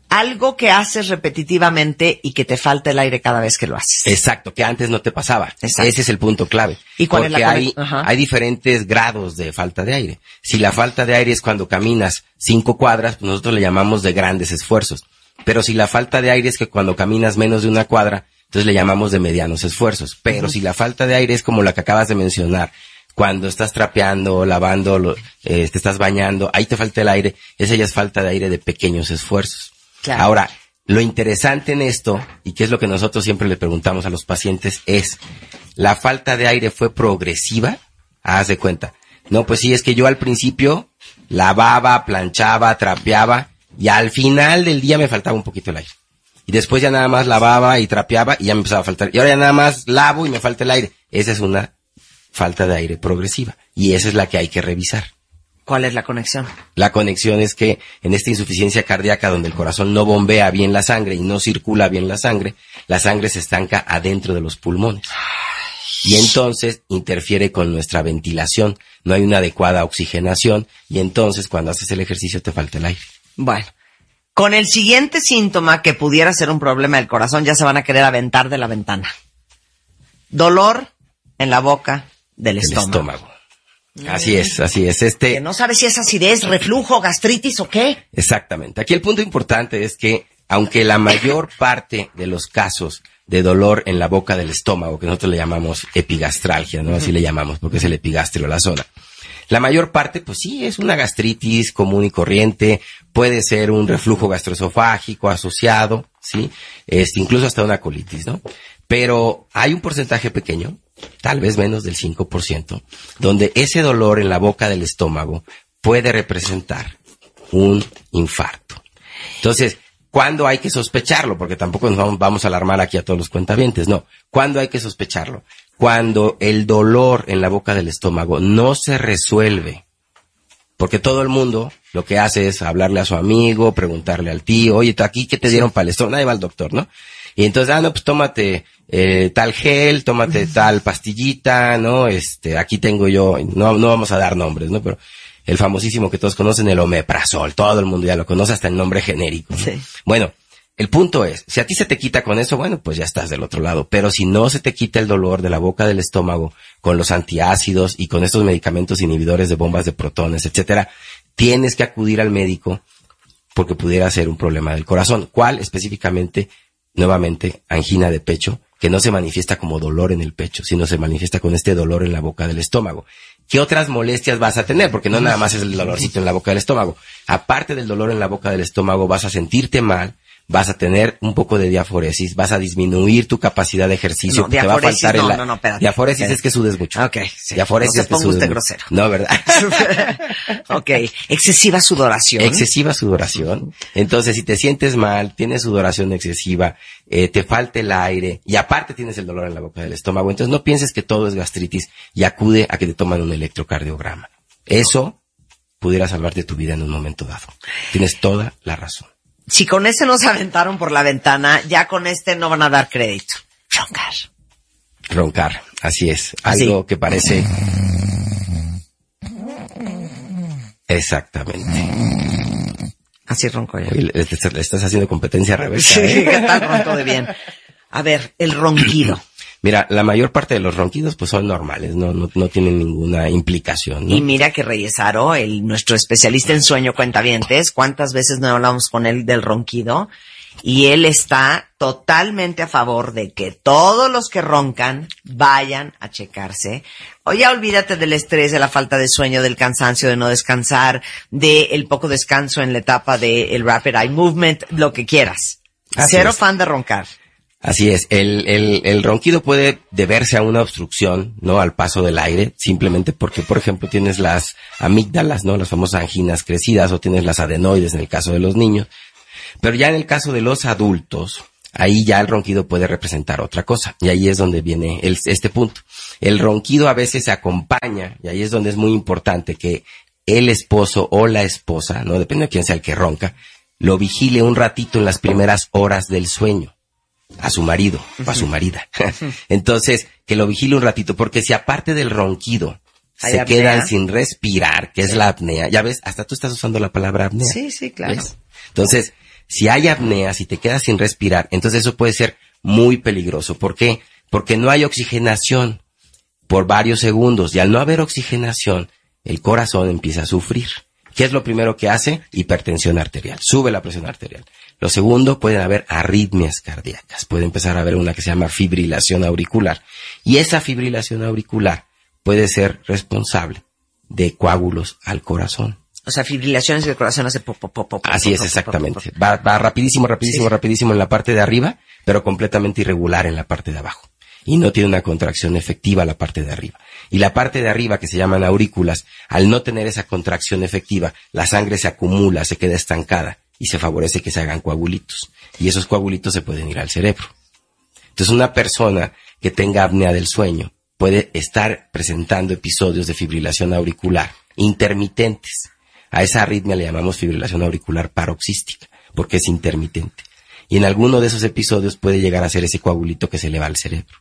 [SPEAKER 2] algo que haces repetitivamente y que te falta el aire cada vez que lo haces.
[SPEAKER 8] Exacto, que antes no te pasaba.
[SPEAKER 2] Exacto.
[SPEAKER 8] Ese es el punto clave.
[SPEAKER 2] ¿Y cuál es
[SPEAKER 8] Porque
[SPEAKER 2] la
[SPEAKER 8] hay, hay diferentes grados de falta de aire. Si la falta de aire es cuando caminas cinco cuadras, pues nosotros le llamamos de grandes esfuerzos. Pero si la falta de aire es que cuando caminas menos de una cuadra, entonces le llamamos de medianos esfuerzos. Pero si la falta de aire es como la que acabas de mencionar, cuando estás trapeando, lavando, lo- eh, te estás bañando, ahí te falta el aire, esa ya es falta de aire de pequeños esfuerzos.
[SPEAKER 2] Claro.
[SPEAKER 8] Ahora, lo interesante en esto, y que es lo que nosotros siempre le preguntamos a los pacientes, es, ¿la falta de aire fue progresiva? Haz de cuenta. No, pues sí, es que yo al principio lavaba, planchaba, trapeaba, y al final del día me faltaba un poquito el aire. Y después ya nada más lavaba y trapeaba y ya me empezaba a faltar. Y ahora ya nada más lavo y me falta el aire. Esa es una falta de aire progresiva. Y esa es la que hay que revisar.
[SPEAKER 2] ¿Cuál es la conexión?
[SPEAKER 8] La conexión es que en esta insuficiencia cardíaca donde el corazón no bombea bien la sangre y no circula bien la sangre, la sangre se estanca adentro de los pulmones. Y entonces interfiere con nuestra ventilación, no hay una adecuada oxigenación y entonces cuando haces el ejercicio te falta el aire.
[SPEAKER 2] Bueno, con el siguiente síntoma que pudiera ser un problema del corazón, ya se van a querer aventar de la ventana. Dolor en la boca del
[SPEAKER 8] El
[SPEAKER 2] estómago.
[SPEAKER 8] estómago. Así es, así es. Este,
[SPEAKER 2] Que no sabes si es acidez, reflujo, gastritis o qué.
[SPEAKER 8] Exactamente. Aquí el punto importante es que, aunque la mayor parte de los casos de dolor en la boca del estómago, que nosotros le llamamos epigastralgia, ¿no? Así le llamamos, porque es el epigastrio la zona. La mayor parte, pues sí, es una gastritis común y corriente, puede ser un reflujo gastroesofágico asociado, ¿sí? Este, incluso hasta una colitis, ¿no? Pero hay un porcentaje pequeño, tal vez menos del 5%, donde ese dolor en la boca del estómago puede representar un infarto. Entonces, ¿cuándo hay que sospecharlo? Porque tampoco nos vamos, a alarmar aquí a todos los cuentavientes, no. ¿Cuándo hay que sospecharlo? Cuando el dolor en la boca del estómago no se resuelve. Porque todo el mundo lo que hace es hablarle a su amigo, preguntarle al tío, oye, ¿tú aquí qué te dieron para el estómago? Nadie va al doctor, ¿no? Y entonces, ah, no, pues tómate eh, tal gel, tómate tal pastillita, ¿no? Este, aquí tengo yo, no, no vamos a dar nombres, ¿no? Pero el famosísimo que todos conocen, el omeprazol, todo el mundo ya lo conoce, hasta el nombre genérico. ¿no?
[SPEAKER 2] Sí.
[SPEAKER 8] Bueno, el punto es, si a ti se te quita con eso, bueno, pues ya estás del otro lado. Pero si no se te quita el dolor de la boca del estómago con los antiácidos y con estos medicamentos inhibidores de bombas de protones, etcétera, tienes que acudir al médico porque pudiera ser un problema del corazón. ¿Cuál específicamente? Nuevamente, angina de pecho, que no se manifiesta como dolor en el pecho, sino se manifiesta con este dolor en la boca del estómago. ¿Qué otras molestias vas a tener? Porque no nada más es el dolorcito en la boca del estómago. Aparte del dolor en la boca del estómago, vas a sentirte mal, vas a tener un poco de diaforesis, vas a disminuir tu capacidad de ejercicio,
[SPEAKER 2] No,
[SPEAKER 8] te va a faltar
[SPEAKER 2] no,
[SPEAKER 8] el...
[SPEAKER 2] no, no, espérate,
[SPEAKER 8] diaforesis
[SPEAKER 2] espérate.
[SPEAKER 8] es que sudes mucho.
[SPEAKER 2] Ok, sí.
[SPEAKER 8] Diaforesis
[SPEAKER 2] No
[SPEAKER 8] es que
[SPEAKER 2] usted grosero.
[SPEAKER 8] No, ¿verdad? *laughs*
[SPEAKER 2] ok, excesiva sudoración.
[SPEAKER 8] excesiva sudoración. Entonces, si te sientes mal, tienes sudoración excesiva, eh, te falta el aire y aparte tienes el dolor en la boca del estómago, entonces no pienses que todo es gastritis y acude a que te toman un electrocardiograma. Eso pudiera salvarte tu vida en un momento dado. Tienes toda la razón.
[SPEAKER 2] Si con ese nos aventaron por la ventana, ya con este no van a dar crédito. Roncar.
[SPEAKER 8] Roncar, así es.
[SPEAKER 2] Así.
[SPEAKER 8] Algo que parece... Exactamente.
[SPEAKER 2] Así ronco yo.
[SPEAKER 8] Le, le- le estás haciendo competencia reversa.
[SPEAKER 2] Sí,
[SPEAKER 8] ¿eh?
[SPEAKER 2] ¿qué tal ronco de bien? A ver, el ronquido.
[SPEAKER 8] Mira, la mayor parte de los ronquidos pues son normales, no, no, no tienen ninguna implicación. ¿no?
[SPEAKER 2] Y mira que Reyes Aro, el, nuestro especialista en sueño cuentavientes, cuántas veces no hablamos con él del ronquido, y él está totalmente a favor de que todos los que roncan vayan a checarse. O ya olvídate del estrés, de la falta de sueño, del cansancio, de no descansar, de el poco descanso en la etapa del rapid eye movement, lo que quieras.
[SPEAKER 8] Así
[SPEAKER 2] Cero
[SPEAKER 8] es.
[SPEAKER 2] fan de roncar.
[SPEAKER 8] Así es, el, el, el ronquido puede deberse a una obstrucción, ¿no? Al paso del aire, simplemente porque, por ejemplo, tienes las amígdalas, ¿no? Las famosas anginas crecidas o tienes las adenoides en el caso de los niños. Pero ya en el caso de los adultos, ahí ya el ronquido puede representar otra cosa. Y ahí es donde viene este punto. El ronquido a veces se acompaña, y ahí es donde es muy importante que el esposo o la esposa, no depende de quién sea el que ronca, lo vigile un ratito en las primeras horas del sueño a su marido o a su marida. *laughs* Entonces, que lo vigile un ratito, porque si aparte del ronquido se
[SPEAKER 2] apnea.
[SPEAKER 8] quedan sin respirar, que es la apnea, ya ves, hasta tú estás usando la palabra apnea.
[SPEAKER 2] Sí, sí, claro.
[SPEAKER 8] ¿Ves? Entonces, si hay apnea, si te quedas sin respirar, entonces eso puede ser muy peligroso. ¿Por qué? Porque no hay oxigenación por varios segundos y al no haber oxigenación, el corazón empieza a sufrir. ¿Qué es lo primero que hace? Hipertensión arterial. Sube la presión arterial. Lo segundo, pueden haber arritmias cardíacas. Puede empezar a haber una que se llama fibrilación auricular. Y esa fibrilación auricular puede ser responsable de coágulos al corazón.
[SPEAKER 2] O sea, fibrilaciones del corazón hace pop, pop, pop, pop,
[SPEAKER 8] Así es, exactamente. Va, va rapidísimo, rapidísimo,
[SPEAKER 2] Sí.
[SPEAKER 8] rapidísimo en la parte de arriba, pero completamente irregular en la parte de abajo. Y no tiene una contracción efectiva la parte de arriba. Y la parte de arriba, que se llaman aurículas, al no tener esa contracción efectiva, la sangre se acumula, se queda estancada y se favorece que se hagan coagulitos. Y esos coagulitos se pueden ir al cerebro. Entonces, una persona que tenga apnea del sueño puede estar presentando episodios de fibrilación auricular intermitentes. A esa arritmia le llamamos fibrilación auricular paroxística, porque es intermitente. Y en alguno de esos episodios puede llegar a ser ese coagulito que se le va al cerebro.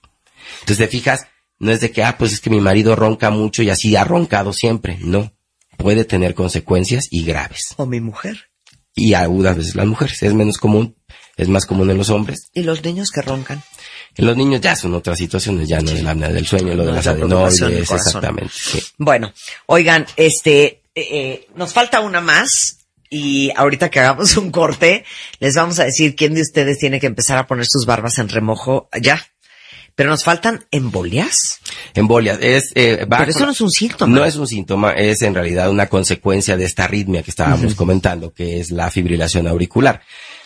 [SPEAKER 8] Entonces, te fijas, no es de que, ah, pues es que mi marido ronca mucho y así ha roncado siempre. No. Puede tener consecuencias y graves.
[SPEAKER 2] O mi mujer.
[SPEAKER 8] Y agudas veces las mujeres. Es menos común, es más común en los hombres.
[SPEAKER 2] Y los niños que roncan.
[SPEAKER 8] En los niños ya son otras situaciones, ya no es la apnea del sueño, lo de las
[SPEAKER 2] la
[SPEAKER 8] adenoides, exactamente. sí.
[SPEAKER 2] Bueno, oigan, este, eh, eh, nos falta una más y ahorita que hagamos un corte, les vamos a decir quién de ustedes tiene que empezar a poner sus barbas en remojo ya. Pero nos faltan embolias.
[SPEAKER 8] Embolias, es, eh,
[SPEAKER 2] Pero eso no es un síntoma.
[SPEAKER 8] No es un síntoma, es en realidad una consecuencia de esta arritmia que estábamos comentando, que es la fibrilación auricular.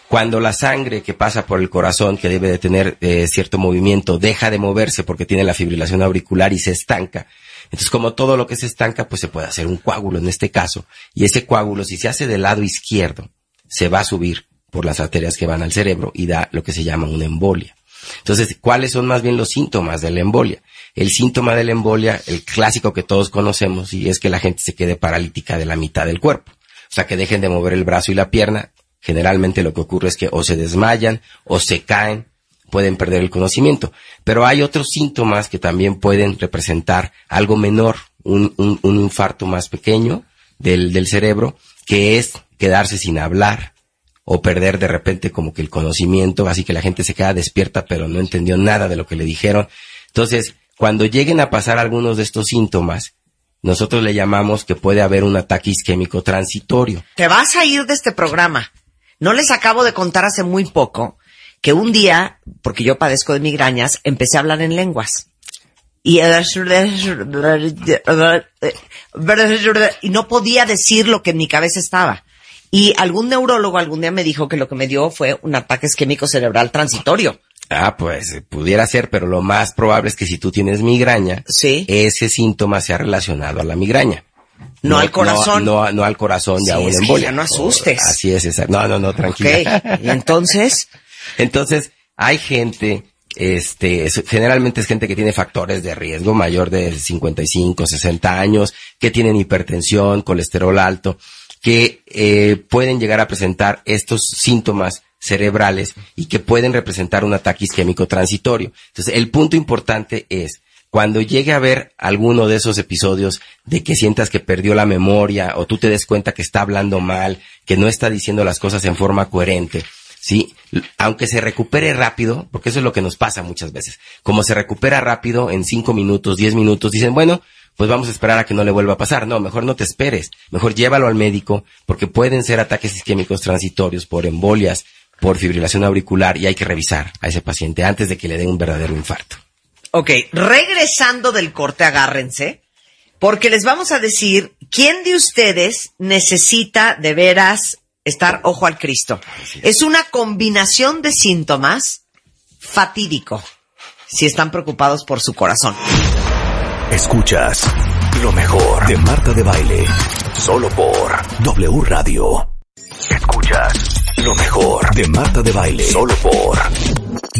[SPEAKER 8] Cuando la sangre que pasa por el corazón, que debe de tener eh, cierto movimiento, deja de moverse porque tiene la fibrilación auricular y se estanca. Entonces, como todo lo que se estanca, pues se puede hacer un coágulo en este caso. Y ese coágulo, si se hace del lado izquierdo, se va a subir por las arterias que van al cerebro y da lo que se llama una embolia. Entonces, ¿cuáles son más bien los síntomas de la embolia? El síntoma de la embolia, el clásico que todos conocemos, y es que la gente se quede paralítica de la mitad del cuerpo. O sea, que dejen de mover el brazo y la pierna. Generalmente lo que ocurre es que o se desmayan o se caen, pueden perder el conocimiento. Pero hay otros síntomas que también pueden representar algo menor, un, infarto más pequeño del cerebro, que es quedarse sin hablar, o perder de repente como que el conocimiento, así que la gente se queda despierta pero no entendió nada de lo que le dijeron. Entonces, cuando lleguen a pasar algunos de estos síntomas, nosotros le llamamos que puede haber un ataque isquémico transitorio.
[SPEAKER 2] Te vas a ir de este programa. No les acabo de contar hace muy poco que un día, porque yo padezco de migrañas, empecé a hablar en lenguas. Y, no podía decir lo que en mi cabeza estaba. Y algún neurólogo algún día me dijo que lo que me dio fue un ataque isquémico cerebral transitorio.
[SPEAKER 8] Ah, pues eh, pudiera ser, pero lo más probable es que si tú tienes migraña,
[SPEAKER 2] Sí.
[SPEAKER 8] ese síntoma sea relacionado a la migraña.
[SPEAKER 2] No al corazón.
[SPEAKER 8] No, no, no al corazón de
[SPEAKER 2] Sí,
[SPEAKER 8] a una embolia.
[SPEAKER 2] ya no asustes.
[SPEAKER 8] Así es, exacto. No, no, no, tranquila.
[SPEAKER 2] Y entonces, *laughs*
[SPEAKER 8] Entonces, hay gente, este, es- generalmente es gente que tiene factores de riesgo mayor de 55, 60 años, que tienen hipertensión, colesterol alto, que eh, pueden llegar a presentar estos síntomas cerebrales y que pueden representar un ataque isquémico transitorio. Entonces, el punto importante es, cuando llegue a haber alguno de esos episodios de que sientas que perdió la memoria o tú te des cuenta que está hablando mal, que no está diciendo las cosas en forma coherente, ¿sí? Aunque se recupere rápido, porque eso es lo que nos pasa muchas veces. Como se recupera rápido en cinco minutos, diez minutos, dicen, bueno, pues vamos a esperar a que no le vuelva a pasar. No, mejor no te esperes. Mejor llévalo al médico, porque pueden ser ataques isquémicos transitorios por embolias, por fibrilación auricular, y hay que revisar a ese paciente antes de que le dé un verdadero infarto.
[SPEAKER 2] ok, regresando del corte, agárrense, porque les vamos a decir quién de ustedes necesita de veras estar ojo al Cristo. Es una combinación de síntomas fatídico si están preocupados por su corazón.
[SPEAKER 1] Escuchas lo mejor de Marta de Baile. Solo por W Radio. Escuchas lo mejor de Marta de Baile. Solo por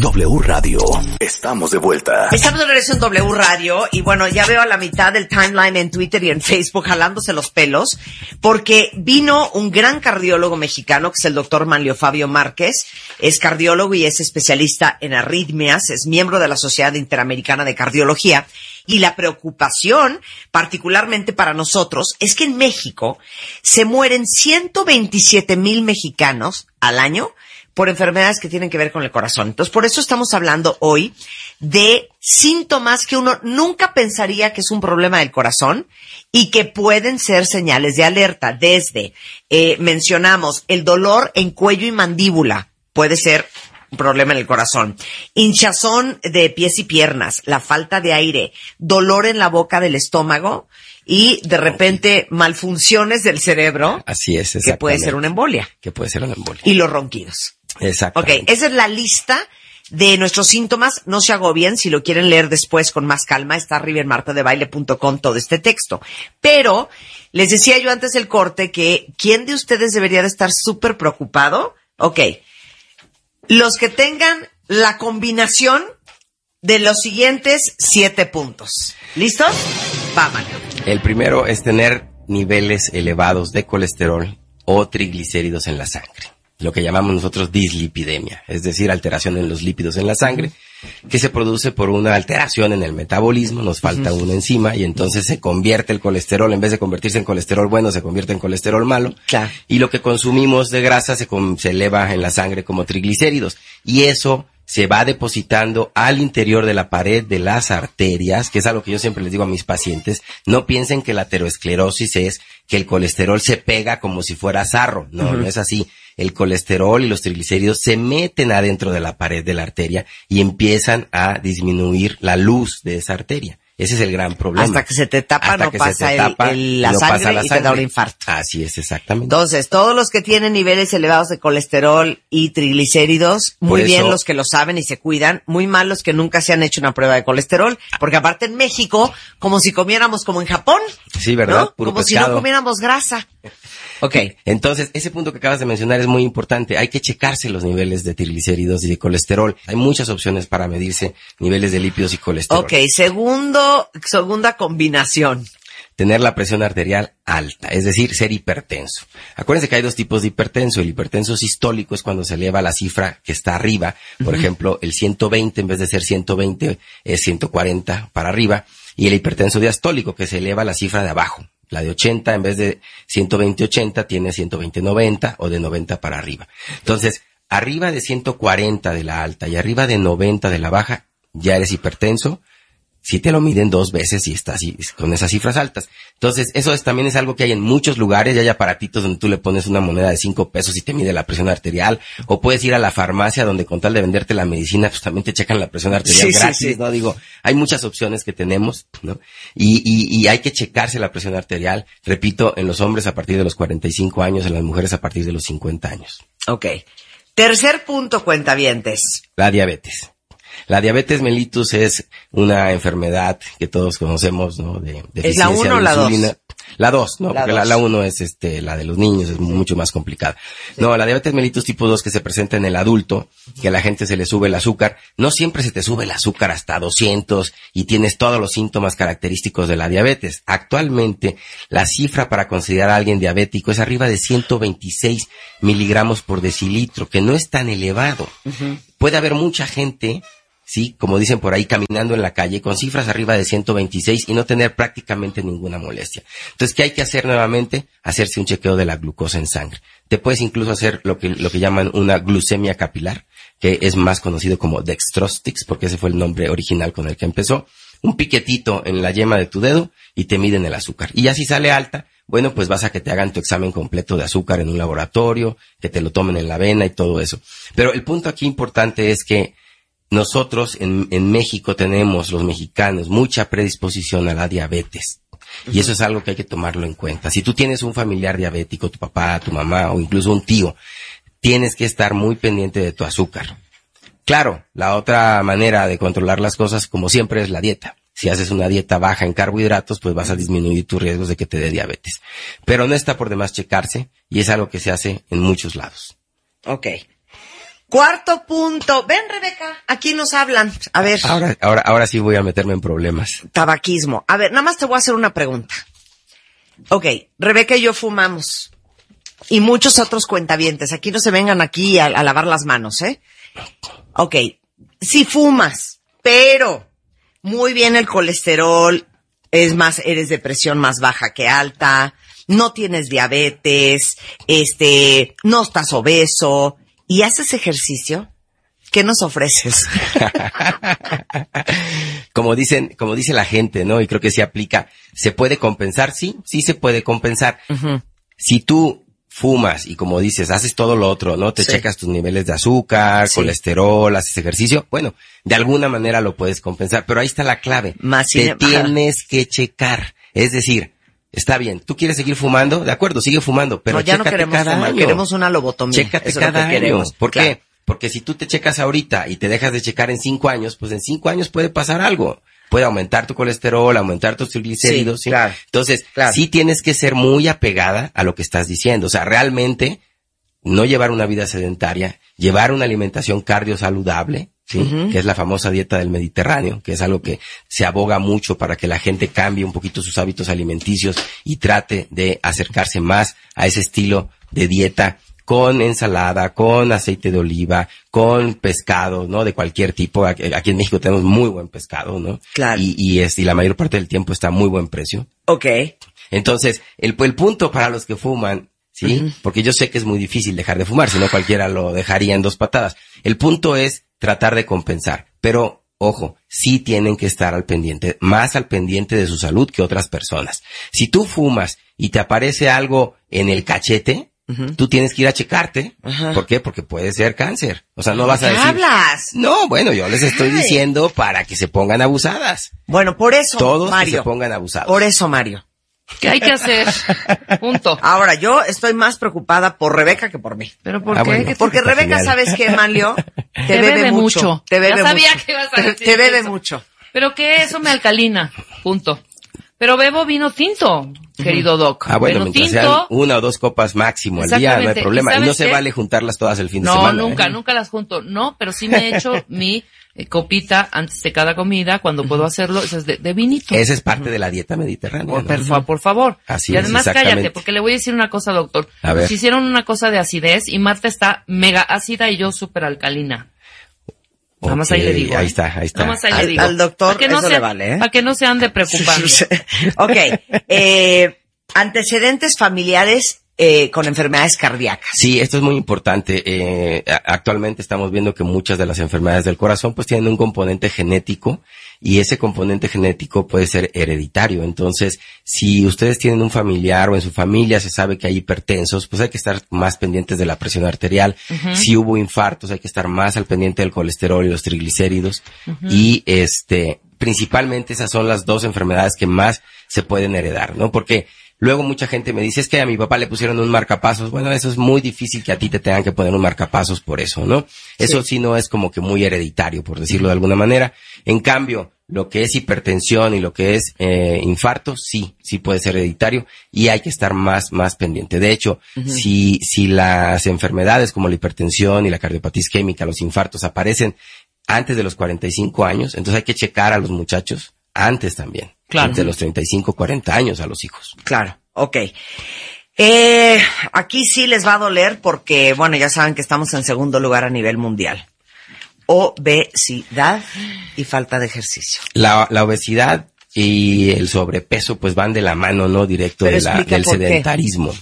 [SPEAKER 1] W Radio. Estamos de vuelta.
[SPEAKER 2] Estamos de regreso en W Radio y bueno, ya veo a la mitad del timeline en Twitter y en Facebook jalándose los pelos porque vino un gran cardiólogo mexicano que es el doctor Manlio Fabio Márquez. Es cardiólogo y es especialista en arritmias, es miembro de la Sociedad Interamericana de Cardiología y la preocupación, particularmente para nosotros, es que en México se mueren 127 mil mexicanos al año por enfermedades que tienen que ver con el corazón. Entonces, por eso estamos hablando hoy de síntomas que uno nunca pensaría que es un problema del corazón y que pueden ser señales de alerta. Desde, eh, mencionamos, el dolor en cuello y mandíbula puede ser un problema en el corazón. Hinchazón de pies y piernas, la falta de aire, dolor en la boca del estómago y de repente malfunciones del cerebro
[SPEAKER 8] Así es,
[SPEAKER 2] que puede ser una embolia
[SPEAKER 8] Que puede ser una embolia.
[SPEAKER 2] y los ronquidos.
[SPEAKER 8] Exacto.
[SPEAKER 2] Ok, esa es la lista de nuestros síntomas. No se agobien, si lo quieren leer después con más calma, está arriba en martadebaile.com todo este texto. Pero, les decía yo antes del corte que, ¿quién de ustedes debería de estar súper preocupado? Ok, los que tengan la combinación de los siguientes siete puntos. ¿Listos? Vámonos.
[SPEAKER 8] El primero es tener niveles elevados de colesterol o triglicéridos en la sangre. Lo que llamamos nosotros dislipidemia, es decir, alteración en los lípidos en la sangre, que se produce por una alteración en el metabolismo, nos falta una enzima y entonces se convierte el colesterol, en vez de convertirse en colesterol bueno, se convierte en colesterol malo.
[SPEAKER 2] Claro.
[SPEAKER 8] Y lo que consumimos de grasa se, eleva en la sangre como triglicéridos. Y eso se va depositando al interior de la pared de las arterias, que es algo que yo siempre les digo a mis pacientes. No piensen que la aterosclerosis es que el colesterol se pega como si fuera sarro. No, no es así. El colesterol y los triglicéridos se meten adentro de la pared de la arteria y empiezan a disminuir la luz de esa arteria. Ese es el gran problema.
[SPEAKER 2] Hasta que se te tapa,
[SPEAKER 8] Hasta
[SPEAKER 2] no
[SPEAKER 8] que se
[SPEAKER 2] pasa
[SPEAKER 8] te
[SPEAKER 2] el-
[SPEAKER 8] tapa
[SPEAKER 2] el-
[SPEAKER 8] y
[SPEAKER 2] la
[SPEAKER 8] no
[SPEAKER 2] sangre
[SPEAKER 8] pasa la
[SPEAKER 2] y te da un
[SPEAKER 8] sangre.
[SPEAKER 2] infarto.
[SPEAKER 8] Así es, exactamente.
[SPEAKER 2] Entonces, todos los que tienen niveles elevados de colesterol y triglicéridos, muy bien los que lo saben y se cuidan, muy mal los que nunca se han hecho una prueba de colesterol, porque aparte en México, como si comiéramos como en Japón,
[SPEAKER 8] Sí, ¿verdad?
[SPEAKER 2] ¿no?
[SPEAKER 8] Puro
[SPEAKER 2] como si no comiéramos grasa. Ok,
[SPEAKER 8] Entonces, ese punto que acabas de mencionar es muy importante. Hay que checarse los niveles de triglicéridos y de colesterol. Hay muchas opciones para medirse niveles de lípidos y colesterol.
[SPEAKER 2] ok, segundo, segunda combinación.
[SPEAKER 8] Tener la presión arterial alta, es decir, ser hipertenso. Acuérdense que hay dos tipos de hipertenso. El hipertenso sistólico es cuando se eleva la cifra que está arriba. Por ejemplo, el 120 en vez de ser 120 es 140 para arriba. Y el hipertenso diastólico que se eleva la cifra de abajo. La de 80 en vez de 120-80 tiene 120-90 o de 90 para arriba. Entonces, arriba de 140 de la alta y arriba de 90 de la baja, ya eres hipertenso si te lo miden dos veces y estás con esas cifras altas. Entonces, eso es, también es algo que hay en muchos lugares, ya hay aparatitos donde tú le pones una moneda de cinco pesos y te mide la presión arterial, o puedes ir a la farmacia donde con tal de venderte la medicina, pues también te checan la presión arterial
[SPEAKER 2] Sí, sí,
[SPEAKER 8] gratis,
[SPEAKER 2] sí.
[SPEAKER 8] ¿no? Digo, hay muchas opciones que tenemos, ¿no? Y, y, y hay que checarse la presión arterial, repito, en los hombres a partir de los 45 años, en las mujeres a partir de los 50 años.
[SPEAKER 2] Ok. Tercer punto, cuentavientes.
[SPEAKER 8] La diabetes. La diabetes mellitus es una enfermedad que todos conocemos, ¿no? De
[SPEAKER 2] ¿Es la
[SPEAKER 8] deficiencia
[SPEAKER 2] uno
[SPEAKER 8] de
[SPEAKER 2] o la dos?
[SPEAKER 8] insulina. La 2, ¿no?
[SPEAKER 2] La
[SPEAKER 8] Porque la,
[SPEAKER 2] dos.
[SPEAKER 8] la 1 es este, la de los niños, es mucho más complicada. No, la diabetes mellitus tipo 2 que se presenta en el adulto, que a la gente se le sube el azúcar, no siempre se te sube el azúcar hasta 200 y tienes todos los síntomas característicos de la diabetes. Actualmente, la cifra para considerar a alguien diabético es arriba de 126 miligramos por decilitro, que no es tan elevado. Puede haber mucha gente sí, como dicen por ahí, caminando en la calle con cifras arriba de 126 y no tener prácticamente ninguna molestia. Entonces, ¿qué hay que hacer nuevamente? Hacerse un chequeo de la glucosa en sangre. Te puedes incluso hacer lo que, lo que llaman una glucemia capilar, que es más conocido como dextrostix, porque ese fue el nombre original con el que empezó. Un piquetito en la yema de tu dedo y te miden el azúcar. Y ya si sale alta, bueno, pues vas a que te hagan tu examen completo de azúcar en un laboratorio, que te lo tomen en la vena y todo eso. Pero el punto aquí importante es que nosotros en, en México tenemos, los mexicanos, mucha predisposición a la diabetes. Y eso es algo que hay que tomarlo en cuenta. Si tú tienes un familiar diabético, tu papá, tu mamá o incluso un tío, tienes que estar muy pendiente de tu azúcar. Claro, la otra manera de controlar las cosas, como siempre, es la dieta. Si haces una dieta baja en carbohidratos, pues vas a disminuir tus riesgos de que te dé diabetes. Pero no está por demás checarse y es algo que se hace en muchos lados.
[SPEAKER 2] Ok. Cuarto punto. Ven, Rebeca, aquí nos hablan. A ver,
[SPEAKER 8] Ahora, ahora, ahora sí voy a meterme en problemas.
[SPEAKER 2] tabaquismo. A ver, nada más te voy a hacer una pregunta. Ok, Rebeca y yo fumamos. Y muchos otros cuentavientes. Aquí no se vengan aquí a, a lavar las manos, ¿eh? Ok, si fumas, pero muy bien el colesterol, es más, eres de presión más baja que alta, no tienes diabetes, este, no estás obeso y haces ejercicio, ¿qué nos ofreces? *laughs*
[SPEAKER 8] como dicen, como dice la gente, ¿no? Y creo que sí aplica. ¿Se puede compensar? Sí, sí se puede compensar. Si tú fumas y como dices, haces todo lo otro, ¿no? Te
[SPEAKER 2] Sí.
[SPEAKER 8] checas tus niveles de azúcar,
[SPEAKER 2] Sí.
[SPEAKER 8] colesterol, haces ejercicio, bueno, de alguna manera lo puedes compensar, pero ahí está la clave.
[SPEAKER 2] Más
[SPEAKER 8] Te *laughs* tienes que checar. Es decir, está bien, tú quieres seguir fumando, de acuerdo, sigue fumando, pero
[SPEAKER 2] no, ya no queremos
[SPEAKER 8] cada
[SPEAKER 2] fumar,
[SPEAKER 8] año.
[SPEAKER 2] queremos una lobotomía.
[SPEAKER 8] Chécate
[SPEAKER 2] Eso es lo
[SPEAKER 8] cada
[SPEAKER 2] que
[SPEAKER 8] año.
[SPEAKER 2] queremos.
[SPEAKER 8] ¿Por
[SPEAKER 2] Claro.
[SPEAKER 8] qué? Porque si tú te checas ahorita y te dejas de checar en cinco años, pues en cinco años puede pasar algo. Puede aumentar tu colesterol, aumentar tus triglicéridos.
[SPEAKER 2] Sí,
[SPEAKER 8] ¿sí?
[SPEAKER 2] claro,
[SPEAKER 8] Entonces,
[SPEAKER 2] claro.
[SPEAKER 8] sí tienes que ser muy apegada a lo que estás diciendo. O sea, realmente no llevar una vida sedentaria, llevar una alimentación cardiosaludable, ¿sí? que es la famosa dieta del Mediterráneo, que es algo que se aboga mucho para que la gente cambie un poquito sus hábitos alimenticios y trate de acercarse más a ese estilo de dieta con ensalada, con aceite de oliva, con pescado, ¿no? De cualquier tipo. Aquí aquí en México tenemos muy buen pescado, ¿no?
[SPEAKER 2] Claro.
[SPEAKER 8] Y, y, es, y la mayor parte del tiempo está a muy buen precio.
[SPEAKER 2] Ok.
[SPEAKER 8] Entonces, el, el punto para los que fuman, ¿sí? Porque yo sé que es muy difícil dejar de fumar, si no cualquiera lo dejaría en dos patadas. El punto es tratar de compensar, pero ojo, sí tienen que estar al pendiente, más al pendiente de su salud que otras personas. Si tú fumas y te aparece algo en el cachete, tú tienes que ir a checarte. ¿Por qué? Porque puede ser cáncer. O sea, no vas a
[SPEAKER 2] ¿Qué
[SPEAKER 8] decir.
[SPEAKER 2] hablas?
[SPEAKER 8] No, bueno, yo les estoy
[SPEAKER 2] Ay.
[SPEAKER 8] diciendo para que se pongan abusadas.
[SPEAKER 2] Bueno, por eso,
[SPEAKER 8] Todos que se pongan abusados.
[SPEAKER 2] Por eso, Mario.
[SPEAKER 4] ¿Qué hay que hacer? Punto.
[SPEAKER 2] Ahora, yo estoy más preocupada por Rebeca que por mí.
[SPEAKER 4] ¿Pero por
[SPEAKER 8] Ah,
[SPEAKER 4] qué?
[SPEAKER 8] bueno.
[SPEAKER 4] ¿Qué te-
[SPEAKER 2] Porque Rebeca,
[SPEAKER 8] genial.
[SPEAKER 2] ¿sabes qué, Manlio? *laughs* Te,
[SPEAKER 4] Te bebe mucho.
[SPEAKER 2] Te bebe
[SPEAKER 4] Ya sabía
[SPEAKER 2] mucho.
[SPEAKER 4] que ibas a
[SPEAKER 2] Te-
[SPEAKER 4] decir
[SPEAKER 2] Te bebe
[SPEAKER 4] eso.
[SPEAKER 2] mucho.
[SPEAKER 4] ¿Pero qué? Eso me alcalina. Punto. Pero bebo vino tinto, querido Doc.
[SPEAKER 8] Ah, bueno,
[SPEAKER 4] vino
[SPEAKER 8] mientras sean
[SPEAKER 4] tinto.
[SPEAKER 8] una o dos copas máximo al día, no hay problema.
[SPEAKER 4] ¿Y
[SPEAKER 8] Y, no se vale juntarlas todas el fin de
[SPEAKER 4] No,
[SPEAKER 8] semana.
[SPEAKER 4] nunca,
[SPEAKER 8] ¿eh?
[SPEAKER 4] nunca las junto. No, pero sí me he hecho *laughs* mi copita antes de cada comida, cuando puedo hacerlo, eso es de, de vinito.
[SPEAKER 8] Esa es parte de la dieta mediterránea.
[SPEAKER 4] Por,
[SPEAKER 8] ¿no?
[SPEAKER 4] por fa- por favor.
[SPEAKER 8] Así
[SPEAKER 4] y además cállate, porque le voy a decir una cosa, doctor.
[SPEAKER 8] A ver.
[SPEAKER 4] Nos hicieron una cosa de acidez y Marta está mega ácida y yo súper alcalina. Nada más ahí le digo.
[SPEAKER 8] Ahí
[SPEAKER 4] ¿eh?
[SPEAKER 8] está, ahí está.
[SPEAKER 4] Nada más ahí
[SPEAKER 2] Al-
[SPEAKER 4] le digo.
[SPEAKER 2] al doctor
[SPEAKER 4] Para que no
[SPEAKER 2] eso
[SPEAKER 4] se-
[SPEAKER 2] le vale, ¿eh?
[SPEAKER 4] Para que no se ande preocupando. *laughs*
[SPEAKER 2] ok. Eh, antecedentes familiares eh, con enfermedades cardíacas.
[SPEAKER 8] Sí, esto es muy importante. Eh, actualmente estamos viendo que muchas de las enfermedades del corazón pues tienen un componente genético y ese componente genético puede ser hereditario. Entonces, si ustedes tienen un familiar o en su familia se sabe que hay hipertensos, pues hay que estar más pendientes de la presión arterial. Si hubo infartos, hay que estar más al pendiente del colesterol y los triglicéridos. Y este, principalmente esas son las dos enfermedades que más se pueden heredar, ¿no? Porque Luego mucha gente me dice, es que a mi papá le pusieron un marcapasos. Bueno, eso es muy difícil que a ti te tengan que poner un marcapasos por eso, ¿no? Eso sí no es como que muy hereditario, por decirlo de alguna manera. En cambio, lo que es hipertensión y lo que es eh, infarto, sí, sí puede ser hereditario y hay que estar más, más pendiente. De hecho, si, si las enfermedades como la hipertensión y la cardiopatía isquémica, los infartos aparecen antes de los 45 años, entonces hay que checar a los muchachos antes también.
[SPEAKER 4] Claro.
[SPEAKER 8] De los 35, 40 años a los hijos.
[SPEAKER 2] Claro, ok. Eh, aquí sí les va a doler porque, bueno, ya saben que estamos en segundo lugar a nivel mundial. Obesidad y falta de ejercicio.
[SPEAKER 8] La, la obesidad y el sobrepeso pues van de la mano, ¿no? Directo de la- del
[SPEAKER 2] qué.
[SPEAKER 8] sedentarismo.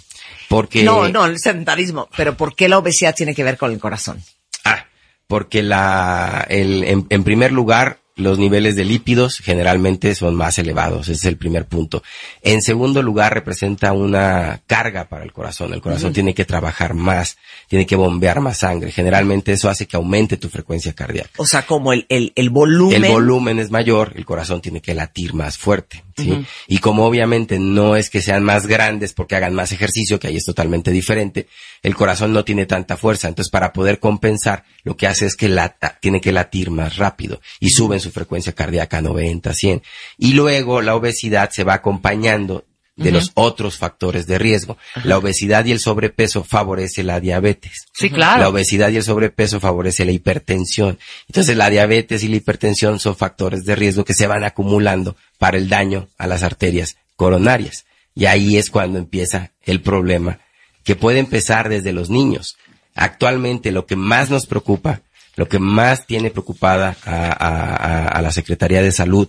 [SPEAKER 8] Porque,
[SPEAKER 2] No, no, el sedentarismo. Pero ¿por qué la obesidad tiene que ver con el corazón?
[SPEAKER 8] Ah, porque la, el, en, en primer lugar, los niveles de lípidos generalmente son más elevados. Ese es el primer punto. En segundo lugar, representa una carga para el corazón. El corazón tiene que trabajar más, tiene que bombear más sangre. Generalmente eso hace que aumente tu frecuencia cardíaca.
[SPEAKER 2] O sea, como el, el, el volumen.
[SPEAKER 8] El volumen es mayor, el corazón tiene que latir más fuerte, ¿sí? Y como obviamente no es que sean más grandes porque hagan más ejercicio, que ahí es totalmente diferente, el corazón no tiene tanta fuerza. Entonces, para poder compensar, lo que hace es que lata, tiene que latir más rápido y suben su frecuencia cardíaca a 90, 100. Y luego la obesidad se va acompañando de los otros factores de riesgo. La obesidad y el sobrepeso favorece la diabetes.
[SPEAKER 4] Sí, claro.
[SPEAKER 8] La obesidad y el sobrepeso favorece la hipertensión. Entonces la diabetes y la hipertensión son factores de riesgo que se van acumulando para el daño a las arterias coronarias. Y ahí es cuando empieza el problema, que puede empezar desde los niños. Actualmente lo que más nos preocupa, lo que más tiene preocupada a, a- a- a la Secretaría de Salud,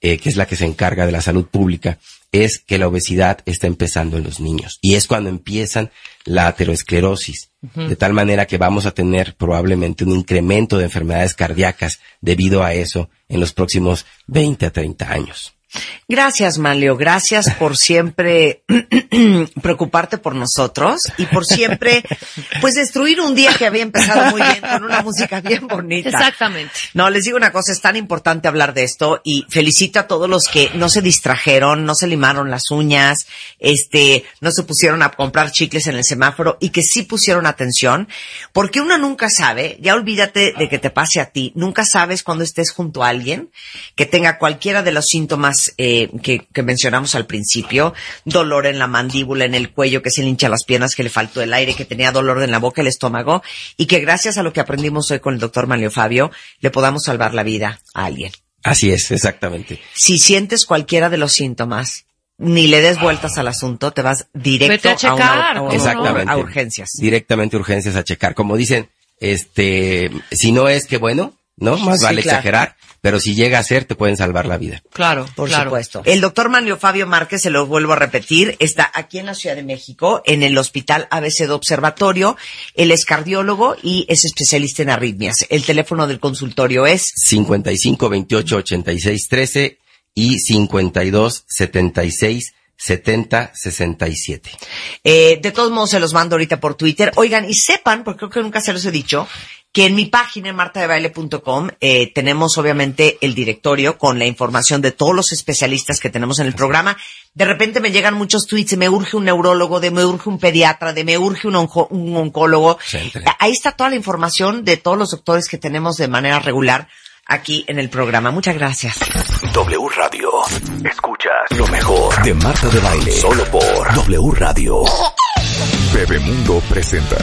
[SPEAKER 8] eh, que es la que se encarga de la salud pública, es que la obesidad está empezando en los niños. Y es cuando empiezan la aterosclerosis. De tal manera que vamos a tener probablemente un incremento de enfermedades cardíacas debido a eso en los próximos 20 a 30 años.
[SPEAKER 2] Gracias, Manlio. Gracias por siempre *clears throat* preocuparte por nosotros y por siempre, pues, destruir un día que había empezado muy bien con una música bien bonita.
[SPEAKER 4] Exactamente.
[SPEAKER 2] No, les digo una cosa, es tan importante hablar de esto y felicito a todos los que no se distrajeron, no se limaron las uñas, este, no se pusieron a comprar chicles en el semáforo y que sí pusieron atención, porque uno nunca sabe, ya olvídate de que te pase a ti, nunca sabes cuando estés junto a alguien que tenga cualquiera de los síntomas eh, que, que mencionamos al principio, dolor en la mandíbula, en el cuello, que se le hincha las piernas, que le faltó el aire, que tenía dolor en la boca, el estómago, y que gracias a lo que aprendimos hoy con el doctor Manlio Fabio, le podamos salvar la vida a alguien.
[SPEAKER 8] Así es, exactamente.
[SPEAKER 2] Si sientes cualquiera de los síntomas, ni le des vueltas al asunto, te vas directo
[SPEAKER 4] a checar,
[SPEAKER 2] una-
[SPEAKER 4] ¿cómo no?
[SPEAKER 8] Exactamente.
[SPEAKER 2] a urgencias.
[SPEAKER 8] Directamente urgencias a checar. Como dicen, este, si no es que bueno, ¿no? Más
[SPEAKER 2] Sí,
[SPEAKER 8] vale
[SPEAKER 2] claro.
[SPEAKER 8] exagerar, pero si llega a ser, te pueden salvar la vida.
[SPEAKER 4] Claro,
[SPEAKER 2] Por
[SPEAKER 4] claro.
[SPEAKER 2] supuesto. El doctor Manlio Fabio Márquez, se lo vuelvo a repetir, está aquí en la Ciudad de México, en el Hospital ABC de Observatorio. Él es cardiólogo y es especialista en arritmias. El teléfono del consultorio es
[SPEAKER 8] 55 28 86 13 y 52 76 70 67.
[SPEAKER 2] Eh, de todos modos, se los mando ahorita por Twitter. Oigan, y sepan, porque creo que nunca se los he dicho, que en mi página, en martadebaile.com, eh, tenemos obviamente el directorio con la información de todos los especialistas que tenemos en el programa. De repente me llegan muchos tweets de me urge un neurólogo, de me urge un pediatra, de me urge un, onco- un oncólogo. Ahí está toda la información de todos los doctores que tenemos de manera regular aquí en el programa. Muchas gracias.
[SPEAKER 1] W Radio. Escuchas lo mejor de Marta de Baile. Solo por W Radio. *laughs* Bebemundo presenta.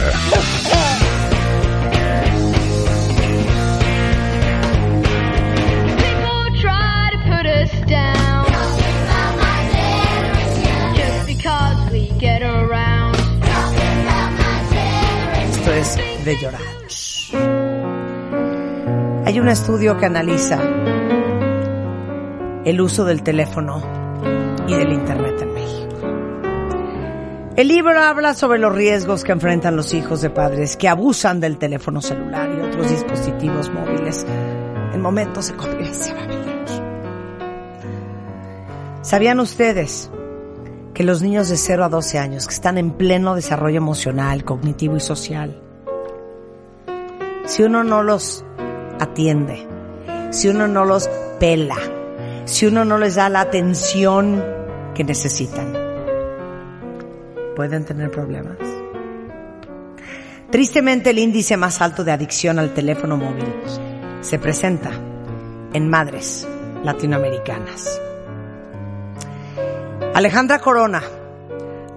[SPEAKER 2] De llorar. Hay un estudio que analiza el uso del teléfono y del Internet en México. El libro habla sobre los riesgos que enfrentan los hijos de padres que abusan del teléfono celular y otros dispositivos móviles en momentos de convivencia familiar. ¿Sabían ustedes que los niños de 0 a 12 años que están en pleno desarrollo emocional, cognitivo y social, si uno no los atiende, si uno no los pela, si uno no les da la atención que necesitan, pueden tener problemas? Tristemente el índice más alto de adicción al teléfono móvil se presenta en madres latinoamericanas. Alejandra Corona,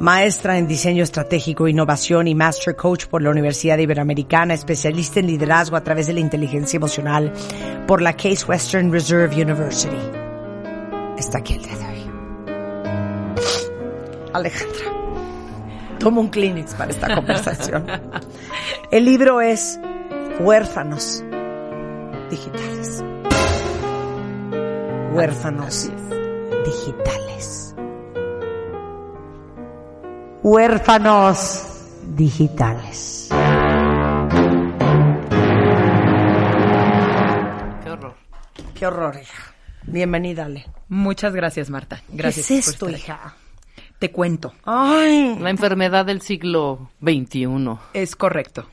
[SPEAKER 2] maestra en diseño estratégico, innovación y master coach por la Universidad Iberoamericana, especialista en liderazgo a través de la inteligencia emocional por la Case Western Reserve University. Está aquí el día de hoy. Alejandra, toma un Kleenex para esta *laughs* conversación. El libro es Huérfanos Digitales. Huérfanos digitales. Huérfanos digitales.
[SPEAKER 4] Qué horror.
[SPEAKER 2] Qué horror, hija. Bienvenida, Ale.
[SPEAKER 9] Muchas gracias, Marta. Gracias.
[SPEAKER 2] ¿Qué es
[SPEAKER 9] por
[SPEAKER 2] esto,
[SPEAKER 9] estar
[SPEAKER 2] hija?
[SPEAKER 9] Te cuento.
[SPEAKER 2] Ay,
[SPEAKER 4] La enfermedad del siglo XXI.
[SPEAKER 9] Es correcto.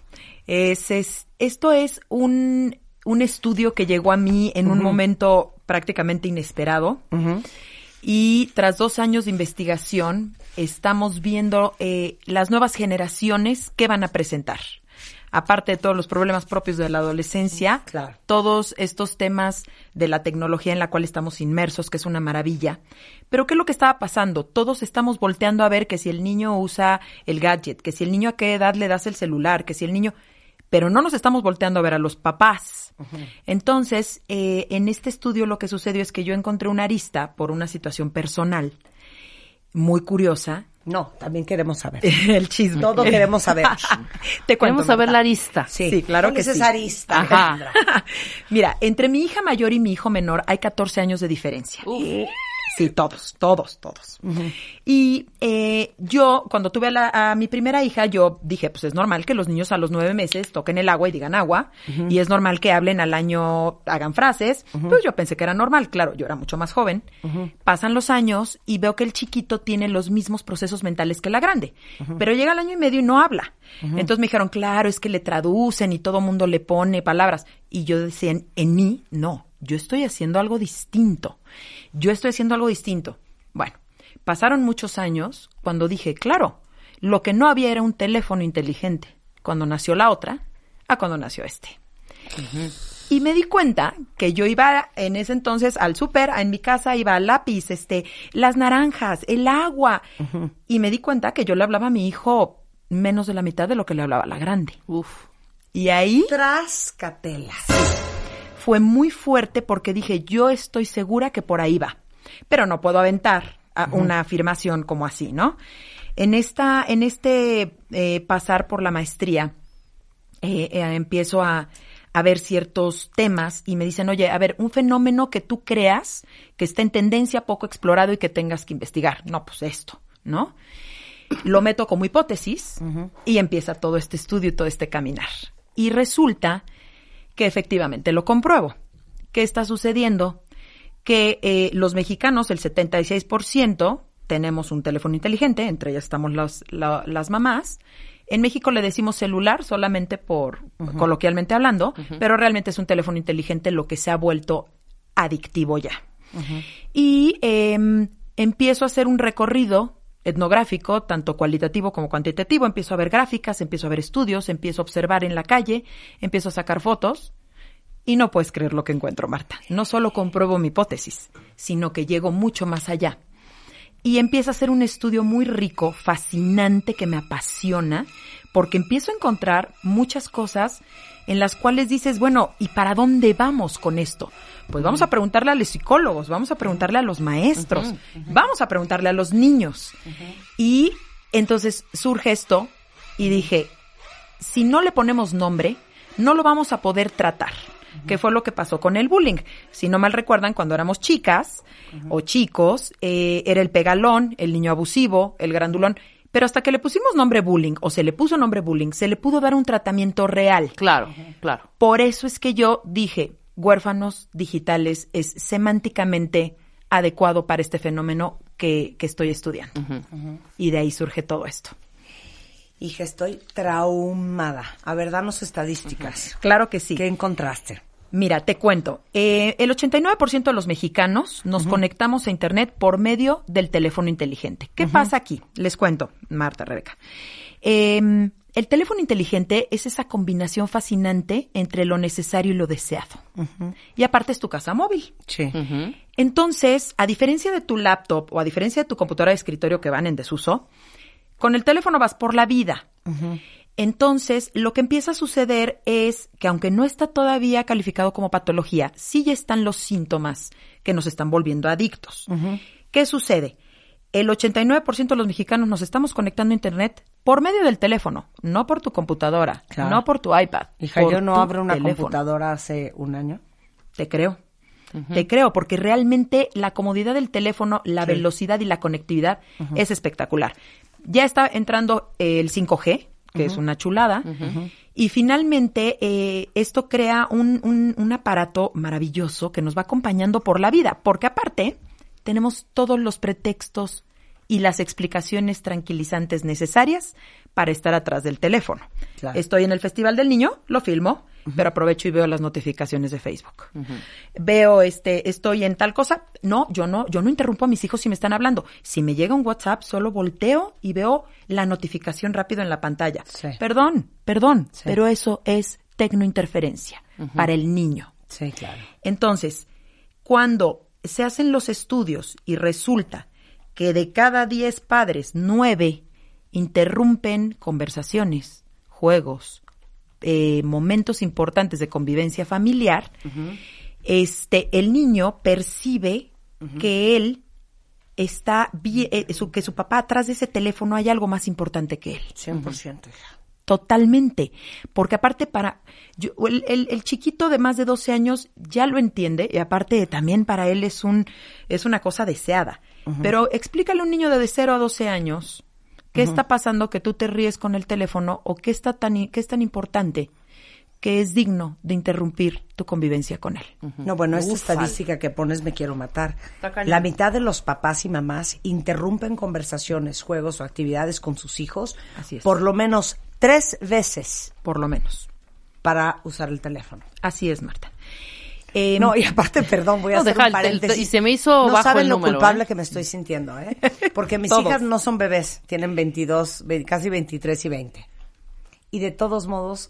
[SPEAKER 9] Es, es- esto es un, un estudio que llegó a mí en un momento prácticamente inesperado. Y tras dos años de investigación, estamos viendo eh, las nuevas generaciones que van a presentar. Aparte de todos los problemas propios de la adolescencia,
[SPEAKER 2] Claro.
[SPEAKER 9] todos estos temas de la tecnología en la cual estamos inmersos, que es una maravilla. Pero ¿qué es lo que estaba pasando? Todos estamos volteando a ver que si el niño usa el gadget, que si el niño a qué edad le das el celular, que si el niño... Pero no nos estamos volteando a ver a los papás. Entonces, eh, en este estudio lo que sucedió es que yo encontré una arista por una situación personal muy curiosa.
[SPEAKER 2] no, también queremos saber. *laughs*
[SPEAKER 9] el chisme.
[SPEAKER 2] Todo queremos saber. *laughs*
[SPEAKER 9] Te cuento,
[SPEAKER 4] Queremos saber
[SPEAKER 9] Marta.
[SPEAKER 4] la arista.
[SPEAKER 9] Sí, claro
[SPEAKER 2] ¿Cuál
[SPEAKER 9] que
[SPEAKER 2] es
[SPEAKER 9] sí.
[SPEAKER 2] esa arista,
[SPEAKER 4] Ajá. *laughs*
[SPEAKER 9] Mira, entre mi hija mayor y mi hijo menor hay 14 años de diferencia. Sí, todos, todos, todos. Y eh, yo, cuando tuve a, la- a mi primera hija, yo dije, pues es normal que los niños a los nueve meses toquen el agua y digan agua, y es normal que hablen al año, hagan frases. Pues yo pensé que era normal, claro, yo era mucho más joven. Pasan los años y veo que el chiquito tiene los mismos procesos mentales que la grande, pero llega al año y medio y no habla. Entonces me dijeron, claro, es que le traducen y todo mundo le pone palabras. Y yo decía, en, en mí, no, yo estoy haciendo algo distinto. Yo estoy haciendo algo distinto. Bueno, pasaron muchos años cuando dije, claro, lo que no había era un teléfono inteligente. Cuando nació la otra, a cuando nació este. Y me di cuenta que yo iba en ese entonces al súper, en mi casa iba al lápiz, este, las naranjas, el agua. Y me di cuenta que yo le hablaba a mi hijo menos de la mitad de lo que le hablaba a la grande.
[SPEAKER 4] Uf.
[SPEAKER 9] Y ahí
[SPEAKER 2] Trascatela.
[SPEAKER 9] Fue muy fuerte porque dije, yo estoy segura que por ahí va. Pero no puedo aventar a- una afirmación como así, ¿no? En esta, en este eh, pasar por la maestría, eh, eh, empiezo a, a ver ciertos temas y me dicen, oye, a ver, un fenómeno que tú creas que está en tendencia poco explorado y que tengas que investigar. No, pues esto, ¿no? Lo meto como hipótesis y empieza todo este estudio y todo este caminar. Y resulta que efectivamente lo compruebo. ¿Qué está sucediendo? Que eh, los mexicanos, el 76%, tenemos un teléfono inteligente, entre ellas estamos las, la- las mamás. En México le decimos celular solamente por coloquialmente hablando, pero realmente es un teléfono inteligente lo que se ha vuelto adictivo ya. Y em, empiezo a hacer un recorrido etnográfico, tanto cualitativo como cuantitativo. Empiezo a ver gráficas, empiezo a ver estudios, empiezo a observar en la calle, empiezo a sacar fotos. Y no puedes creer lo que encuentro, Marta. No solo compruebo mi hipótesis, sino que llego mucho más allá. Y empieza a ser un estudio muy rico, fascinante, que me apasiona, porque empiezo a encontrar muchas cosas en las cuales dices, bueno, ¿y para dónde vamos con esto? Pues vamos a preguntarle a los psicólogos, vamos a preguntarle a los maestros, vamos a preguntarle a los niños. Y entonces surge esto y dije, si no le ponemos nombre, no lo vamos a poder tratar. ¿Qué fue lo que pasó con el bullying? Si no mal recuerdan, cuando éramos chicas o chicos, eh, era el pegalón, el niño abusivo, el grandulón. Pero hasta que le pusimos nombre bullying o se le puso nombre bullying, se le pudo dar un tratamiento real.
[SPEAKER 4] Claro, claro.
[SPEAKER 9] Por eso es que yo dije, huérfanos digitales es semánticamente adecuado para este fenómeno que, que estoy estudiando. Y de ahí surge todo esto.
[SPEAKER 2] Hija, estoy traumada. A ver, danos estadísticas.
[SPEAKER 9] Claro que sí.
[SPEAKER 2] ¿Qué encontraste?
[SPEAKER 9] Mira, te cuento. Eh, el 89% de los mexicanos nos conectamos a Internet por medio del teléfono inteligente. ¿Qué pasa aquí? Les cuento, Marta, Rebeca. Eh, el teléfono inteligente es esa combinación fascinante entre lo necesario y lo deseado. Y aparte es tu casa móvil.
[SPEAKER 2] Sí.
[SPEAKER 9] Entonces, a diferencia de tu laptop o a diferencia de tu computadora de escritorio que van en desuso, con el teléfono vas por la vida. Entonces, lo que empieza a suceder es que aunque no está todavía calificado como patología, sí ya están los síntomas que nos están volviendo adictos. ¿Qué sucede? El 89% de los mexicanos nos estamos conectando a Internet por medio del teléfono, no por tu computadora,
[SPEAKER 2] Claro.
[SPEAKER 9] no por tu iPad.
[SPEAKER 2] Hija, yo no abro una
[SPEAKER 9] teléfono.
[SPEAKER 2] computadora hace un año.
[SPEAKER 9] Te creo. Te creo, porque realmente la comodidad del teléfono, la velocidad y la conectividad es espectacular. Ya está entrando el 5G, que es una chulada, y finalmente eh, esto crea un, un- un aparato maravilloso que nos va acompañando por la vida, porque aparte tenemos todos los pretextos y las explicaciones tranquilizantes necesarias para estar atrás del teléfono.
[SPEAKER 2] Claro.
[SPEAKER 9] Estoy en el Festival del Niño, lo filmo, pero aprovecho y veo las notificaciones de Facebook. Veo este, estoy en tal cosa. No, yo no, yo no interrumpo a mis hijos si me están hablando. Si me llega un WhatsApp, solo volteo y veo la notificación rápido en la pantalla.
[SPEAKER 2] Sí.
[SPEAKER 9] Perdón, perdón,
[SPEAKER 2] Sí.
[SPEAKER 9] pero eso es tecnointerferencia para el niño.
[SPEAKER 2] Sí, claro.
[SPEAKER 9] Entonces, cuando se hacen los estudios y resulta que de cada 10 padres, 9 interrumpen conversaciones, juegos, eh, momentos importantes de convivencia familiar, este, el niño percibe que él está eh, su- que su papá atrás de ese teléfono hay algo más importante que él.
[SPEAKER 2] 100%. hija.
[SPEAKER 9] Totalmente. Porque aparte para... yo- el, el- el chiquito de más de 12 años ya lo entiende y aparte también para él es, un, es una cosa deseada. Pero explícale a un niño de 0 a 12 años qué está pasando que tú te ríes con el teléfono o qué, está tan, qué es tan importante que es digno de interrumpir tu convivencia con él.
[SPEAKER 2] No, bueno, esta estadística que pones me quiero matar. La mitad de los papás y mamás interrumpen conversaciones, juegos o actividades con sus hijos
[SPEAKER 9] Así es.
[SPEAKER 2] por lo menos tres veces
[SPEAKER 9] Por lo menos.
[SPEAKER 2] para usar el teléfono.
[SPEAKER 9] Así es, Marta. Eh,
[SPEAKER 2] No, y aparte, perdón, voy a *laughs*
[SPEAKER 4] No,
[SPEAKER 2] hacer un paréntesis.
[SPEAKER 4] y se me hizo
[SPEAKER 2] No
[SPEAKER 4] bajo
[SPEAKER 2] saben
[SPEAKER 4] el
[SPEAKER 2] lo culpable
[SPEAKER 4] ¿eh?
[SPEAKER 2] que me estoy sintiendo, ¿eh? *laughs* Porque mis hijas no son bebés, tienen 22, ve- casi 23 y 20. Y de todos modos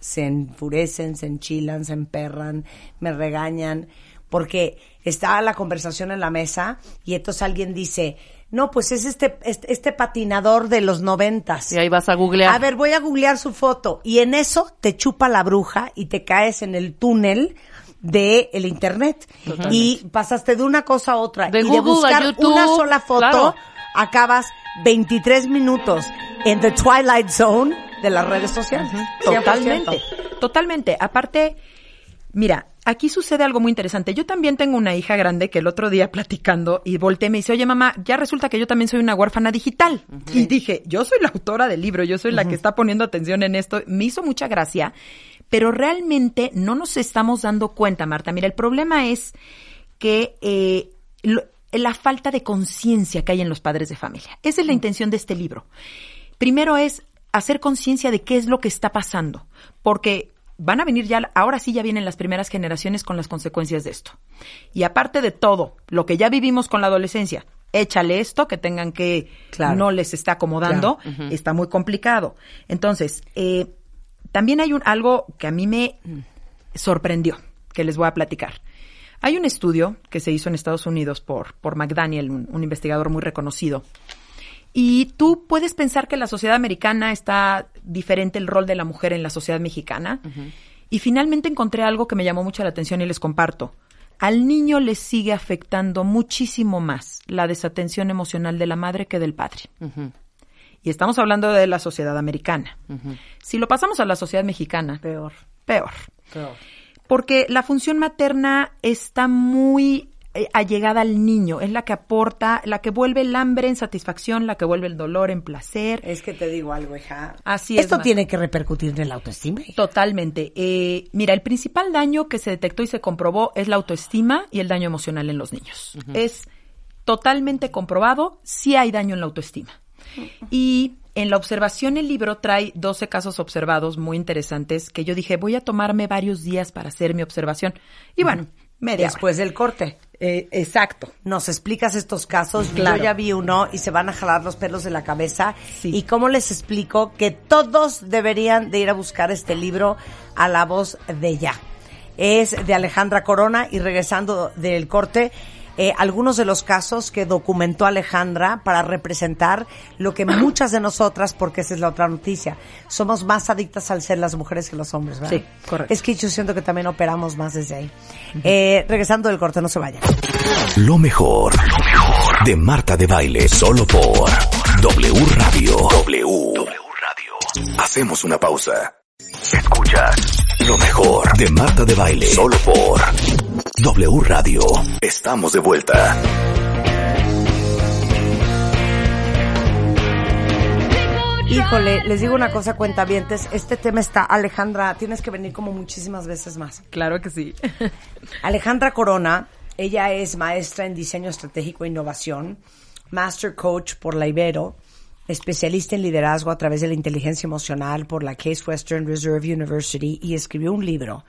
[SPEAKER 2] se enfurecen, se enchilan, se emperran, me regañan, porque está la conversación en la mesa y entonces alguien dice, no, pues es este, este, este patinador de los noventas.
[SPEAKER 4] Y ahí vas a googlear.
[SPEAKER 2] A ver, voy a googlear su foto. Y en eso te chupa la bruja y te caes en el túnel de el internet. Y pasaste de una cosa a otra.
[SPEAKER 4] De
[SPEAKER 2] y de
[SPEAKER 4] Google
[SPEAKER 2] buscar
[SPEAKER 4] YouTube,
[SPEAKER 2] una sola foto,
[SPEAKER 4] claro.
[SPEAKER 2] acabas 23 minutos en the twilight zone de las redes sociales. 100%.
[SPEAKER 9] Totalmente, totalmente. Aparte, mira, aquí sucede algo muy interesante. Yo también tengo una hija grande que el otro día platicando y volteé y me dice, oye mamá, ya resulta que yo también soy una huérfana digital. Y dije, yo soy la autora del libro, yo soy la que está poniendo atención en esto. Me hizo mucha gracia, pero realmente no nos estamos dando cuenta, Marta. Mira, el problema es que eh, lo- la falta de conciencia que hay en los padres de familia. Esa es la intención de este libro. Primero es hacer conciencia de qué es lo que está pasando, porque van a venir ya, ahora sí ya vienen las primeras generaciones con las consecuencias de esto. Y aparte de todo, lo que ya vivimos con la adolescencia, échale esto que tengan que
[SPEAKER 2] Claro.
[SPEAKER 9] no les está acomodando, está muy complicado. Entonces, eh, también hay un, algo que a mí me sorprendió, que les voy a platicar. Hay un estudio que se hizo en Estados Unidos por, por McDaniel, un, un investigador muy reconocido. Y tú puedes pensar que la sociedad americana está diferente el rol de la mujer en la sociedad mexicana. Y finalmente encontré algo que me llamó mucho la atención y les comparto. Al niño le sigue afectando muchísimo más la desatención emocional de la madre que del padre. Y estamos hablando de la sociedad americana. Si lo pasamos a la sociedad mexicana,
[SPEAKER 2] Peor.
[SPEAKER 9] peor.
[SPEAKER 2] Peor.
[SPEAKER 9] Porque la función materna está muy allegada al niño, es la que aporta, la que vuelve el hambre en satisfacción, la que vuelve el dolor en placer.
[SPEAKER 2] Es que te digo algo, hija.
[SPEAKER 9] Así es.
[SPEAKER 2] Esto tiene que repercutir en el autoestima.
[SPEAKER 9] Totalmente. Eh, mira, el principal daño que se detectó y se comprobó es la autoestima y el daño emocional en los niños. Es totalmente comprobado si hay daño en la autoestima. Y en la observación el libro trae 12 casos observados muy interesantes que yo dije, voy a tomarme varios días para hacer mi observación. Y bueno, media hora.
[SPEAKER 2] Después del corte.
[SPEAKER 9] Eh, exacto.
[SPEAKER 2] Nos explicas estos casos.
[SPEAKER 9] Claro.
[SPEAKER 2] Yo ya vi uno y se van a jalar los pelos de la cabeza. Y cómo les explico que todos deberían de ir a buscar este libro a la voz de ya. Es de Alejandra Corona y regresando del corte, eh, algunos de los casos que documentó Alejandra para representar lo que *coughs* muchas de nosotras, porque esa es la otra noticia, somos más adictas al ser las mujeres que los hombres, ¿verdad?
[SPEAKER 9] Sí, correcto.
[SPEAKER 2] Es que yo siento que también operamos más desde ahí. Eh, regresando del corte, no se vayan.
[SPEAKER 1] Lo mejor, lo mejor de Marta de Baile, solo por W Radio. W. Radio. Hacemos una pausa. Escuchas lo mejor de Marta de Baile, solo por W Radio. Estamos de vuelta.
[SPEAKER 2] Híjole, les digo una cosa, cuentavientes, este tema está, Alejandra, tienes que venir como muchísimas veces más.
[SPEAKER 9] Claro que sí. *laughs*
[SPEAKER 2] Alejandra Corona, ella es maestra en diseño estratégico e innovación, master coach por la Ibero, especialista en liderazgo a través de la inteligencia emocional por la Case Western Reserve University y escribió un libro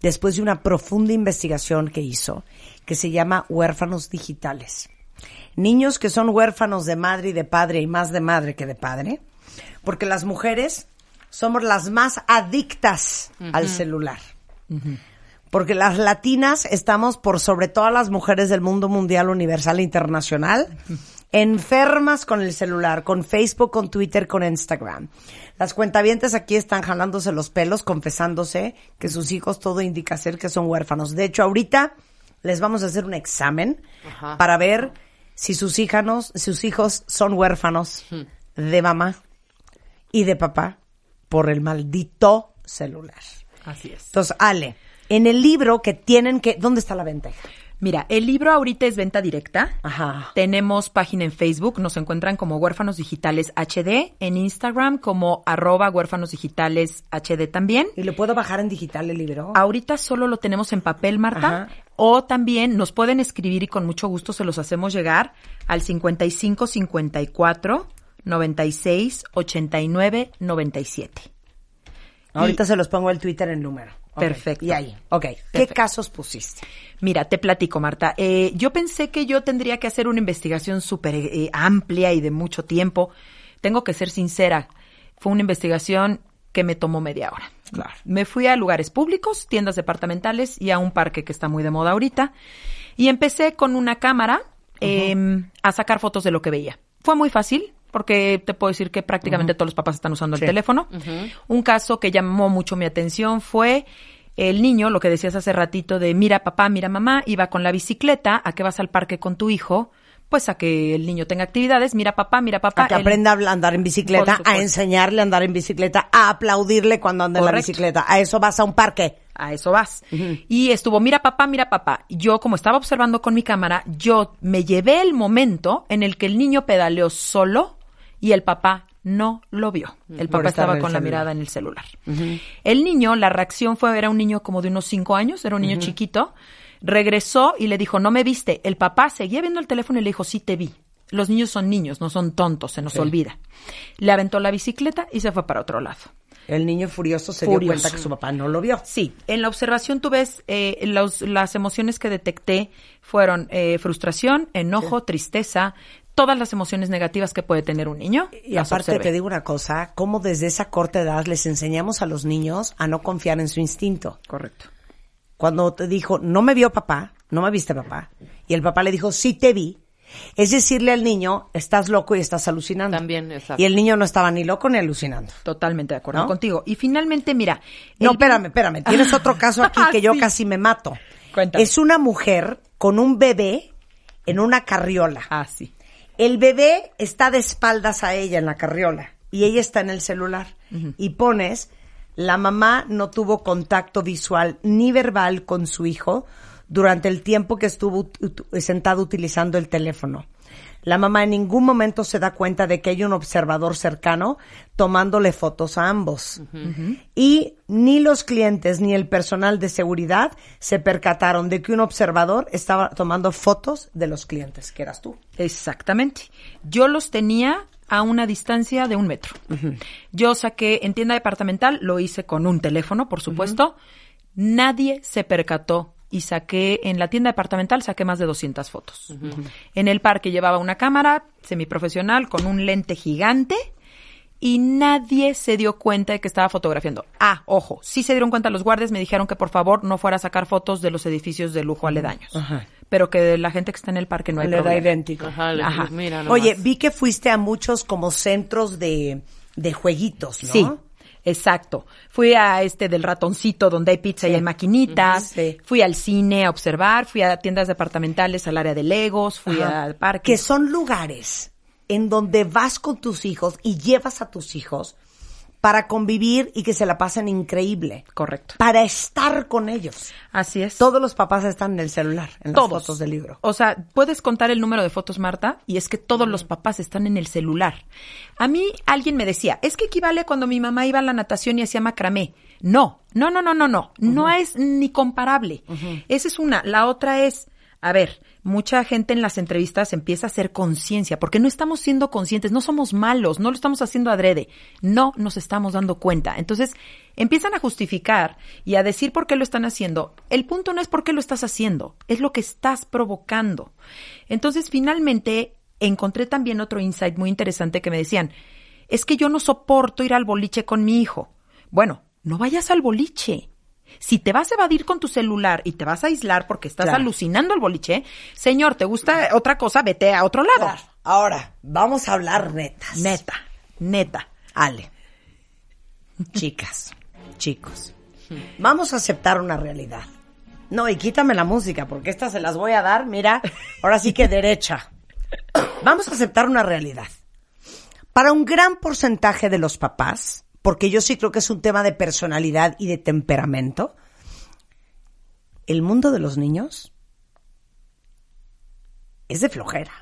[SPEAKER 2] después de una profunda investigación que hizo que se llama Huérfanos Digitales. Niños que son huérfanos de madre y de padre y más de madre que de padre, porque las mujeres somos las más adictas al celular. Porque las latinas estamos por sobre todas las mujeres del mundo mundial, universal e internacional, enfermas con el celular, con Facebook, con Twitter, con Instagram. Las cuentavientes aquí están jalándose los pelos, confesándose que sus hijos todo indica ser que son huérfanos. De hecho, ahorita les vamos a hacer un examen
[SPEAKER 4] Ajá.
[SPEAKER 2] para ver si sus híjanos, sus hijos son huérfanos de mamá y de papá por el maldito celular.
[SPEAKER 9] Así es.
[SPEAKER 2] Entonces, Ale, en el libro que tienen que, ¿dónde está la ventaja?
[SPEAKER 9] Mira, el libro ahorita es venta directa.
[SPEAKER 2] Ajá.
[SPEAKER 9] Tenemos página en Facebook, nos encuentran como Huérfanos Digitales HD, en Instagram como arroba Huérfanos Digitales HD también.
[SPEAKER 2] ¿Y lo puedo bajar en digital el libro?
[SPEAKER 9] Ahorita solo lo tenemos en papel, Marta.
[SPEAKER 2] Ajá.
[SPEAKER 9] O también nos pueden escribir y con mucho gusto se los hacemos llegar al 55 54 96 89 97.
[SPEAKER 2] Ahorita se los pongo el Twitter en número.
[SPEAKER 9] Perfecto.
[SPEAKER 2] Y ahí. Ok. ¿Qué casos pusiste?
[SPEAKER 9] Mira, te platico, Marta. Eh, yo pensé que yo tendría que hacer una investigación súper eh, amplia y de mucho tiempo. Tengo que ser sincera. Fue una investigación que me tomó media hora.
[SPEAKER 2] Claro.
[SPEAKER 9] Me fui a lugares públicos, tiendas departamentales y a un parque que está muy de moda ahorita. Y empecé con una cámara eh, a sacar fotos de lo que veía. Fue muy fácil porque te puedo decir que prácticamente todos los papás están usando
[SPEAKER 2] Sí.
[SPEAKER 9] el teléfono. Un caso que llamó mucho mi atención fue el niño, lo que decías hace ratito de mira papá, mira mamá, iba con la bicicleta, ¿a qué vas al parque con tu hijo? Pues a que el niño tenga actividades, mira papá, mira papá.
[SPEAKER 2] A que aprenda a andar en bicicleta, a enseñarle a andar en bicicleta, a aplaudirle cuando anda en la bicicleta. A eso vas a un parque.
[SPEAKER 9] A eso vas. Y estuvo, mira papá, mira papá. Yo, como estaba observando con mi cámara, yo me llevé el momento en el que el niño pedaleó solo y el papá no lo vio. El
[SPEAKER 2] Por
[SPEAKER 9] papá estaba
[SPEAKER 2] el
[SPEAKER 9] con la mirada en el celular. El niño, la reacción fue, era un niño como de unos cinco años, era un niño chiquito. Regresó y le dijo, no me viste. El papá seguía viendo el teléfono y le dijo, sí te vi. Los niños son niños, no son tontos, se nos
[SPEAKER 2] Sí.
[SPEAKER 9] olvida. Le aventó la bicicleta y se fue para otro lado.
[SPEAKER 2] El niño furioso se dio cuenta que su papá no lo vio.
[SPEAKER 9] Sí, en la observación tú ves eh, los- las emociones que detecté fueron eh, frustración, enojo, tristeza, todas las emociones negativas que puede tener un niño.
[SPEAKER 2] Y
[SPEAKER 9] las
[SPEAKER 2] aparte te digo una cosa, cómo desde esa corta edad les enseñamos a los niños a no confiar en su instinto.
[SPEAKER 9] Correcto.
[SPEAKER 2] Cuando te dijo, no me vio papá, no me viste papá, y el papá le dijo, sí te vi, es decirle al niño, estás loco y estás alucinando.
[SPEAKER 4] También, exacto.
[SPEAKER 2] Y el niño no estaba ni loco ni alucinando.
[SPEAKER 9] Totalmente de acuerdo
[SPEAKER 2] ¿No?
[SPEAKER 9] contigo. Y finalmente, mira.
[SPEAKER 2] No,
[SPEAKER 9] el-
[SPEAKER 2] espérame, espérame. Tienes otro caso aquí *laughs* que yo
[SPEAKER 9] Sí.
[SPEAKER 2] casi me mato.
[SPEAKER 9] Cuéntame.
[SPEAKER 2] Es una mujer con un bebé en una carriola.
[SPEAKER 9] Ah, sí.
[SPEAKER 2] El bebé está de espaldas a ella en la carriola y ella está en el celular. Y pones, la mamá no tuvo contacto visual ni verbal con su hijo durante el tiempo que estuvo sentado utilizando el teléfono. La mamá en ningún momento se da cuenta de que hay un observador cercano tomándole fotos a ambos. Y ni los clientes ni el personal de seguridad se percataron de que un observador estaba tomando fotos de los clientes, que eras tú.
[SPEAKER 9] Exactamente. Yo los tenía a una distancia de un metro. Yo saqué en tienda departamental, lo hice con un teléfono, por supuesto. Nadie se percató y saqué en la tienda departamental saqué más de 200 fotos. En el parque llevaba una cámara semiprofesional con un lente gigante y nadie se dio cuenta de que estaba fotografiando. Ah, ojo, sí se dieron cuenta los guardias, me dijeron que por favor no fuera a sacar fotos de los edificios de lujo aledaños. Pero que de la gente que está en el parque no hay
[SPEAKER 2] Le da
[SPEAKER 9] problema.
[SPEAKER 2] idéntico.
[SPEAKER 4] Ajá, le-
[SPEAKER 9] Ajá.
[SPEAKER 4] mira nomás.
[SPEAKER 2] Oye, vi que fuiste a muchos como centros de, de jueguitos, ¿no?
[SPEAKER 9] Sí, exacto. Fui a este del ratoncito donde hay pizza y hay maquinitas.
[SPEAKER 2] Sí.
[SPEAKER 9] Fui al cine a observar. Fui a tiendas departamentales al área de Legos. Fui
[SPEAKER 2] Ajá.
[SPEAKER 9] al parque.
[SPEAKER 2] Que son lugares en donde vas con tus hijos y llevas a tus hijos para convivir y que se la pasen increíble.
[SPEAKER 9] Correcto.
[SPEAKER 2] Para estar con ellos.
[SPEAKER 9] Así es.
[SPEAKER 2] Todos los papás están en el celular, en las
[SPEAKER 9] Todos.
[SPEAKER 2] fotos del libro.
[SPEAKER 9] O sea, puedes contar el número de fotos, Marta, y es que todos los papás están en el celular. A mí alguien me decía, es que equivale cuando mi mamá iba a la natación y hacía macramé. No, no, no, no, no, no. No es ni comparable. Esa es una. La otra es, a ver, mucha gente en las entrevistas empieza a hacer conciencia, porque no estamos siendo conscientes, no somos malos, no lo estamos haciendo adrede, no nos estamos dando cuenta. Entonces, empiezan a justificar y a decir por qué lo están haciendo. El punto no es por qué lo estás haciendo, es lo que estás provocando. Entonces, finalmente, encontré también otro insight muy interesante que me decían, es que yo no soporto ir al boliche con mi hijo. Bueno, no vayas al boliche. Si te vas a evadir con tu celular y te vas a aislar porque estás
[SPEAKER 2] Claro.
[SPEAKER 9] alucinando el boliche, señor, ¿te gusta otra cosa? Vete a otro lado.
[SPEAKER 2] Claro. Ahora, vamos a hablar netas.
[SPEAKER 9] Neta, neta.
[SPEAKER 2] Ale. Chicas, chicos. Vamos a aceptar una realidad. No, y quítame la música, porque estas se las voy a dar, mira, ahora sí que *laughs* derecha. Vamos a aceptar una realidad. Para un gran porcentaje de los papás, porque yo sí creo que es un tema de personalidad y de temperamento, el mundo de los niños es de flojera.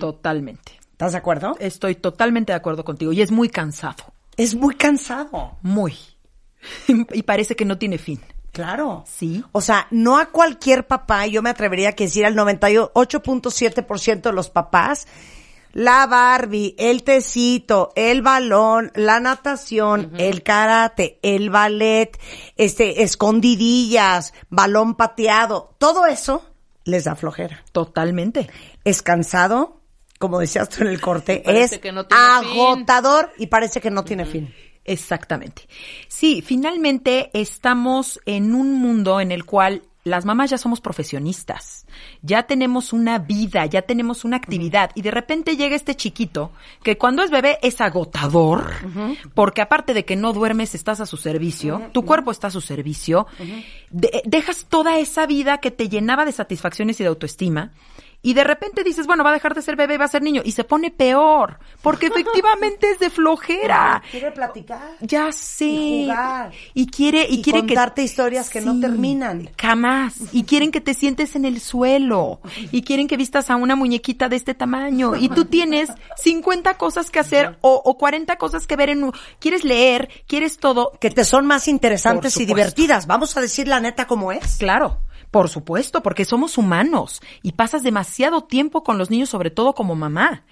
[SPEAKER 9] Totalmente.
[SPEAKER 2] ¿Estás de acuerdo?
[SPEAKER 9] Estoy totalmente de acuerdo contigo y es muy cansado.
[SPEAKER 2] Es muy cansado.
[SPEAKER 9] Muy. *laughs* y parece que no tiene fin.
[SPEAKER 2] Claro.
[SPEAKER 9] Sí.
[SPEAKER 2] O sea, no a cualquier papá, yo me atrevería a que decir al 98.7% de los papás, la Barbie, el tecito, el balón, la natación, el karate, el ballet, este, escondidillas, balón pateado, todo eso les da flojera.
[SPEAKER 9] Totalmente.
[SPEAKER 2] Es cansado, como decías tú en el corte, *laughs* es
[SPEAKER 4] que no tiene fin.
[SPEAKER 2] agotador y parece que no tiene fin.
[SPEAKER 9] Exactamente. Sí, finalmente estamos en un mundo en el cual las mamás ya somos profesionistas, ya tenemos una vida, ya tenemos una actividad y de repente llega este chiquito que cuando es bebé es agotador, porque aparte de que no duermes estás a su servicio, tu cuerpo está a su servicio, de- dejas toda esa vida que te llenaba de satisfacciones y de autoestima y de repente dices, bueno, va a dejar de ser bebé y va a ser niño y se pone peor, porque efectivamente es de flojera. *laughs*
[SPEAKER 2] Quiere platicar.
[SPEAKER 9] Ya sé.
[SPEAKER 2] Y jugar.
[SPEAKER 9] Y quiere, y,
[SPEAKER 2] Y
[SPEAKER 9] quiere
[SPEAKER 2] contarte
[SPEAKER 9] que.
[SPEAKER 2] historias que no terminan.
[SPEAKER 9] Jamás. Y quieren que te sientes en el suelo. Y quieren que vistas a una muñequita de este tamaño. Y tú tienes 50 cosas que hacer o, o 40 cosas que ver en un. Quieres leer, quieres todo.
[SPEAKER 2] que te son más interesantes y divertidas. Vamos a decir la neta como es.
[SPEAKER 9] Claro. Por supuesto, porque somos humanos y pasas demasiado tiempo con los niños, sobre todo como mamá.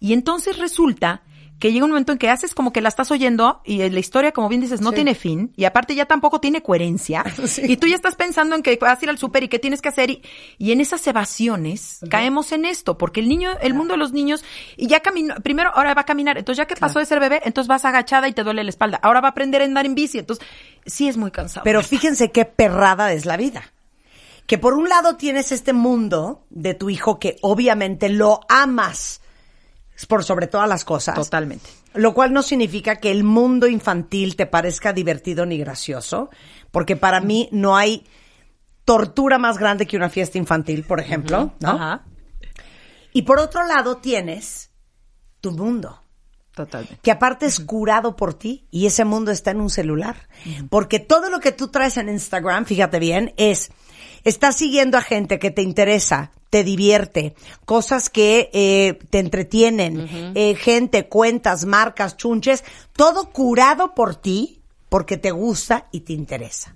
[SPEAKER 9] Y entonces resulta que llega un momento en que haces como que la estás oyendo y la historia, como bien dices, no tiene fin y aparte ya tampoco tiene coherencia. *laughs* Y tú ya estás pensando en que vas a ir al súper y qué tienes que hacer y, y en esas evasiones caemos en esto, porque el niño, el mundo de los niños, y ya caminó, primero ahora va a caminar, entonces ya que pasó de ser bebé, entonces vas agachada y te duele la espalda. Ahora va a aprender a andar en bici, entonces sí es muy cansado.
[SPEAKER 2] Pero fíjense qué perrada es la vida. Que por un lado tienes este mundo de tu hijo que obviamente lo amas por sobre todas las cosas.
[SPEAKER 9] Totalmente.
[SPEAKER 2] Lo cual no significa que el mundo infantil te parezca divertido ni gracioso, porque para mí no hay tortura más grande que una fiesta infantil, por ejemplo, ¿no?
[SPEAKER 9] Ajá.
[SPEAKER 2] Y por otro lado tienes tu mundo.
[SPEAKER 9] Totalmente.
[SPEAKER 2] que aparte es curado por ti y ese mundo está en un celular. Porque todo lo que tú traes en Instagram, fíjate bien, es estás siguiendo a gente que te interesa, te divierte, cosas que eh, te entretienen, eh, gente, cuentas, marcas, chunches, todo curado por ti porque te gusta y te interesa.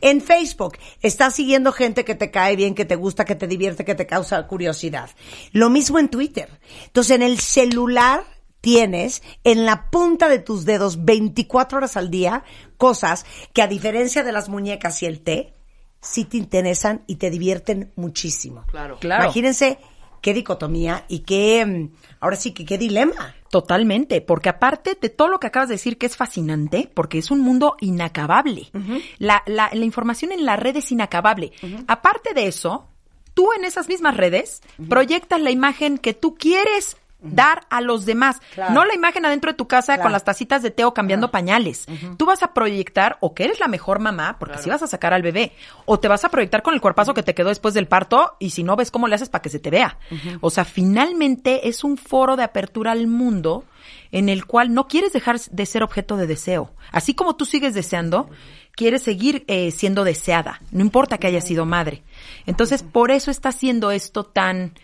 [SPEAKER 2] En Facebook, estás siguiendo gente que te cae bien, que te gusta, que te divierte, que te causa curiosidad. Lo mismo en Twitter. Entonces, en el celular tienes en la punta de tus dedos 24 horas al día cosas que a diferencia de las muñecas y el té, sí te interesan y te divierten muchísimo.
[SPEAKER 4] Claro.
[SPEAKER 9] Claro.
[SPEAKER 2] Imagínense qué dicotomía y qué, mm, ahora sí que qué dilema.
[SPEAKER 9] Totalmente, porque aparte de todo lo que acabas de decir que es fascinante, porque es un mundo inacabable. la, la, la información en la red es inacabable. Aparte de eso, tú en esas mismas redes proyectas la imagen que tú quieres dar a los demás,
[SPEAKER 2] Claro.
[SPEAKER 9] no la imagen adentro de tu casa
[SPEAKER 2] Claro.
[SPEAKER 9] con las tacitas de té o cambiando pañales. Tú vas a proyectar o que eres la mejor mamá, porque si vas a sacar al bebé, o te vas a proyectar con el cuerpazo que te quedó después del parto y si no ves cómo le haces para que se te vea. O sea, finalmente es un foro de apertura al mundo en el cual no quieres dejar de ser objeto de deseo. Así como tú sigues deseando, quieres seguir eh, siendo deseada, no importa que hayas sido madre. Entonces, por eso está haciendo esto tan,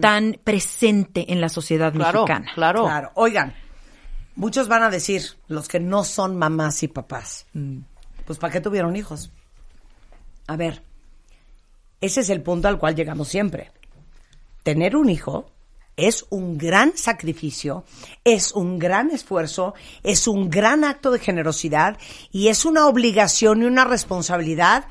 [SPEAKER 9] tan presente en la sociedad
[SPEAKER 4] Claro,
[SPEAKER 9] mexicana.
[SPEAKER 4] claro.
[SPEAKER 2] Claro. Oigan, muchos van a decir, los que no son mamás y papás, pues ¿para qué tuvieron hijos? A ver, ese es el punto al cual llegamos siempre. Tener un hijo es un gran sacrificio, es un gran esfuerzo, es un gran acto de generosidad y es una obligación y una responsabilidad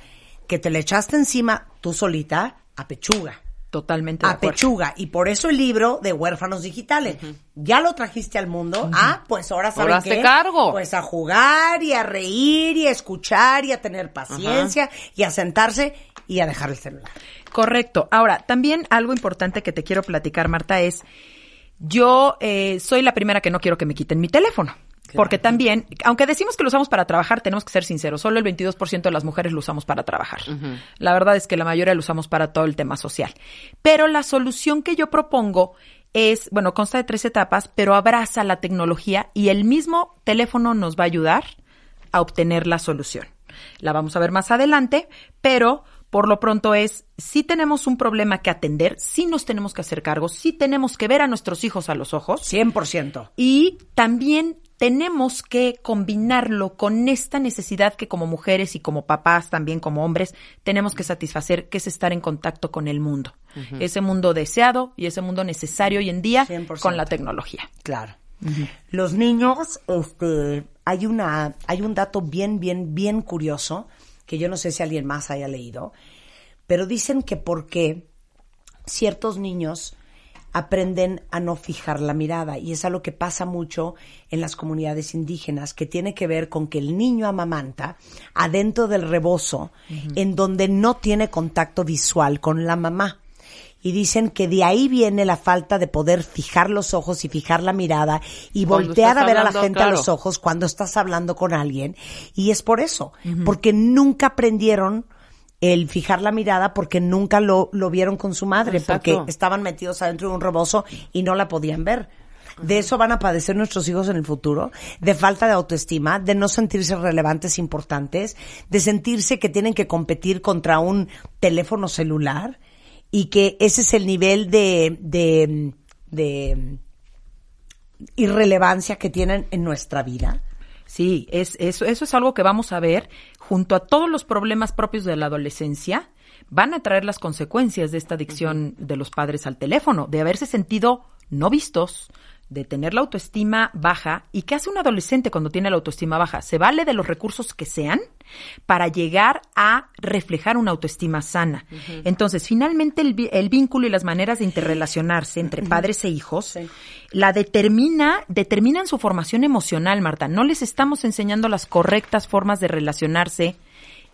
[SPEAKER 2] que te le echaste encima tú solita a pechuga
[SPEAKER 9] Totalmente de
[SPEAKER 2] a
[SPEAKER 9] acuerdo.
[SPEAKER 2] pechuga. Y por eso el libro de Huérfanos Digitales. Ya lo trajiste al mundo. Ah, pues ahora saben
[SPEAKER 4] Ahora
[SPEAKER 2] qué?
[SPEAKER 4] cargo.
[SPEAKER 2] Pues a jugar y a reír y a escuchar y a tener paciencia y a sentarse y a dejar el celular.
[SPEAKER 9] Correcto. Ahora, también algo importante que te quiero platicar, Marta, es yo eh, soy la primera que no quiero que me quiten mi teléfono. Porque también, aunque decimos que lo usamos para trabajar, tenemos que ser sinceros, solo el 22% de las mujeres lo usamos para trabajar. La verdad es que la mayoría lo usamos para todo el tema social. Pero la solución que yo propongo es, bueno, consta de tres etapas, pero abraza la tecnología y el mismo teléfono nos va a ayudar a obtener la solución. La vamos a ver más adelante, pero por lo pronto es, si tenemos un problema que atender, si nos tenemos que hacer cargo, si tenemos que ver a nuestros hijos a los ojos
[SPEAKER 2] 100%.
[SPEAKER 9] y también tenemos que combinarlo con esta necesidad que como mujeres y como papás, también como hombres, tenemos que satisfacer, que es estar en contacto con el mundo. Ese mundo deseado y ese mundo necesario hoy en día
[SPEAKER 2] 100%.
[SPEAKER 9] con la tecnología.
[SPEAKER 2] Claro. Los niños, este, hay una, hay un dato bien, bien, bien curioso que yo no sé si alguien más haya leído, pero dicen que porque ciertos niños aprenden a no fijar la mirada y es algo que pasa mucho en las comunidades indígenas que tiene que ver con que el niño amamanta adentro del rebozo en donde no tiene contacto visual con la mamá. Y dicen que de ahí viene la falta de poder fijar los ojos y fijar la mirada y
[SPEAKER 4] Cuando
[SPEAKER 2] voltear a ver a la gente a los ojos cuando estás hablando con alguien. Y es por eso, porque nunca aprendieron el fijar la mirada porque nunca lo, lo vieron con su madre,
[SPEAKER 4] Exacto.
[SPEAKER 2] porque estaban metidos adentro de un rebozo y no la podían ver. De eso van a padecer nuestros hijos en el futuro, de falta de autoestima, de no sentirse relevantes, importantes, de sentirse que tienen que competir contra un teléfono celular y que ese es el nivel de, de, de irrelevancia que tienen en nuestra vida.
[SPEAKER 9] Sí, es, eso, eso es algo que vamos a ver junto a todos los problemas propios de la adolescencia. Van a traer las consecuencias de esta adicción de los padres al teléfono, de haberse sentido no vistos, de tener la autoestima baja. ¿Y qué hace un adolescente cuando tiene la autoestima baja? Se vale de los recursos que sean para llegar a reflejar una autoestima sana. Entonces, finalmente el, vínculo y las maneras de interrelacionarse entre padres e hijos la determina, determinan su formación emocional, Marta. No les estamos enseñando las correctas formas de relacionarse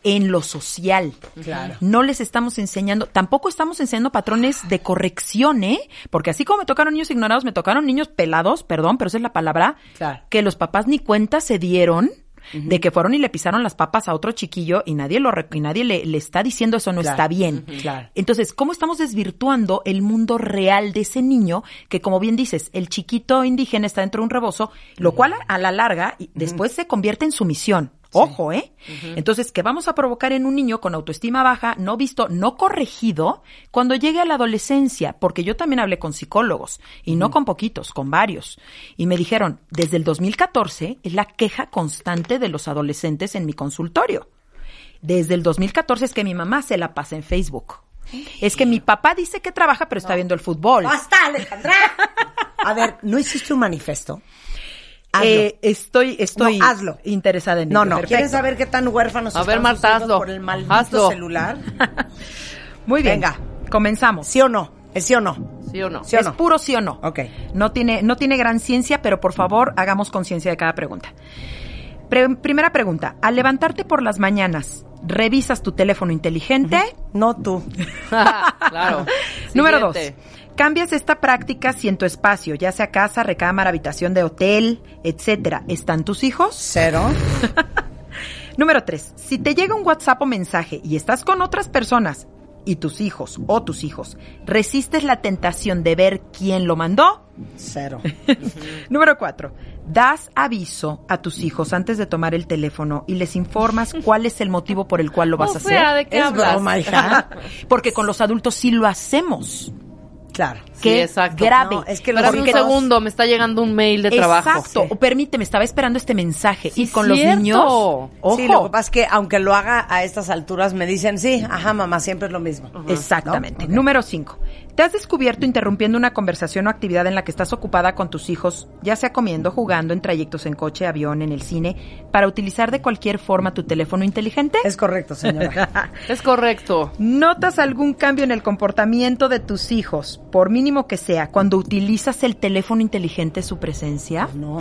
[SPEAKER 9] en lo social.
[SPEAKER 2] Claro.
[SPEAKER 9] No les estamos enseñando, tampoco estamos enseñando patrones de corrección, ¿eh? Porque así como me tocaron niños ignorados, me tocaron niños pelados, perdón, pero esa es la palabra,
[SPEAKER 2] Claro.
[SPEAKER 9] que los papás ni cuenta se dieron de que fueron y le pisaron las papas a otro chiquillo y nadie lo y nadie le, le está diciendo eso no
[SPEAKER 2] Claro.
[SPEAKER 9] está bien.
[SPEAKER 2] Claro.
[SPEAKER 9] Entonces, ¿cómo estamos desvirtuando el mundo real de ese niño que, como bien dices, el chiquito indígena está dentro de un rebozo, lo cual a la larga y después se convierte en sumisión? Ojo, ¿eh? Entonces, ¿qué vamos a provocar en un niño con autoestima baja, no visto, no corregido, cuando llegue a la adolescencia? Porque yo también hablé con psicólogos, y no con poquitos, con varios. Y me dijeron, desde el 2014 es la queja constante de los adolescentes en mi consultorio. Desde el 2014 es que mi mamá se la pasa en Facebook. Es que mi papá dice que trabaja, pero está viendo el fútbol.
[SPEAKER 2] ¡Basta, Alejandra! *laughs* A ver, ¿no hiciste un manifiesto? Hazlo.
[SPEAKER 9] Eh, estoy, estoy
[SPEAKER 2] No, hazlo.
[SPEAKER 9] interesada en
[SPEAKER 2] no,
[SPEAKER 9] ello.
[SPEAKER 2] no.
[SPEAKER 9] Perfecto.
[SPEAKER 2] ¿Quieres saber qué tan huérfanos
[SPEAKER 4] A
[SPEAKER 2] están
[SPEAKER 4] ver, Marta, hazlo.
[SPEAKER 2] por el maldito
[SPEAKER 4] Hazlo.
[SPEAKER 2] celular? *laughs*
[SPEAKER 9] Muy bien.
[SPEAKER 2] Venga.
[SPEAKER 9] Comenzamos.
[SPEAKER 2] ¿Sí o no? ¿Es sí o no?
[SPEAKER 4] ¿Sí o no?
[SPEAKER 2] ¿Sí o
[SPEAKER 9] es
[SPEAKER 2] no?
[SPEAKER 9] puro sí o no.
[SPEAKER 2] Ok.
[SPEAKER 9] No tiene, no tiene gran ciencia, pero por favor hagamos conciencia de cada pregunta. Pre- primera pregunta. Al levantarte por las mañanas, ¿revisas tu teléfono inteligente?
[SPEAKER 2] No tú. *laughs*
[SPEAKER 4] claro. *laughs*
[SPEAKER 9] Número dos. ¿Cambias esta práctica si en tu espacio, ya sea casa, recámara, habitación de hotel, etcétera, están tus hijos?
[SPEAKER 2] Cero. *laughs*
[SPEAKER 9] Número tres. Si te llega un WhatsApp o mensaje y estás con otras personas y tus hijos o tus hijos, ¿resistes la tentación de ver quién lo mandó?
[SPEAKER 2] Cero. *laughs*
[SPEAKER 9] Número cuatro. Das aviso a tus hijos antes de tomar el teléfono y les informas *laughs* cuál es el motivo por el cual lo vas
[SPEAKER 4] O
[SPEAKER 9] a
[SPEAKER 4] sea,
[SPEAKER 9] hacer.
[SPEAKER 4] ¿de qué
[SPEAKER 2] Es
[SPEAKER 4] hablas?
[SPEAKER 2] broma, hija.
[SPEAKER 9] Porque con los adultos sí lo hacemos.
[SPEAKER 2] Claro.
[SPEAKER 4] Sí,
[SPEAKER 9] Qué
[SPEAKER 4] exacto.
[SPEAKER 9] grave.
[SPEAKER 2] No, es que los
[SPEAKER 4] Espérame un segundo, me está llegando un mail de trabajo.
[SPEAKER 9] Exacto. O permíteme, estaba esperando este mensaje.
[SPEAKER 4] Sí,
[SPEAKER 9] y con
[SPEAKER 4] cierto.
[SPEAKER 9] los niños. Ojo.
[SPEAKER 2] Sí, lo que pasa es que aunque lo haga a estas alturas, me dicen, sí, ajá, mamá, siempre es lo mismo.
[SPEAKER 9] Exactamente. Número 5. ¿Te has descubierto interrumpiendo una conversación o actividad en la que estás ocupada con tus hijos, ya sea comiendo, jugando, en trayectos en coche, avión, en el cine, para utilizar de cualquier forma tu teléfono inteligente?
[SPEAKER 2] Es correcto, señora. *laughs*
[SPEAKER 4] Es correcto.
[SPEAKER 9] ¿Notas algún cambio en el comportamiento de tus hijos, por mínimo que sea, cuando utilizas el teléfono inteligente su presencia?
[SPEAKER 2] no.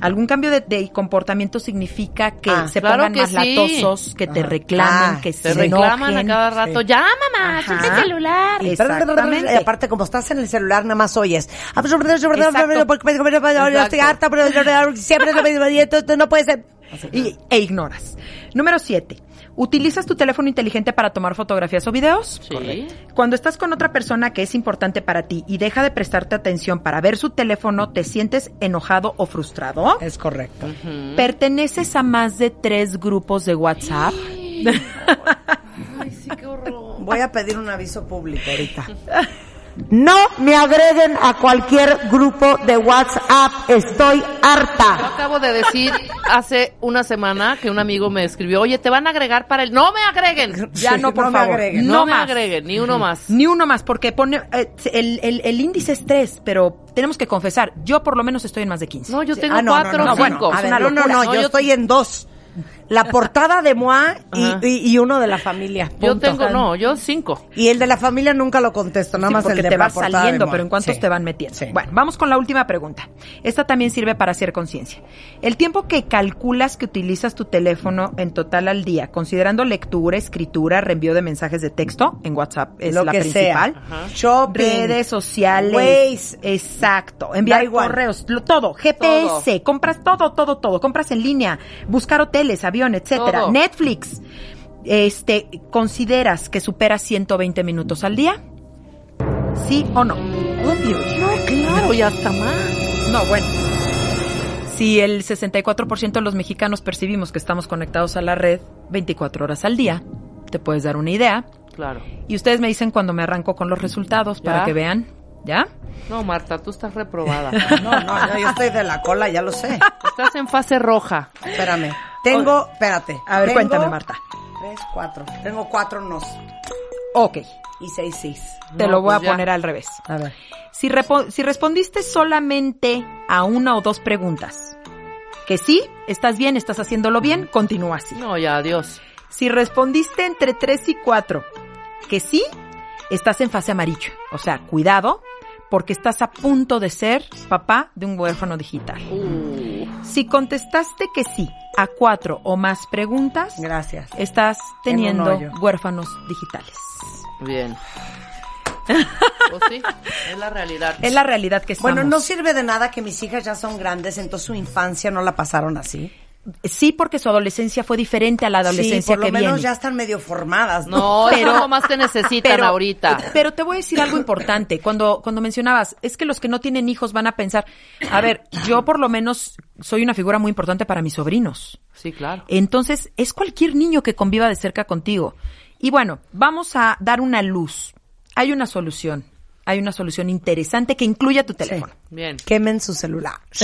[SPEAKER 9] ¿Algún cambio de, de comportamiento significa que
[SPEAKER 2] Ah,
[SPEAKER 9] se
[SPEAKER 4] claro
[SPEAKER 9] pongan
[SPEAKER 4] que
[SPEAKER 9] más
[SPEAKER 4] sí.
[SPEAKER 9] latosos, que te reclamen,
[SPEAKER 2] Ah,
[SPEAKER 9] que
[SPEAKER 4] Te
[SPEAKER 9] se
[SPEAKER 4] reclaman
[SPEAKER 9] enojen?
[SPEAKER 4] a cada rato.
[SPEAKER 2] Sí.
[SPEAKER 4] Ya, mamá, suelta el celular.
[SPEAKER 2] Y
[SPEAKER 9] Exactamente.
[SPEAKER 2] aparte, como estás en el celular, nada más oyes.
[SPEAKER 9] Exacto.
[SPEAKER 2] Estoy harta, pero siempre. Y no puede ser. *laughs*
[SPEAKER 9] Y- e ignoras. Número 7. ¿Utilizas tu teléfono inteligente para tomar fotografías o videos?
[SPEAKER 4] Sí.
[SPEAKER 9] Cuando estás con otra persona que es importante para ti y deja de prestarte atención para ver su teléfono, ¿te sientes enojado o frustrado?
[SPEAKER 2] Es correcto.
[SPEAKER 9] ¿Perteneces a más de tres grupos de WhatsApp? *laughs*
[SPEAKER 4] Ay, sí, qué horror.
[SPEAKER 2] Voy a pedir un aviso público ahorita. *laughs* No me agreguen a cualquier grupo de WhatsApp. Estoy
[SPEAKER 4] Yo
[SPEAKER 2] harta.
[SPEAKER 4] acabo de decir hace una semana que un amigo me escribió, oye, te van a agregar para el... ¡No me agreguen!
[SPEAKER 9] Ya no, por
[SPEAKER 2] no me
[SPEAKER 9] favor.
[SPEAKER 2] agreguen.
[SPEAKER 4] No,
[SPEAKER 9] No
[SPEAKER 4] me agreguen, ni uno más.
[SPEAKER 9] Ni uno más, porque pone eh, el, el- el índice es tres, pero tenemos que confesar, yo por lo menos estoy en más de 15.
[SPEAKER 4] No, yo tengo
[SPEAKER 2] Ah, no, no,
[SPEAKER 4] cuatro
[SPEAKER 2] no,
[SPEAKER 4] o
[SPEAKER 2] bueno,
[SPEAKER 4] cinco.
[SPEAKER 2] a ver,
[SPEAKER 9] una
[SPEAKER 2] no, no, no,
[SPEAKER 4] No,
[SPEAKER 2] yo
[SPEAKER 4] yo-
[SPEAKER 2] estoy en dos. La portada de Moa y,
[SPEAKER 4] Ajá.
[SPEAKER 2] y- y uno de la familia.
[SPEAKER 4] Yo tengo, no, yo cinco.
[SPEAKER 2] Y el de la familia nunca lo contesto, nada
[SPEAKER 9] Sí,
[SPEAKER 2] más
[SPEAKER 9] porque
[SPEAKER 2] el de
[SPEAKER 9] te
[SPEAKER 2] de
[SPEAKER 9] saliendo, pero en cuántos
[SPEAKER 2] Sí.
[SPEAKER 9] te van metiendo.
[SPEAKER 2] Sí.
[SPEAKER 9] Bueno, vamos con la última pregunta. Esta también sirve para hacer conciencia. El tiempo que calculas que utilizas tu teléfono en total al día, considerando lectura, escritura, reenvío de mensajes de texto en WhatsApp es
[SPEAKER 2] Lo
[SPEAKER 9] la
[SPEAKER 2] que
[SPEAKER 9] principal.
[SPEAKER 2] sea. Shopping.
[SPEAKER 9] Redes sociales.
[SPEAKER 2] Waze.
[SPEAKER 9] Exacto. Enviar
[SPEAKER 2] igual.
[SPEAKER 9] correos, lo- todo. GPS, compras todo, todo, todo. Compras en línea, buscar hoteles, avión, etcétera.
[SPEAKER 4] Todo.
[SPEAKER 9] Netflix. Este, ¿consideras que supera 120 minutos al día? ¿Sí o no?
[SPEAKER 2] Obvio.
[SPEAKER 4] Claro, y hasta más.
[SPEAKER 9] No, bueno. Si el 64% de los mexicanos percibimos que estamos conectados a la red 24 horas al día, te puedes dar una idea.
[SPEAKER 4] Claro.
[SPEAKER 9] Y ustedes me dicen cuando me arranco con los resultados para que vean. ¿Ya?
[SPEAKER 4] No, Marta, tú estás reprobada. *laughs*
[SPEAKER 2] No, no, yo, yo estoy de la cola, ya lo sé.
[SPEAKER 4] Estás en fase roja.
[SPEAKER 2] Espérame. Tengo, espérate.
[SPEAKER 9] A ver,
[SPEAKER 2] Tengo
[SPEAKER 9] cuéntame, Marta.
[SPEAKER 2] Tres, cuatro. Tengo cuatro nos
[SPEAKER 9] Ok.
[SPEAKER 2] y seis sís.
[SPEAKER 9] Te lo voy
[SPEAKER 4] pues
[SPEAKER 9] a
[SPEAKER 4] ya.
[SPEAKER 9] poner al revés.
[SPEAKER 2] A ver.
[SPEAKER 9] Si, si respondiste solamente a una o dos preguntas, que sí, estás bien, estás haciéndolo bien, continúa así.
[SPEAKER 4] No, ya, adiós.
[SPEAKER 9] Si respondiste entre 3 y 4 que sí, estás en fase amarillo. O sea, cuidado, porque estás a punto de ser papá de un huérfano digital.
[SPEAKER 4] Uh,
[SPEAKER 9] Si contestaste que sí a cuatro o más preguntas,
[SPEAKER 2] Gracias.
[SPEAKER 9] estás teniendo huérfanos digitales.
[SPEAKER 4] bien. *laughs* Pues sí, es la realidad.
[SPEAKER 9] Es la realidad que estamos.
[SPEAKER 2] Bueno, no sirve de nada que mis hijas ya son grandes, entonces su infancia no la pasaron así.
[SPEAKER 9] Sí, porque su adolescencia fue diferente a la
[SPEAKER 2] Sí,
[SPEAKER 9] adolescencia
[SPEAKER 2] por lo
[SPEAKER 9] que
[SPEAKER 2] menos
[SPEAKER 9] viene.
[SPEAKER 2] ya están medio formadas, ¿no?
[SPEAKER 4] No, lo más que necesitan
[SPEAKER 9] pero-
[SPEAKER 4] ahorita.
[SPEAKER 9] Pero te voy a decir algo importante. Cuando, cuando mencionabas, es que los que no tienen hijos van a pensar, a ver, yo por lo menos soy una figura muy importante para mis sobrinos.
[SPEAKER 4] Sí, claro.
[SPEAKER 9] Entonces, es cualquier niño que conviva de cerca contigo. Y bueno, vamos a dar una luz. Hay una solución. Hay una solución interesante que incluya tu teléfono.
[SPEAKER 4] Bien.
[SPEAKER 2] Quemen su celular. *laughs*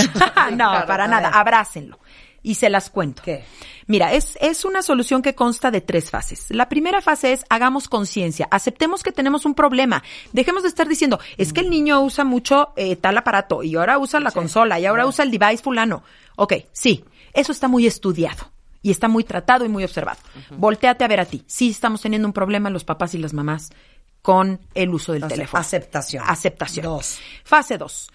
[SPEAKER 9] no,
[SPEAKER 2] Claro,
[SPEAKER 9] para nada.
[SPEAKER 2] ver.
[SPEAKER 9] Abrácenlo. Y se las cuento.
[SPEAKER 2] ¿Qué?
[SPEAKER 9] Mira, es, es una solución que consta de tres fases. La primera fase es hagamos conciencia, aceptemos que tenemos un problema. Dejemos de estar diciendo, es que el niño usa mucho eh, tal aparato y ahora usa la consola y ahora usa el device fulano. Ok, sí, eso está muy estudiado y está muy tratado y muy observado. Voltéate a ver a ti. Sí estamos teniendo un problema los papás y las mamás con el uso del teléfono.
[SPEAKER 2] aceptación.
[SPEAKER 9] Aceptación.
[SPEAKER 2] Dos.
[SPEAKER 9] Fase 2.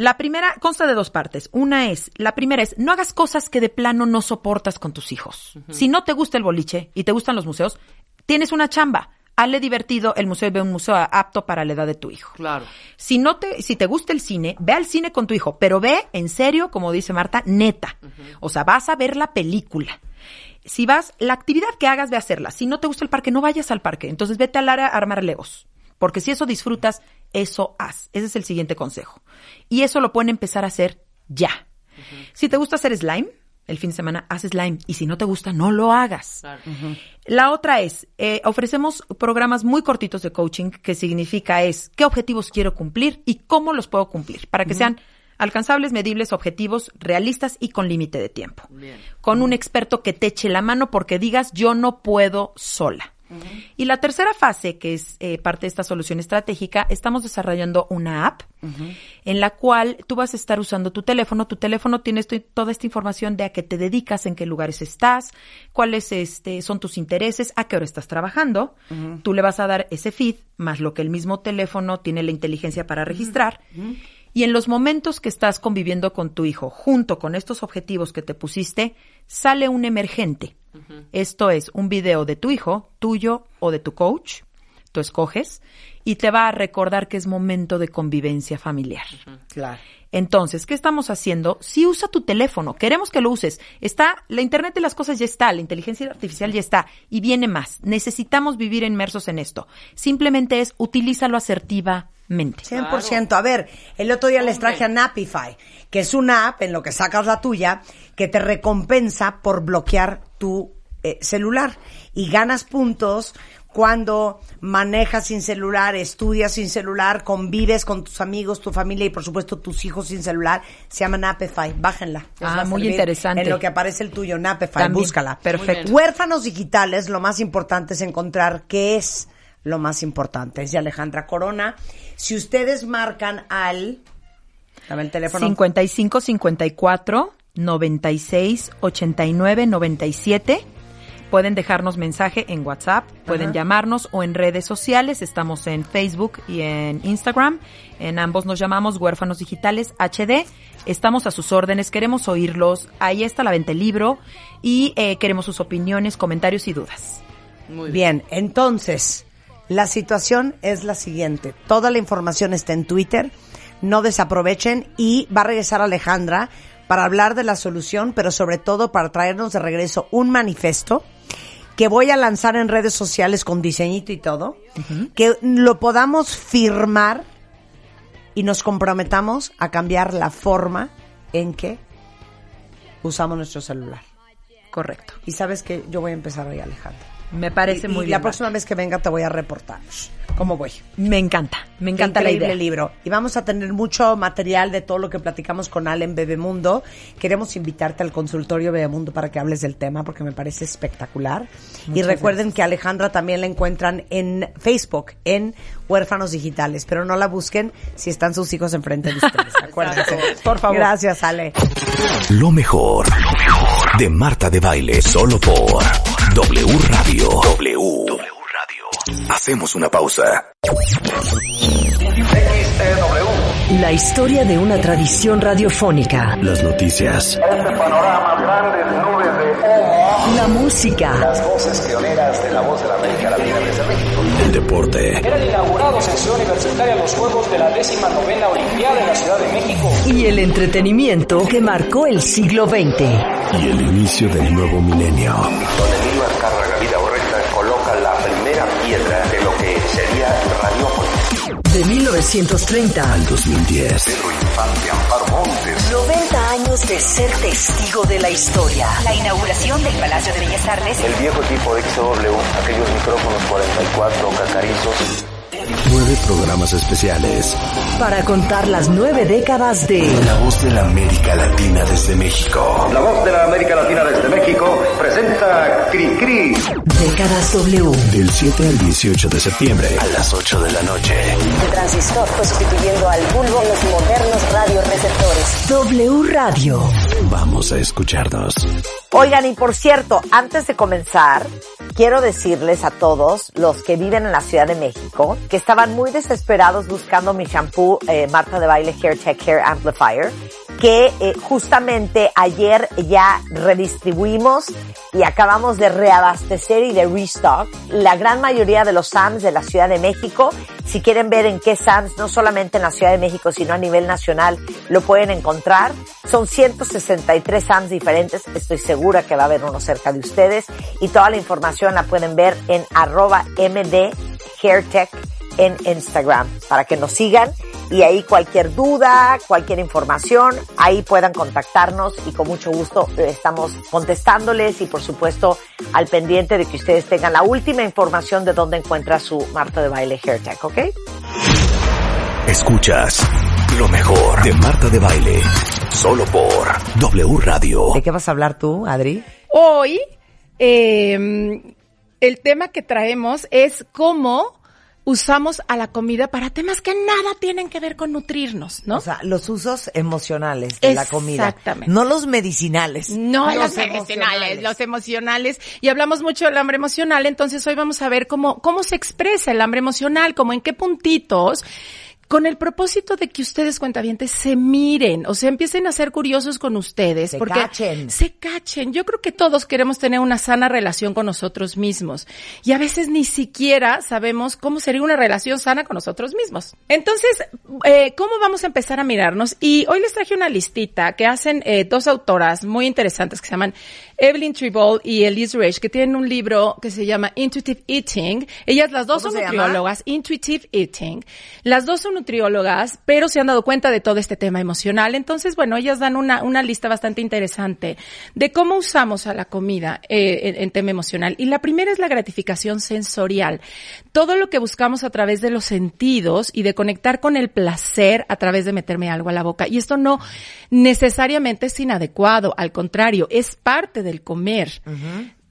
[SPEAKER 9] La primera consta de dos partes. Una es, la primera es, no hagas cosas que de plano no soportas con tus hijos. Si no te gusta el boliche y te gustan los museos, tienes una chamba. Hazle divertido el museo y ve un museo apto para la edad de tu hijo.
[SPEAKER 4] Claro.
[SPEAKER 9] Si no te, si te gusta el cine, ve al cine con tu hijo, pero ve en serio, como dice Marta, neta. O sea, vas a ver la película. Si vas, la actividad que hagas, ve a hacerla. Si no te gusta el parque, no vayas al parque. Entonces vete al área a armar legos. Porque si eso disfrutas, eso haz. Ese es el siguiente consejo. Y eso lo pueden empezar a hacer ya. Si te gusta hacer slime, el fin de semana haz slime. Y si no te gusta, no lo hagas.
[SPEAKER 4] Claro.
[SPEAKER 9] La otra es, eh, ofrecemos programas muy cortitos de coaching, que significa es qué objetivos quiero cumplir y cómo los puedo cumplir, para que sean alcanzables, medibles, objetivos, realistas y con límite de tiempo. Con un experto que te eche la mano porque digas yo no puedo sola. Y la tercera fase, que es eh, parte de esta solución estratégica, estamos desarrollando una app en la cual tú vas a estar usando tu teléfono. Tu teléfono tiene esto- toda esta información de a qué te dedicas, en qué lugares estás, cuáles este, son tus intereses, a qué hora estás trabajando. Tú le vas a dar ese feed, más lo que el mismo teléfono tiene la inteligencia para registrar. Y en los momentos que estás conviviendo con tu hijo, junto con estos objetivos que te pusiste, sale un emergente. Esto es un video de tu hijo, tuyo o de tu coach, tú escoges, y te va a recordar que es momento de convivencia familiar.
[SPEAKER 2] Claro.
[SPEAKER 9] Entonces, ¿qué estamos haciendo? Si usa tu teléfono, queremos que lo uses. Está, la Internet de las cosas ya está, la inteligencia artificial ya está, y viene más. Necesitamos vivir inmersos en esto. Simplemente es, utilízalo asertivamente.
[SPEAKER 2] 100%. A ver, el otro día les traje a Napify, que es una app en lo que sacas la tuya, que te recompensa por bloquear tu eh, celular y ganas puntos cuando manejas sin celular, estudias sin celular, convives con tus amigos, tu familia y por supuesto tus hijos sin celular. Se llama Napify, bájenla.
[SPEAKER 9] Ah, muy interesante.
[SPEAKER 2] En lo que aparece el tuyo, Napify,
[SPEAKER 9] También.
[SPEAKER 2] búscala.
[SPEAKER 9] Perfecto.
[SPEAKER 2] Huérfanos digitales, lo más importante es encontrar qué es lo más importante. Es de Alejandra Corona. Si ustedes marcan al... Dame el teléfono.
[SPEAKER 9] 55 54 96 89 97. Pueden dejarnos mensaje en WhatsApp, pueden
[SPEAKER 2] Ajá.
[SPEAKER 9] llamarnos o en redes sociales. Estamos en Facebook y en Instagram. En ambos nos llamamos Huérfanos Digitales HD. Estamos a sus órdenes, queremos oírlos. Ahí está la venta del libro y eh, queremos sus opiniones, comentarios y dudas.
[SPEAKER 4] Muy
[SPEAKER 2] Bien, entonces, la situación es la siguiente. Toda la información está en Twitter. No desaprovechen y va a regresar Alejandra para hablar de la solución, pero sobre todo para traernos de regreso un manifiesto que voy a lanzar en redes sociales con diseñito y todo, que lo podamos firmar y nos comprometamos a cambiar la forma en que usamos nuestro celular.
[SPEAKER 9] Correcto.
[SPEAKER 2] Y sabes que yo voy a empezar hoy, Alejandra.
[SPEAKER 9] Me parece
[SPEAKER 2] Y-
[SPEAKER 9] muy
[SPEAKER 2] y
[SPEAKER 9] bien.
[SPEAKER 2] la próxima vez que venga te voy a reportar cómo voy.
[SPEAKER 9] Me encanta, me encanta la
[SPEAKER 2] Increíble
[SPEAKER 9] idea.
[SPEAKER 2] libro. Y vamos a tener mucho material de todo lo que platicamos con Ale en Bebemundo. Queremos invitarte al consultorio Bebemundo para que hables del tema porque me parece espectacular. y recuerden que Alejandra también la encuentran en Facebook, en Huérfanos Digitales. Pero no la busquen si están sus hijos enfrente de ustedes. *laughs* Acuérdense.
[SPEAKER 9] Por favor.
[SPEAKER 2] Gracias, Ale.
[SPEAKER 1] Lo mejor, lo mejor de Marta de Baile, solo por W Radio. W. Radio. Hacemos una pausa.
[SPEAKER 7] XTW
[SPEAKER 10] La historia de una tradición radiofónica.
[SPEAKER 1] Las noticias.
[SPEAKER 7] Este panorama, grandes nubes de humo.
[SPEAKER 10] La música.
[SPEAKER 7] Las voces pioneras de la voz de la América Latina desde México.
[SPEAKER 1] El deporte.
[SPEAKER 11] Eran inaugurados en Ciudad Universitaria los Juegos de la décima novena Olimpiada en la Ciudad de México.
[SPEAKER 10] Y el entretenimiento que marcó el siglo XX.
[SPEAKER 1] Y el inicio del nuevo milenio.
[SPEAKER 7] Don sería Radiópolis.
[SPEAKER 10] De 1930
[SPEAKER 1] Al 2010.
[SPEAKER 7] Pedro Infante, Amparo Montes.
[SPEAKER 10] 90 años de ser testigo de la historia.
[SPEAKER 12] La inauguración del Palacio de Bellas Artes.
[SPEAKER 7] El viejo equipo de XW, aquellos micrófonos 44 cacarizos.
[SPEAKER 1] Nueve programas especiales.
[SPEAKER 10] Para contar las nueve décadas de
[SPEAKER 1] La voz de la América Latina desde México.
[SPEAKER 7] La voz de la América Latina desde México presenta Cri Cri.
[SPEAKER 10] Décadas W.
[SPEAKER 1] Del 7 al 18 de septiembre a las 8 de la noche.
[SPEAKER 12] El transistor fue sustituyendo al bulbo en los modernos radioreceptores.
[SPEAKER 10] W Radio.
[SPEAKER 1] Vamos a escucharnos.
[SPEAKER 2] Oigan, y por cierto, antes de comenzar, quiero decirles a todos los que viven en la Ciudad de México que estaban muy desesperados buscando mi shampoo eh, Marta de Baile Hair Tech Hair Amplifier, que eh, justamente ayer ya redistribuimos y acabamos de reabastecer y de restock la gran mayoría de los SAMs de la Ciudad de México. Si quieren ver en qué SAMs, no solamente en la Ciudad de México, sino a nivel nacional, lo pueden encontrar. Son 163 SAMs diferentes. Estoy segura que va a haber uno cerca de ustedes. Y toda la información la pueden ver en arroba MD HairTech en Instagram para que nos sigan y ahí cualquier duda, cualquier información, ahí puedan contactarnos y con mucho gusto estamos contestándoles y por supuesto al pendiente de que ustedes tengan la última información de dónde encuentra su Marta de Baile Hair Tech, ¿ok?
[SPEAKER 1] Escuchas lo mejor de Marta de Baile. Solo por W Radio.
[SPEAKER 2] ¿De qué vas a hablar tú, Adri?
[SPEAKER 13] Hoy, eh, el tema que traemos es cómo usamos a la comida para temas que nada tienen que ver con nutrirnos, ¿no?
[SPEAKER 2] O sea, los usos emocionales de la comida.
[SPEAKER 13] Exactamente.
[SPEAKER 2] No los medicinales.
[SPEAKER 13] No
[SPEAKER 2] los
[SPEAKER 13] los medicinales, los emocionales. Y hablamos mucho del hambre emocional, entonces hoy vamos a ver cómo, cómo se expresa el hambre emocional, como en qué puntitos con el propósito de que ustedes cuentavientes se miren, o sea, empiecen a ser curiosos con ustedes,
[SPEAKER 2] Se
[SPEAKER 13] porque
[SPEAKER 2] cachen.
[SPEAKER 13] se cachen. Yo creo que todos queremos tener una sana relación con nosotros mismos y a veces ni siquiera sabemos cómo sería una relación sana con nosotros mismos. Entonces, eh, ¿cómo vamos a empezar a mirarnos? Y hoy les traje una listita que hacen eh, dos autoras muy interesantes que se llaman Evelyn Tribol y Elise Rich, que tienen un libro que se llama Intuitive Eating. Ellas las dos
[SPEAKER 2] ¿Cómo
[SPEAKER 13] son
[SPEAKER 2] llama?
[SPEAKER 13] nutriólogas, Intuitive Eating. Las dos son nutriólogas, pero se han dado cuenta de todo este tema emocional. Entonces, bueno, ellas dan una, una lista bastante interesante de cómo usamos a la comida eh, en, en tema emocional. Y la primera es la gratificación sensorial. Todo lo que buscamos a través de los sentidos y de conectar con el placer a través de meterme algo a la boca. Y esto no necesariamente es inadecuado, al contrario, es parte del comer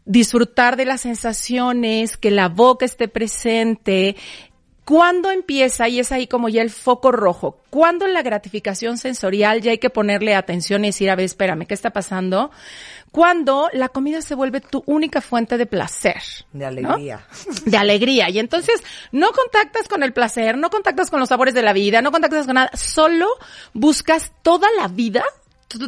[SPEAKER 13] disfrutar de las sensaciones, que la boca esté presente. ¿Cuándo empieza? Y es ahí como ya el foco rojo. ¿Cuándo en la gratificación sensorial ya hay que ponerle atención y decir, a ver, espérame, ¿qué está pasando? Cuando la comida se vuelve tu única fuente de placer.
[SPEAKER 2] De alegría.
[SPEAKER 13] De alegría. Y entonces no contactas con el placer, no contactas con los sabores de la vida, no contactas con nada, solo buscas toda la vida,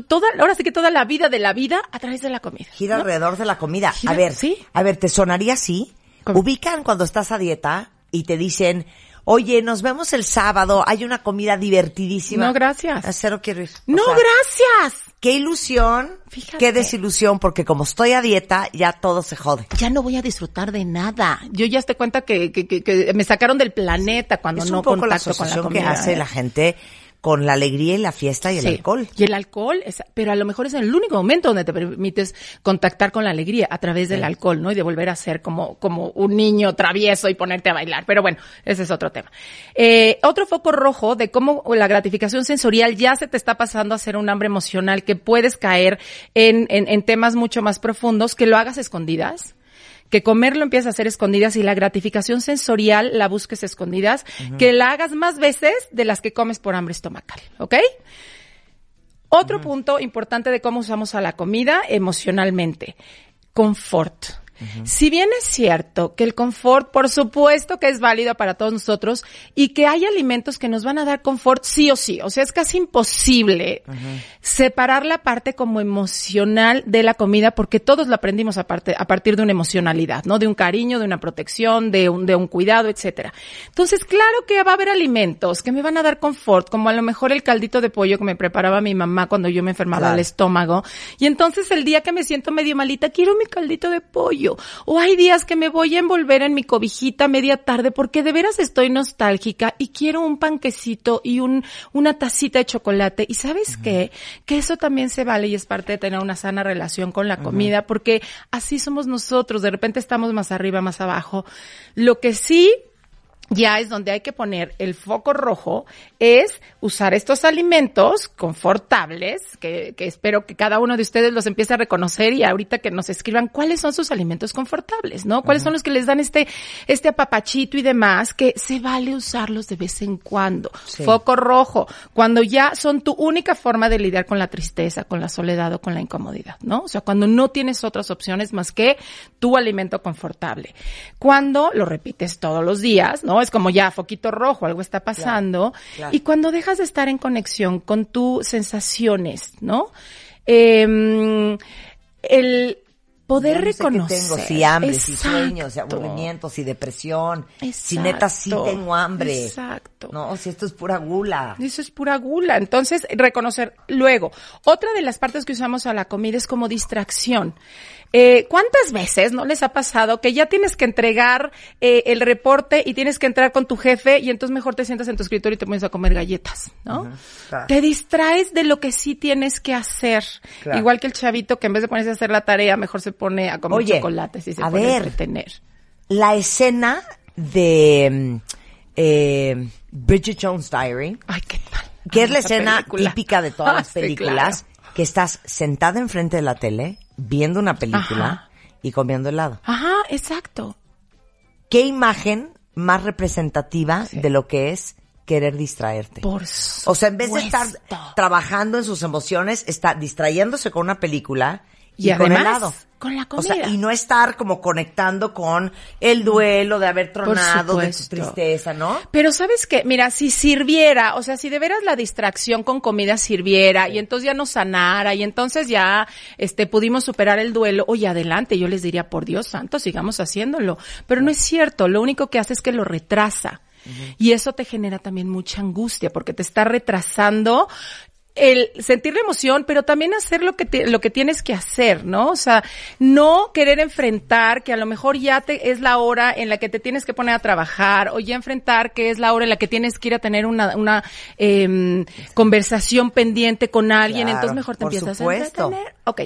[SPEAKER 13] toda, ahora sí que toda la vida de la vida a través de la comida.
[SPEAKER 2] Gira
[SPEAKER 13] ¿no?
[SPEAKER 2] alrededor de la comida.
[SPEAKER 13] Gira-
[SPEAKER 2] a ver,
[SPEAKER 13] sí.
[SPEAKER 2] a ver, ¿te sonaría así? Ubican cuando estás a dieta y te dicen, oye, nos vemos el sábado, hay una comida divertidísima.
[SPEAKER 13] No, gracias.
[SPEAKER 2] A cero quiero ir. O
[SPEAKER 13] No,
[SPEAKER 2] sea,
[SPEAKER 13] gracias.
[SPEAKER 2] Qué ilusión,
[SPEAKER 13] Fíjate.
[SPEAKER 2] qué desilusión, porque como estoy a dieta, ya todo se jode.
[SPEAKER 13] Ya no voy a disfrutar de nada. Yo ya te cuenta que, que, que, que me sacaron del planeta cuando
[SPEAKER 2] es
[SPEAKER 13] no
[SPEAKER 2] un poco la
[SPEAKER 13] contacto con la
[SPEAKER 2] asociación que
[SPEAKER 13] comida.
[SPEAKER 2] hace la gente con la alegría y la fiesta y el
[SPEAKER 13] Sí.
[SPEAKER 2] alcohol.
[SPEAKER 13] Y el alcohol, es, pero a lo mejor es el único momento donde te permites contactar con la alegría a través del alcohol, ¿no? Y de volver a ser como, como un niño travieso y ponerte a bailar. Pero bueno, ese es otro tema. Eh, otro foco rojo de cómo la gratificación sensorial ya se te está pasando a ser un hambre emocional que puedes caer en, en, en temas mucho más profundos, que lo hagas escondidas que comer lo empiezas a hacer escondidas y la gratificación sensorial la busques escondidas, que la hagas más veces de las que comes por hambre estomacal, ¿ok? Otro punto importante de cómo usamos a la comida emocionalmente, confort. Si bien es cierto que el confort, por supuesto que es válido para todos nosotros y que hay alimentos que nos van a dar confort sí o sí, o sea, es casi imposible separar la parte como emocional de la comida porque todos lo aprendimos a, parte- a partir de una emocionalidad, ¿no? De un cariño, de una protección, de un, de un cuidado, etcétera. Entonces, claro que va a haber alimentos que me van a dar confort, como a lo mejor el caldito de pollo que me preparaba mi mamá cuando yo me enfermaba
[SPEAKER 2] Claro.
[SPEAKER 13] del estómago. Y entonces el día que me siento medio malita, quiero mi caldito de pollo. O hay días que me voy a envolver en mi cobijita media tarde porque de veras estoy nostálgica y quiero un panquecito y un, una tacita de chocolate. Y sabes qué? Que eso también se vale y es parte de tener una sana relación con la comida porque así somos nosotros. De repente estamos más arriba, más abajo. Lo que sí ya es donde hay que poner el foco rojo, es usar estos alimentos confortables, que, que espero que cada uno de ustedes los empiece a reconocer y ahorita que nos escriban cuáles son sus alimentos confortables, ¿no? ¿Cuáles son los que les dan este, este apapachito y demás, que se vale usarlos de vez en cuando?
[SPEAKER 2] Sí.
[SPEAKER 13] Foco rojo, cuando ya son tu única forma de lidiar con la tristeza, con la soledad o con la incomodidad, ¿no? O sea, cuando no tienes otras opciones más que tu alimento confortable. Cuando lo repites todos los días, ¿no? Es como ya foquito rojo, algo está pasando.
[SPEAKER 2] claro.
[SPEAKER 13] Y cuando dejas de estar en conexión con tus sensaciones, ¿no? Em, el poder reconocer.
[SPEAKER 2] tengo, si hambre, si
[SPEAKER 13] Exacto.
[SPEAKER 2] sueños, si aburrimiento, si depresión, si
[SPEAKER 13] Exacto.
[SPEAKER 2] neta sí tengo hambre.
[SPEAKER 13] Exacto.
[SPEAKER 2] No, si esto es pura gula.
[SPEAKER 13] Eso es pura gula. Entonces, reconocer. Luego, otra de las partes que usamos a la comida es como distracción. Eh, ¿Cuántas veces no les ha pasado que ya tienes que entregar eh, el reporte y tienes que entrar con tu jefe y entonces mejor te sientas en tu escritorio y te pones a comer galletas, ¿no? Te distraes de lo que sí tienes que hacer.
[SPEAKER 2] Claro.
[SPEAKER 13] Igual que el chavito que en vez de ponerse a hacer la tarea, mejor se pone a comer
[SPEAKER 2] Oye,
[SPEAKER 13] chocolates y se
[SPEAKER 2] a
[SPEAKER 13] pone a entretener.
[SPEAKER 2] La escena de mm, eh, Bridget Jones' Diary,
[SPEAKER 13] Ay, qué tal.
[SPEAKER 2] que es la escena
[SPEAKER 13] película.
[SPEAKER 2] típica de todas *laughs*
[SPEAKER 13] Ah,
[SPEAKER 2] las
[SPEAKER 13] sí,
[SPEAKER 2] películas, que estás sentada enfrente de la tele, viendo una película
[SPEAKER 13] Ajá.
[SPEAKER 2] y comiendo helado.
[SPEAKER 13] Ajá, exacto.
[SPEAKER 2] ¿Qué imagen más representativa de lo que es querer distraerte?
[SPEAKER 13] Por
[SPEAKER 2] O sea, en vez de estar
[SPEAKER 13] supuesto.
[SPEAKER 2] trabajando en sus emociones, está distrayéndose con una película y,
[SPEAKER 13] Y
[SPEAKER 2] con
[SPEAKER 13] además,
[SPEAKER 2] helado.
[SPEAKER 13] con la
[SPEAKER 2] O sea,
[SPEAKER 13] comida.
[SPEAKER 2] y no estar como conectando con el duelo de haber tronado, de tu tristeza, ¿no?
[SPEAKER 13] Pero sabes qué, mira, si sirviera, o sea, si de veras la distracción con comida sirviera y entonces ya nos sanara y entonces ya este pudimos superar el duelo, oye, adelante, yo les diría, por Dios santo, sigamos haciéndolo. Pero no es cierto, lo único que hace es que lo retrasa. Y eso te genera también mucha angustia porque te está retrasando el sentir la emoción, pero también hacer lo que te- lo que tienes que hacer, ¿no? O sea, no querer enfrentar que a lo mejor ya te, es la hora en la que te tienes que poner a trabajar o ya enfrentar que es la hora en la que tienes que ir a tener una, una em, conversación pendiente con alguien,
[SPEAKER 2] Claro,
[SPEAKER 13] entonces mejor te
[SPEAKER 2] por
[SPEAKER 13] empiezas
[SPEAKER 2] supuesto.
[SPEAKER 13] a entretener. Ok.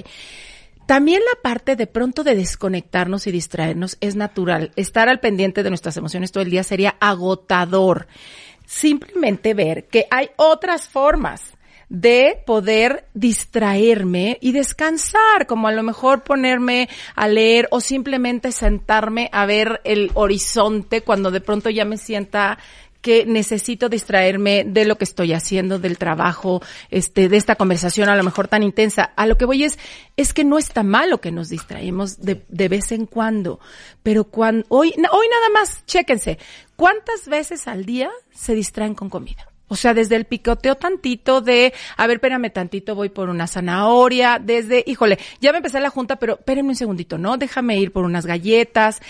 [SPEAKER 13] También la parte de pronto de desconectarnos y distraernos es natural. Estar al pendiente de nuestras emociones todo el día sería agotador. Simplemente ver que hay otras formas de poder distraerme y descansar, como a lo mejor ponerme a leer o simplemente sentarme a ver el horizonte cuando de pronto ya me sienta que necesito distraerme de lo que estoy haciendo, del trabajo, este, de esta conversación a lo mejor tan intensa. A lo que voy es, es que no está malo que nos distraemos de, de vez en cuando, pero cuando, hoy, hoy nada más, chéquense, ¿cuántas veces al día se distraen con comida? O sea, desde el picoteo tantito de, a ver, espérame tantito, voy por una zanahoria, desde, híjole, ya me empecé la junta, pero espérenme un segundito, ¿no? Déjame ir por unas galletas.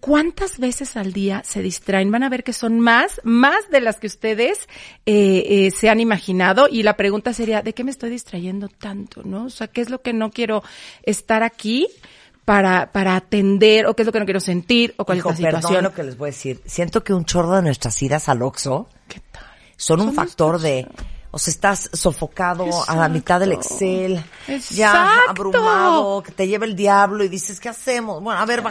[SPEAKER 13] ¿Cuántas veces al día se distraen? Van a ver que son más, más de las que ustedes eh, eh, se han imaginado. Y la pregunta sería, ¿de qué me estoy distrayendo tanto? ¿No? O sea, ¿qué es lo que no quiero estar aquí para, para atender? ¿O qué es lo que no quiero sentir? ¿O cuál
[SPEAKER 2] Hijo,
[SPEAKER 13] es la situación?
[SPEAKER 2] perdón lo que les voy a decir. Siento que un chorro de nuestras idas al Oxxo son un factor de... O sea, estás sofocado a la mitad del Excel, ya
[SPEAKER 13] Exacto.
[SPEAKER 2] abrumado, que te lleva el diablo y dices, ¿qué hacemos? Bueno, a ver,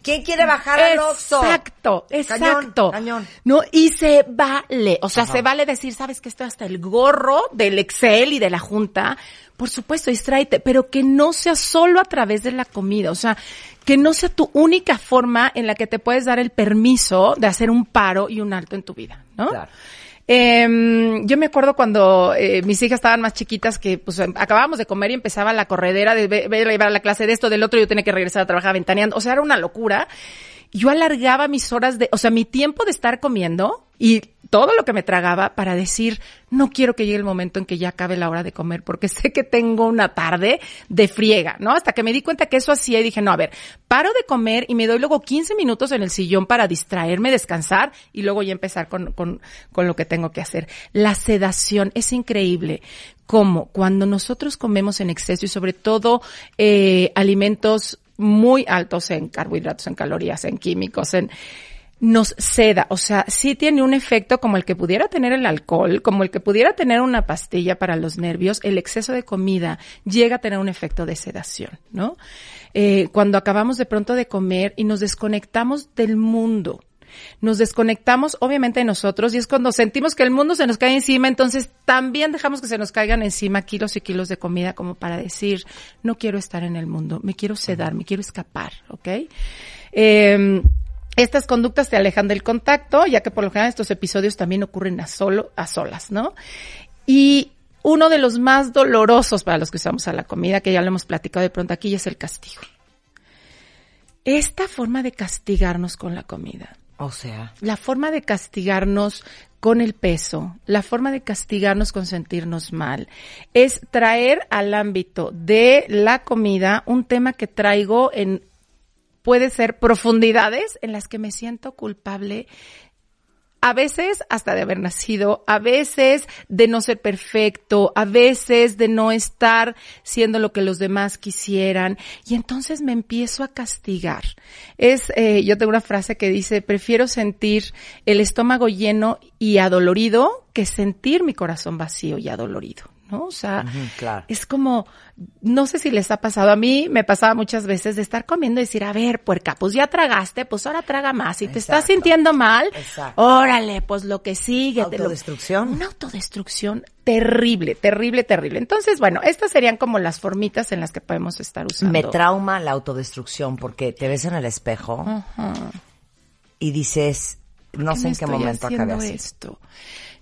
[SPEAKER 2] ¿quién quiere bajar al Oxxo?
[SPEAKER 13] Exacto,
[SPEAKER 2] Cañón,
[SPEAKER 13] exacto.
[SPEAKER 2] cañón.
[SPEAKER 13] No, y se vale, o sea,
[SPEAKER 2] Ajá.
[SPEAKER 13] se vale decir, sabes que estoy hasta el gorro del Excel y de la junta. Por supuesto, distráete, pero que no sea solo a través de la comida, o sea, que no sea tu única forma en la que te puedes dar el permiso de hacer un paro y un alto en tu vida, ¿no?
[SPEAKER 2] Claro.
[SPEAKER 13] Em, yo me acuerdo cuando eh, mis hijas estaban más chiquitas que pues acabábamos de comer y empezaba la corredera de llevar a la clase de esto, del otro, yo tenía que regresar a trabajar ventaneando. O sea, era una locura. Yo alargaba mis horas de, o sea, mi tiempo de estar comiendo y todo lo que me tragaba para decir, no quiero que llegue el momento en que ya acabe la hora de comer porque *laughs* sé que tengo una tarde de friega, ¿no? Hasta que me di cuenta que eso hacía y dije, no, a ver, paro de comer y me doy luego 15 minutos en el sillón para distraerme, descansar y luego ya empezar con, con, con lo que tengo que hacer. La sedación es increíble. Como cuando nosotros comemos en exceso y sobre todo eh, alimentos muy altos en carbohidratos, en calorías, en químicos, en nos seda, o sea, sí tiene un efecto como el que pudiera tener el alcohol, como el que pudiera tener una pastilla para los nervios, el exceso de comida llega a tener un efecto de sedación, ¿no? Eh, cuando acabamos de pronto de comer y nos desconectamos del mundo, nos desconectamos obviamente de nosotros y es cuando sentimos que el mundo se nos cae encima, entonces también dejamos que se nos caigan encima kilos y kilos de comida como para decir, no quiero estar en el mundo, me quiero sedar, me quiero escapar, ¿ok? Eh, estas conductas te alejan del contacto, ya que por lo general estos episodios también ocurren a solo, a solas, ¿no? Y uno de los más dolorosos para los que usamos a la comida, que ya lo hemos platicado de pronto aquí, es el castigo. Esta forma de castigarnos con la comida.
[SPEAKER 2] O sea.
[SPEAKER 13] La forma de castigarnos con el peso, la forma de castigarnos con sentirnos mal, es traer al ámbito de la comida un tema que traigo en, puede ser profundidades en las que me siento culpable a veces hasta de haber nacido, a veces de no ser perfecto, a veces de no estar siendo lo que los demás quisieran y entonces me empiezo a castigar. Es, eh, yo tengo una frase que dice, prefiero sentir el estómago lleno y adolorido que sentir mi corazón vacío y adolorido. ¿No? O sea,
[SPEAKER 2] claro.
[SPEAKER 13] es como, no sé si les ha pasado, a mí me pasaba muchas veces de estar comiendo y decir, a ver, puerca, pues ya tragaste, pues ahora traga más. Si te estás sintiendo mal,
[SPEAKER 2] Exacto.
[SPEAKER 13] órale, pues lo que sigue. te lo-
[SPEAKER 2] Autodestrucción.
[SPEAKER 13] Una autodestrucción terrible, terrible, terrible. Entonces, bueno, estas serían como las formitas en las que podemos estar usando.
[SPEAKER 2] Me trauma la autodestrucción porque te ves en el espejo y dices, no
[SPEAKER 13] ¿Qué
[SPEAKER 2] sé en qué momento acabé así.
[SPEAKER 13] esto?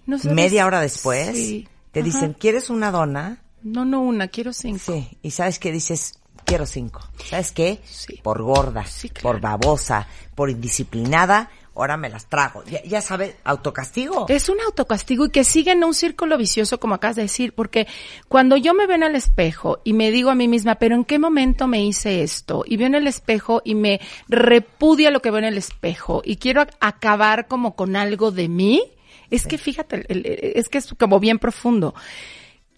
[SPEAKER 13] No sabes-
[SPEAKER 2] Media hora después
[SPEAKER 13] Sí.
[SPEAKER 2] Te
[SPEAKER 13] Ajá.
[SPEAKER 2] dicen, ¿quieres una dona?
[SPEAKER 13] No, no una, quiero cinco.
[SPEAKER 2] Sí. Y sabes qué dices, quiero cinco. ¿Sabes qué? Por gorda, por babosa, por indisciplinada, ahora me las trago. Ya, ya sabes, autocastigo.
[SPEAKER 13] Es un autocastigo y que sigue en un círculo vicioso, como acabas de decir, porque cuando yo me veo en el espejo y me digo a mí misma, pero ¿en qué momento me hice esto? Y veo en el espejo y me repudia lo que veo en el espejo y quiero ac- acabar como con algo de mí, es que fíjate, el- el- es que es como bien profundo.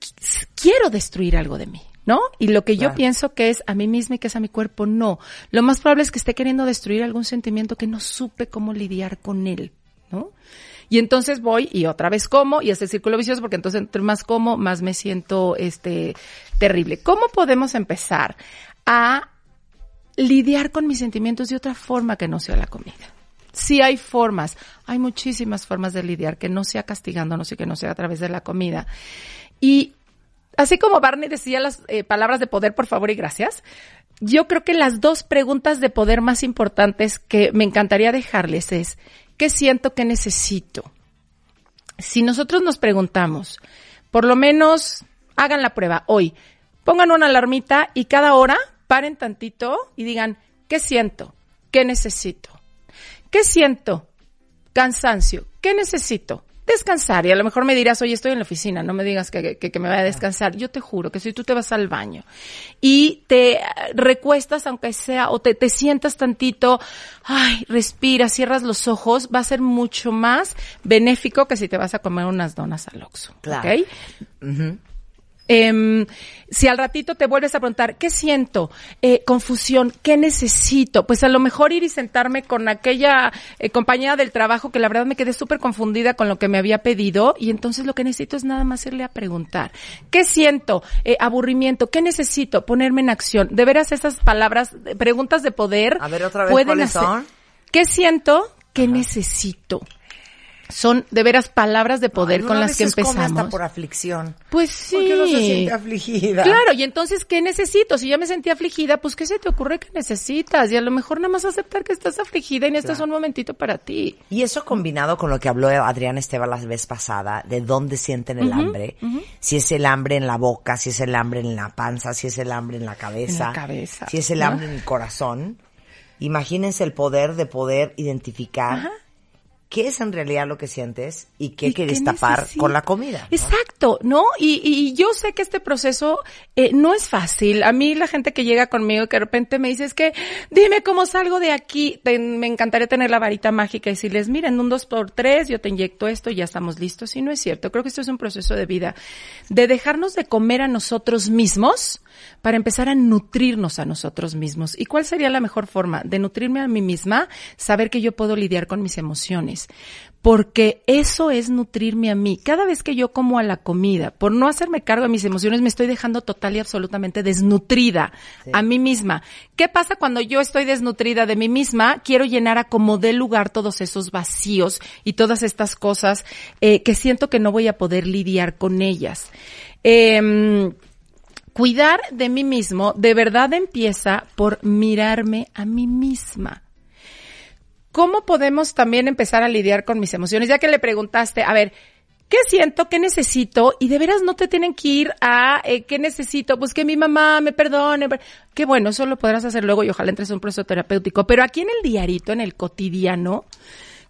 [SPEAKER 13] Qu- Quiero destruir algo de mí. ¿No? Y lo que yo pienso que es a mí misma y que es a mi cuerpo, no. Lo más probable es que esté queriendo destruir algún sentimiento que no supe cómo lidiar con él, ¿no? Y entonces voy y otra vez como y es el círculo vicioso porque entonces entre más como, más me siento este terrible. ¿Cómo podemos empezar a lidiar con mis sentimientos de otra forma que no sea la comida? Sí hay formas, hay muchísimas formas de lidiar que no sea castigándonos y que no sea a través de la comida. Y así como Barney decía las eh, palabras de poder, por favor y gracias, yo creo que las dos preguntas de poder más importantes que me encantaría dejarles es, ¿qué siento que necesito? Si nosotros nos preguntamos, por lo menos hagan la prueba hoy, pongan una alarmita y cada hora paren tantito y digan, ¿qué siento? ¿Qué necesito? ¿Qué siento? Cansancio. ¿Qué necesito? Descansar. Y a lo mejor me dirás, oye, estoy en la oficina, no me digas que, que, que me vaya a descansar. Yo te juro que si tú te vas al baño y te eh, recuestas, aunque sea, o te, te sientas tantito, ay, respiras, cierras los ojos, va a ser mucho más benéfico que si te vas a comer unas donas al Oxxo.
[SPEAKER 2] Claro.
[SPEAKER 13] Em, si al ratito te vuelves a preguntar, ¿qué siento? Eh, confusión, ¿qué necesito? Pues a lo mejor ir y sentarme con aquella eh, compañera del trabajo que la verdad me quedé súper confundida con lo que me había pedido y entonces lo que necesito es nada más irle a preguntar, ¿qué siento? Eh, aburrimiento, ¿qué necesito? Ponerme en acción. De veras esas palabras, preguntas de poder
[SPEAKER 2] A ver, otra vez,
[SPEAKER 13] pueden
[SPEAKER 2] ¿cuáles
[SPEAKER 13] hacer. ¿Qué siento? ¿Qué necesito? Son de veras palabras de poder con las que
[SPEAKER 2] come
[SPEAKER 13] empezamos.
[SPEAKER 2] hasta por aflicción.
[SPEAKER 13] Pues sí.
[SPEAKER 2] Porque uno se siente afligida.
[SPEAKER 13] Claro, y entonces, ¿qué necesito? Si ya me sentí afligida, pues, ¿qué se te ocurre que necesitas? Y a lo mejor nada más aceptar que estás afligida y necesitas un momentito para ti.
[SPEAKER 2] Y eso combinado con lo que habló Adrián Esteban la vez pasada, de dónde sienten el hambre, si es el hambre en la boca, si es el hambre en la panza, si es el hambre en la cabeza,
[SPEAKER 13] En la cabeza,
[SPEAKER 2] si es el
[SPEAKER 13] ¿no?
[SPEAKER 2] hambre en el corazón. Imagínense el poder de poder identificar qué es en realidad lo que sientes y qué
[SPEAKER 13] ¿Y
[SPEAKER 2] quieres
[SPEAKER 13] qué
[SPEAKER 2] tapar con la comida.
[SPEAKER 13] Exacto, ¿no? Y, y yo sé que este proceso eh, no es fácil. A mí la gente que llega conmigo y que de repente me dice es que dime cómo salgo de aquí. Te- me encantaría tener la varita mágica y decirles, miren, un dos por tres, yo te inyecto esto y ya estamos listos. Y no es cierto. Creo que esto es un proceso de vida. De dejarnos de comer a nosotros mismos para empezar a nutrirnos a nosotros mismos. ¿Y cuál sería la mejor forma de nutrirme a mí misma? Saber que yo puedo lidiar con mis emociones. Porque eso es nutrirme a mí. Cada vez que yo como a la comida, por no hacerme cargo de mis emociones, me estoy dejando total y absolutamente desnutrida a mí misma. ¿Qué pasa cuando yo estoy desnutrida de mí misma? Quiero llenar a como dé lugar todos esos vacíos y todas estas cosas eh, que siento que no voy a poder lidiar con ellas. Em, cuidar de mí mismo de verdad empieza por mirarme a mí misma. ¿Cómo podemos también empezar a lidiar con mis emociones? Ya que le preguntaste, a ver, ¿qué siento? ¿Qué necesito? Y de veras no te tienen que ir a eh, ¿qué necesito? Pues que mi mamá me perdone. Qué bueno, eso lo podrás hacer luego y ojalá entres a un proceso terapéutico. Pero aquí en el diarito, en el cotidiano,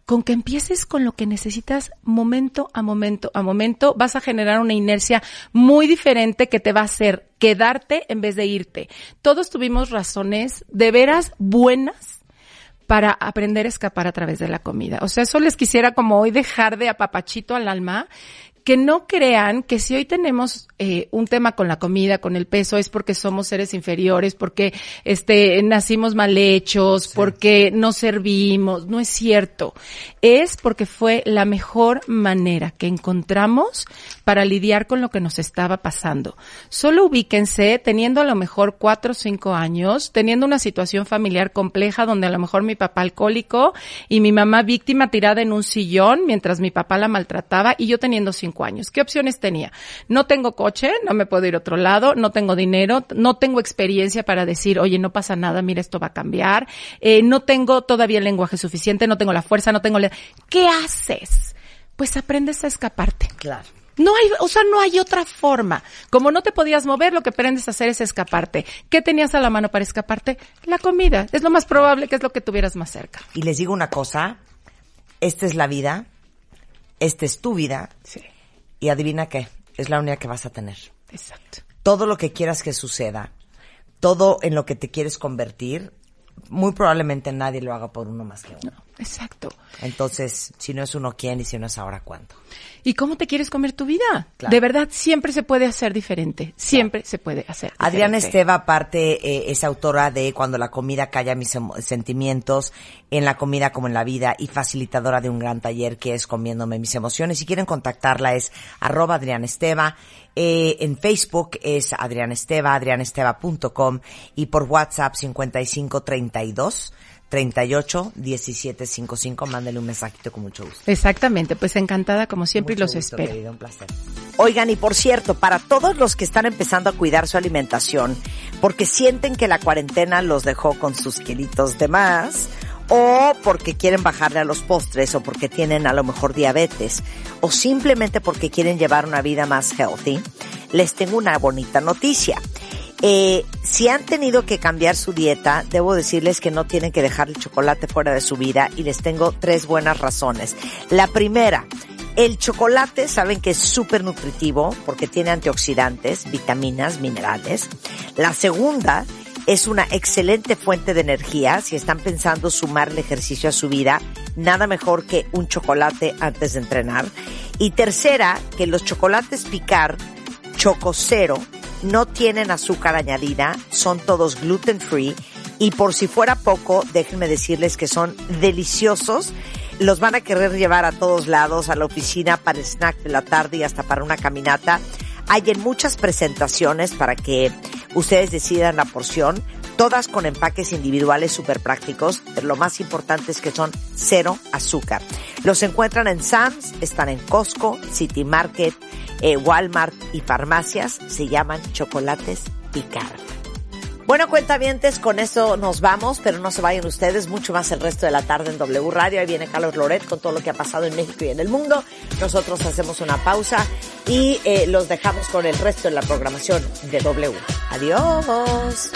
[SPEAKER 13] con que empieces con lo que necesitas momento a momento a momento, vas a generar una inercia muy diferente que te va a hacer quedarte en vez de irte. Todos tuvimos razones de veras buenas para aprender a escapar a través de la comida. O sea, eso les quisiera como hoy dejar de apapachito al alma, que no crean que si hoy tenemos eh, un tema con la comida, con el peso, es porque somos seres inferiores, porque este nacimos mal hechos, porque no servimos. No es cierto. Es porque fue la mejor manera que encontramos para lidiar con lo que nos estaba pasando. Solo ubíquense teniendo a lo mejor cuatro o cinco años, teniendo una situación familiar compleja donde a lo mejor mi papá alcohólico y mi mamá víctima tirada en un sillón mientras mi papá la maltrataba y yo teniendo cinco años. ¿Qué opciones tenía? No tengo coche, no me puedo ir a otro lado, no tengo dinero, no tengo experiencia para decir, oye, no pasa nada, mira, esto va a cambiar, eh, no tengo todavía el lenguaje suficiente, no tengo la fuerza, no tengo... la- ¿Qué haces? Pues aprendes a escaparte.
[SPEAKER 2] Claro.
[SPEAKER 13] No hay, o sea, no hay otra forma. Como no te podías mover, lo que aprendes a hacer es escaparte. ¿Qué tenías a la mano para escaparte? La comida. Es lo más probable que es lo que tuvieras más cerca.
[SPEAKER 2] Y les digo una cosa, esta es la vida, esta es tu vida. Y adivina qué, es la única que vas a tener.
[SPEAKER 13] Exacto.
[SPEAKER 2] Todo lo que quieras que suceda, todo en lo que te quieres convertir, muy probablemente nadie lo haga por uno más que uno.
[SPEAKER 13] Exacto.
[SPEAKER 2] Entonces, si no es uno, ¿quién? Y si no es ahora, ¿cuándo?
[SPEAKER 13] ¿Y cómo te quieres comer tu vida?
[SPEAKER 2] Claro.
[SPEAKER 13] De verdad, siempre se puede hacer diferente. Siempre se puede hacer.
[SPEAKER 2] Adriana. Esteva, aparte, eh, es autora de Cuando la comida calla mis sentimientos, en la comida como en la vida, y facilitadora de un gran taller que es Comiéndome mis emociones. Si quieren contactarla es arroba Adriana Esteva. Eh, en Facebook es Adriana Esteva, adrianesteva.com y por WhatsApp 5532 38 17 55. Mándale un mensajito con mucho gusto.
[SPEAKER 13] Exactamente, pues encantada como siempre y los
[SPEAKER 2] gusto,
[SPEAKER 13] espero.
[SPEAKER 2] querida, un placer. Oigan, y por cierto, para todos los que están empezando a cuidar su alimentación, porque sienten que la cuarentena los dejó con sus kilitos de más, o porque quieren bajarle a los postres, o porque tienen a lo mejor diabetes, o simplemente porque quieren llevar una vida más healthy, les tengo una bonita noticia. Eh, si han tenido que cambiar su dieta, debo decirles que no tienen que dejar el chocolate fuera de su vida y les tengo tres buenas razones. La primera, el chocolate saben que es súper nutritivo porque tiene antioxidantes, vitaminas, minerales. La segunda es una excelente fuente de energía si están pensando sumar el ejercicio a su vida. Nada mejor que un chocolate antes de entrenar. Y tercera, que los chocolates picar Choco Cero no tienen azúcar añadida, son todos gluten free y por si fuera poco, déjenme decirles que son deliciosos. Los van a querer llevar a todos lados, a la oficina, para el snack de la tarde y hasta para una caminata. Hay en muchas presentaciones para que ustedes decidan la porción. Todas con empaques individuales súper prácticos, pero lo más importante es que son cero azúcar. Los encuentran en Sam's, están en Costco, City Market, eh, Walmart y farmacias. Se llaman chocolates Picard. Bueno, cuentavientes, con eso nos vamos, pero no se vayan ustedes, mucho más el resto de la tarde en W Radio. Ahí viene Carlos Loret con todo lo que ha pasado en México y en el mundo. Nosotros hacemos una pausa y eh, los dejamos con el resto de la programación de W. Adiós.